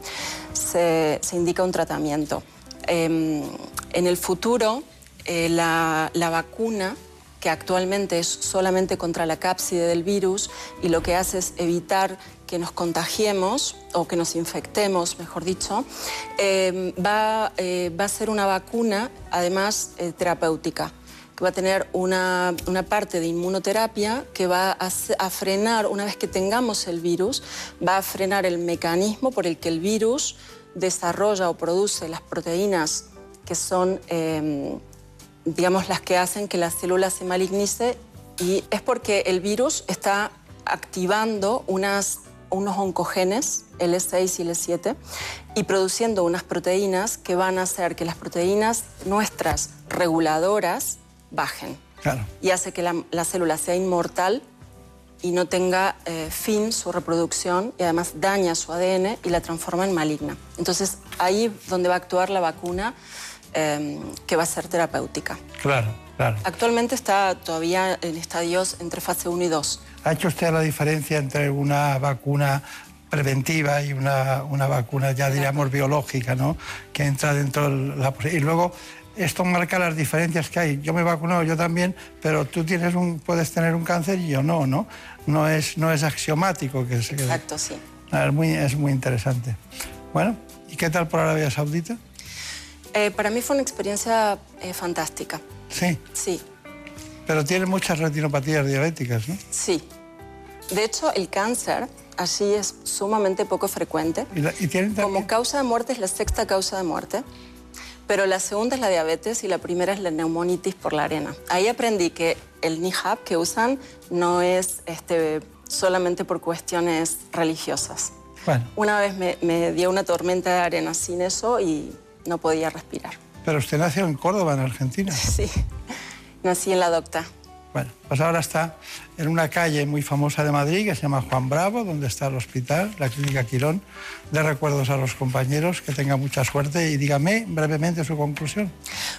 se indica un tratamiento. Em, en el futuro, eh, la, vacuna que actualmente es solamente contra la cápside del virus y lo que hace es evitar que nos contagiemos o que nos infectemos, mejor dicho, em, va, eh, va, a ser una vacuna además eh, terapéutica que va a tener una, una, parte de inmunoterapia que va a, a, frenar, una vez que tengamos el virus, va a frenar el mecanismo por el que el virus desarrolla o produce las proteínas que son, em, digamos, las que hacen que la célula se malignice y es porque el virus está activando unas, unos oncogenes, L6 y L7, y produciendo unas proteínas que van a hacer que las proteínas nuestras reguladoras bajen. Y hace que la, la célula sea inmortal y no tenga eh, fin su reproducción y además daña su ADN y la transforma en maligna. Entonces ahí donde va a actuar la vacuna em, que va a ser terapéutica. Claro, claro. Actualmente está todavía en estadios entre fase 1 y 2. ¿Ha hecho usted la diferencia entre una vacuna preventiva y una, una vacuna ya diríamos biológica, ¿no? Que entra dentro de la... Y luego esto marca las diferencias que hay. Yo me he vacunado, yo también, pero tú tienes un, puedes tener un cáncer y yo no, ¿no? No es, no es axiomático que se Exacto, sí. Es muy, es muy interesante. Bueno, ¿y qué tal por Arabia Saudita? Eh, para mí fue una experiencia eh, fantástica. Sí. Sí. Pero tiene muchas retinopatías diabéticas, ¿no? Sí. De hecho, el cáncer así es sumamente poco frecuente. ¿Y, tienen Como causa de muerte es la sexta causa de muerte pero la segunda es la diabetes y la primera es la neumonitis por la arena. Ahí aprendí que el NIHAP que usan no es este, solamente por cuestiones religiosas. Una vez me, dio una tormenta de arena sin eso y no podía respirar. Pero usted nació en Córdoba, en Argentina. (laughs) Sí, nací en la docta. Bueno, pues ahora está en una calle muy famosa de Madrid que se llama Juan Bravo, donde está el hospital, la clínica Quirón. De recuerdos a los compañeros, que tenga mucha suerte y dígame brevemente su conclusión.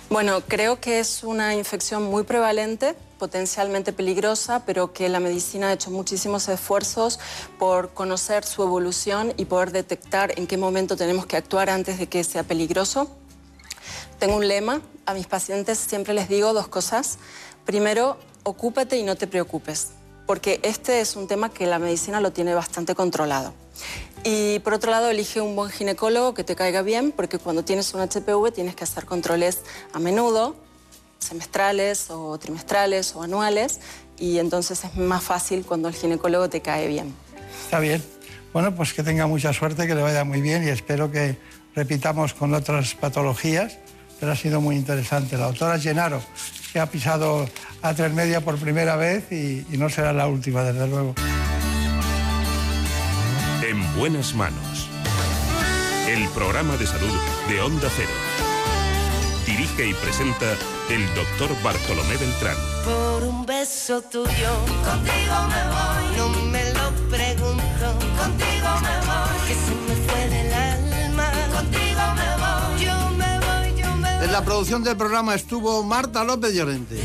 Bueno, creo que es una infección muy prevalente, potencialmente peligrosa, pero que la medicina ha hecho muchísimos esfuerzos por conocer su evolución y poder detectar en qué momento tenemos que actuar antes de que sea peligroso. Tengo un lema, a mis pacientes siempre les digo dos cosas. Primero, ocúpate y no te preocupes, porque este es un tema que la medicina lo tiene bastante controlado. Y por otro lado, elige un buen ginecólogo que te caiga bien, porque cuando tienes un HPV tienes que hacer controles a menudo, semestrales o trimestrales o anuales, y entonces es más fácil cuando el ginecólogo te cae bien. Está bien. Bueno, pues que tenga mucha suerte, que le vaya muy bien y espero que repitamos con otras patologías, pero ha sido muy interesante. La doctora Llenaro que ha pisado a tres media por primera vez y, y no será la última, desde luego. En buenas manos. El programa de salud de Onda Cero. Dirige y presenta el doctor Bartolomé Beltrán. Por un beso tuyo, contigo me voy. no me lo pregunto. Contigo me voy, que se me fue del alma. Contigo me voy, yo me voy, yo me voy. En la producción del programa estuvo Marta López Llorente.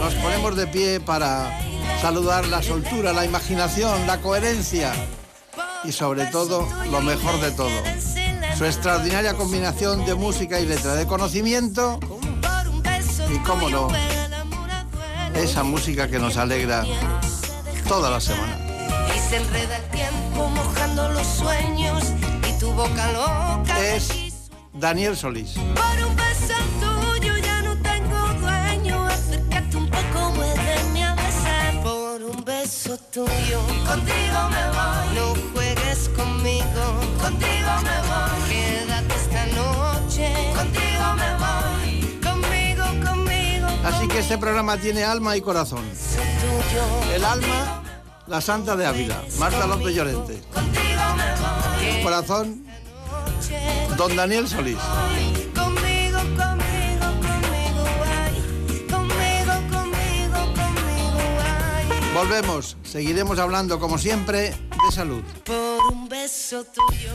Nos ponemos de pie para saludar la soltura, la imaginación, la coherencia y sobre todo lo mejor de todo, su extraordinaria combinación de música y letra, de conocimiento y, cómo no, esa música que nos alegra toda la semana. Y se enreda el tiempo mojando los sueños y tu boca loca. Es Daniel Solís. Por un beso tuyo, contigo me voy. No juegues conmigo, contigo me voy. Quédate esta noche, contigo me voy. Conmigo, conmigo. Así que este programa tiene alma y corazón. tuyo. El alma, la Santa de Ávila, Marta López Llorente. El corazón, don Daniel Solís. Volvemos, seguiremos hablando como siempre de salud. Por un beso tuyo.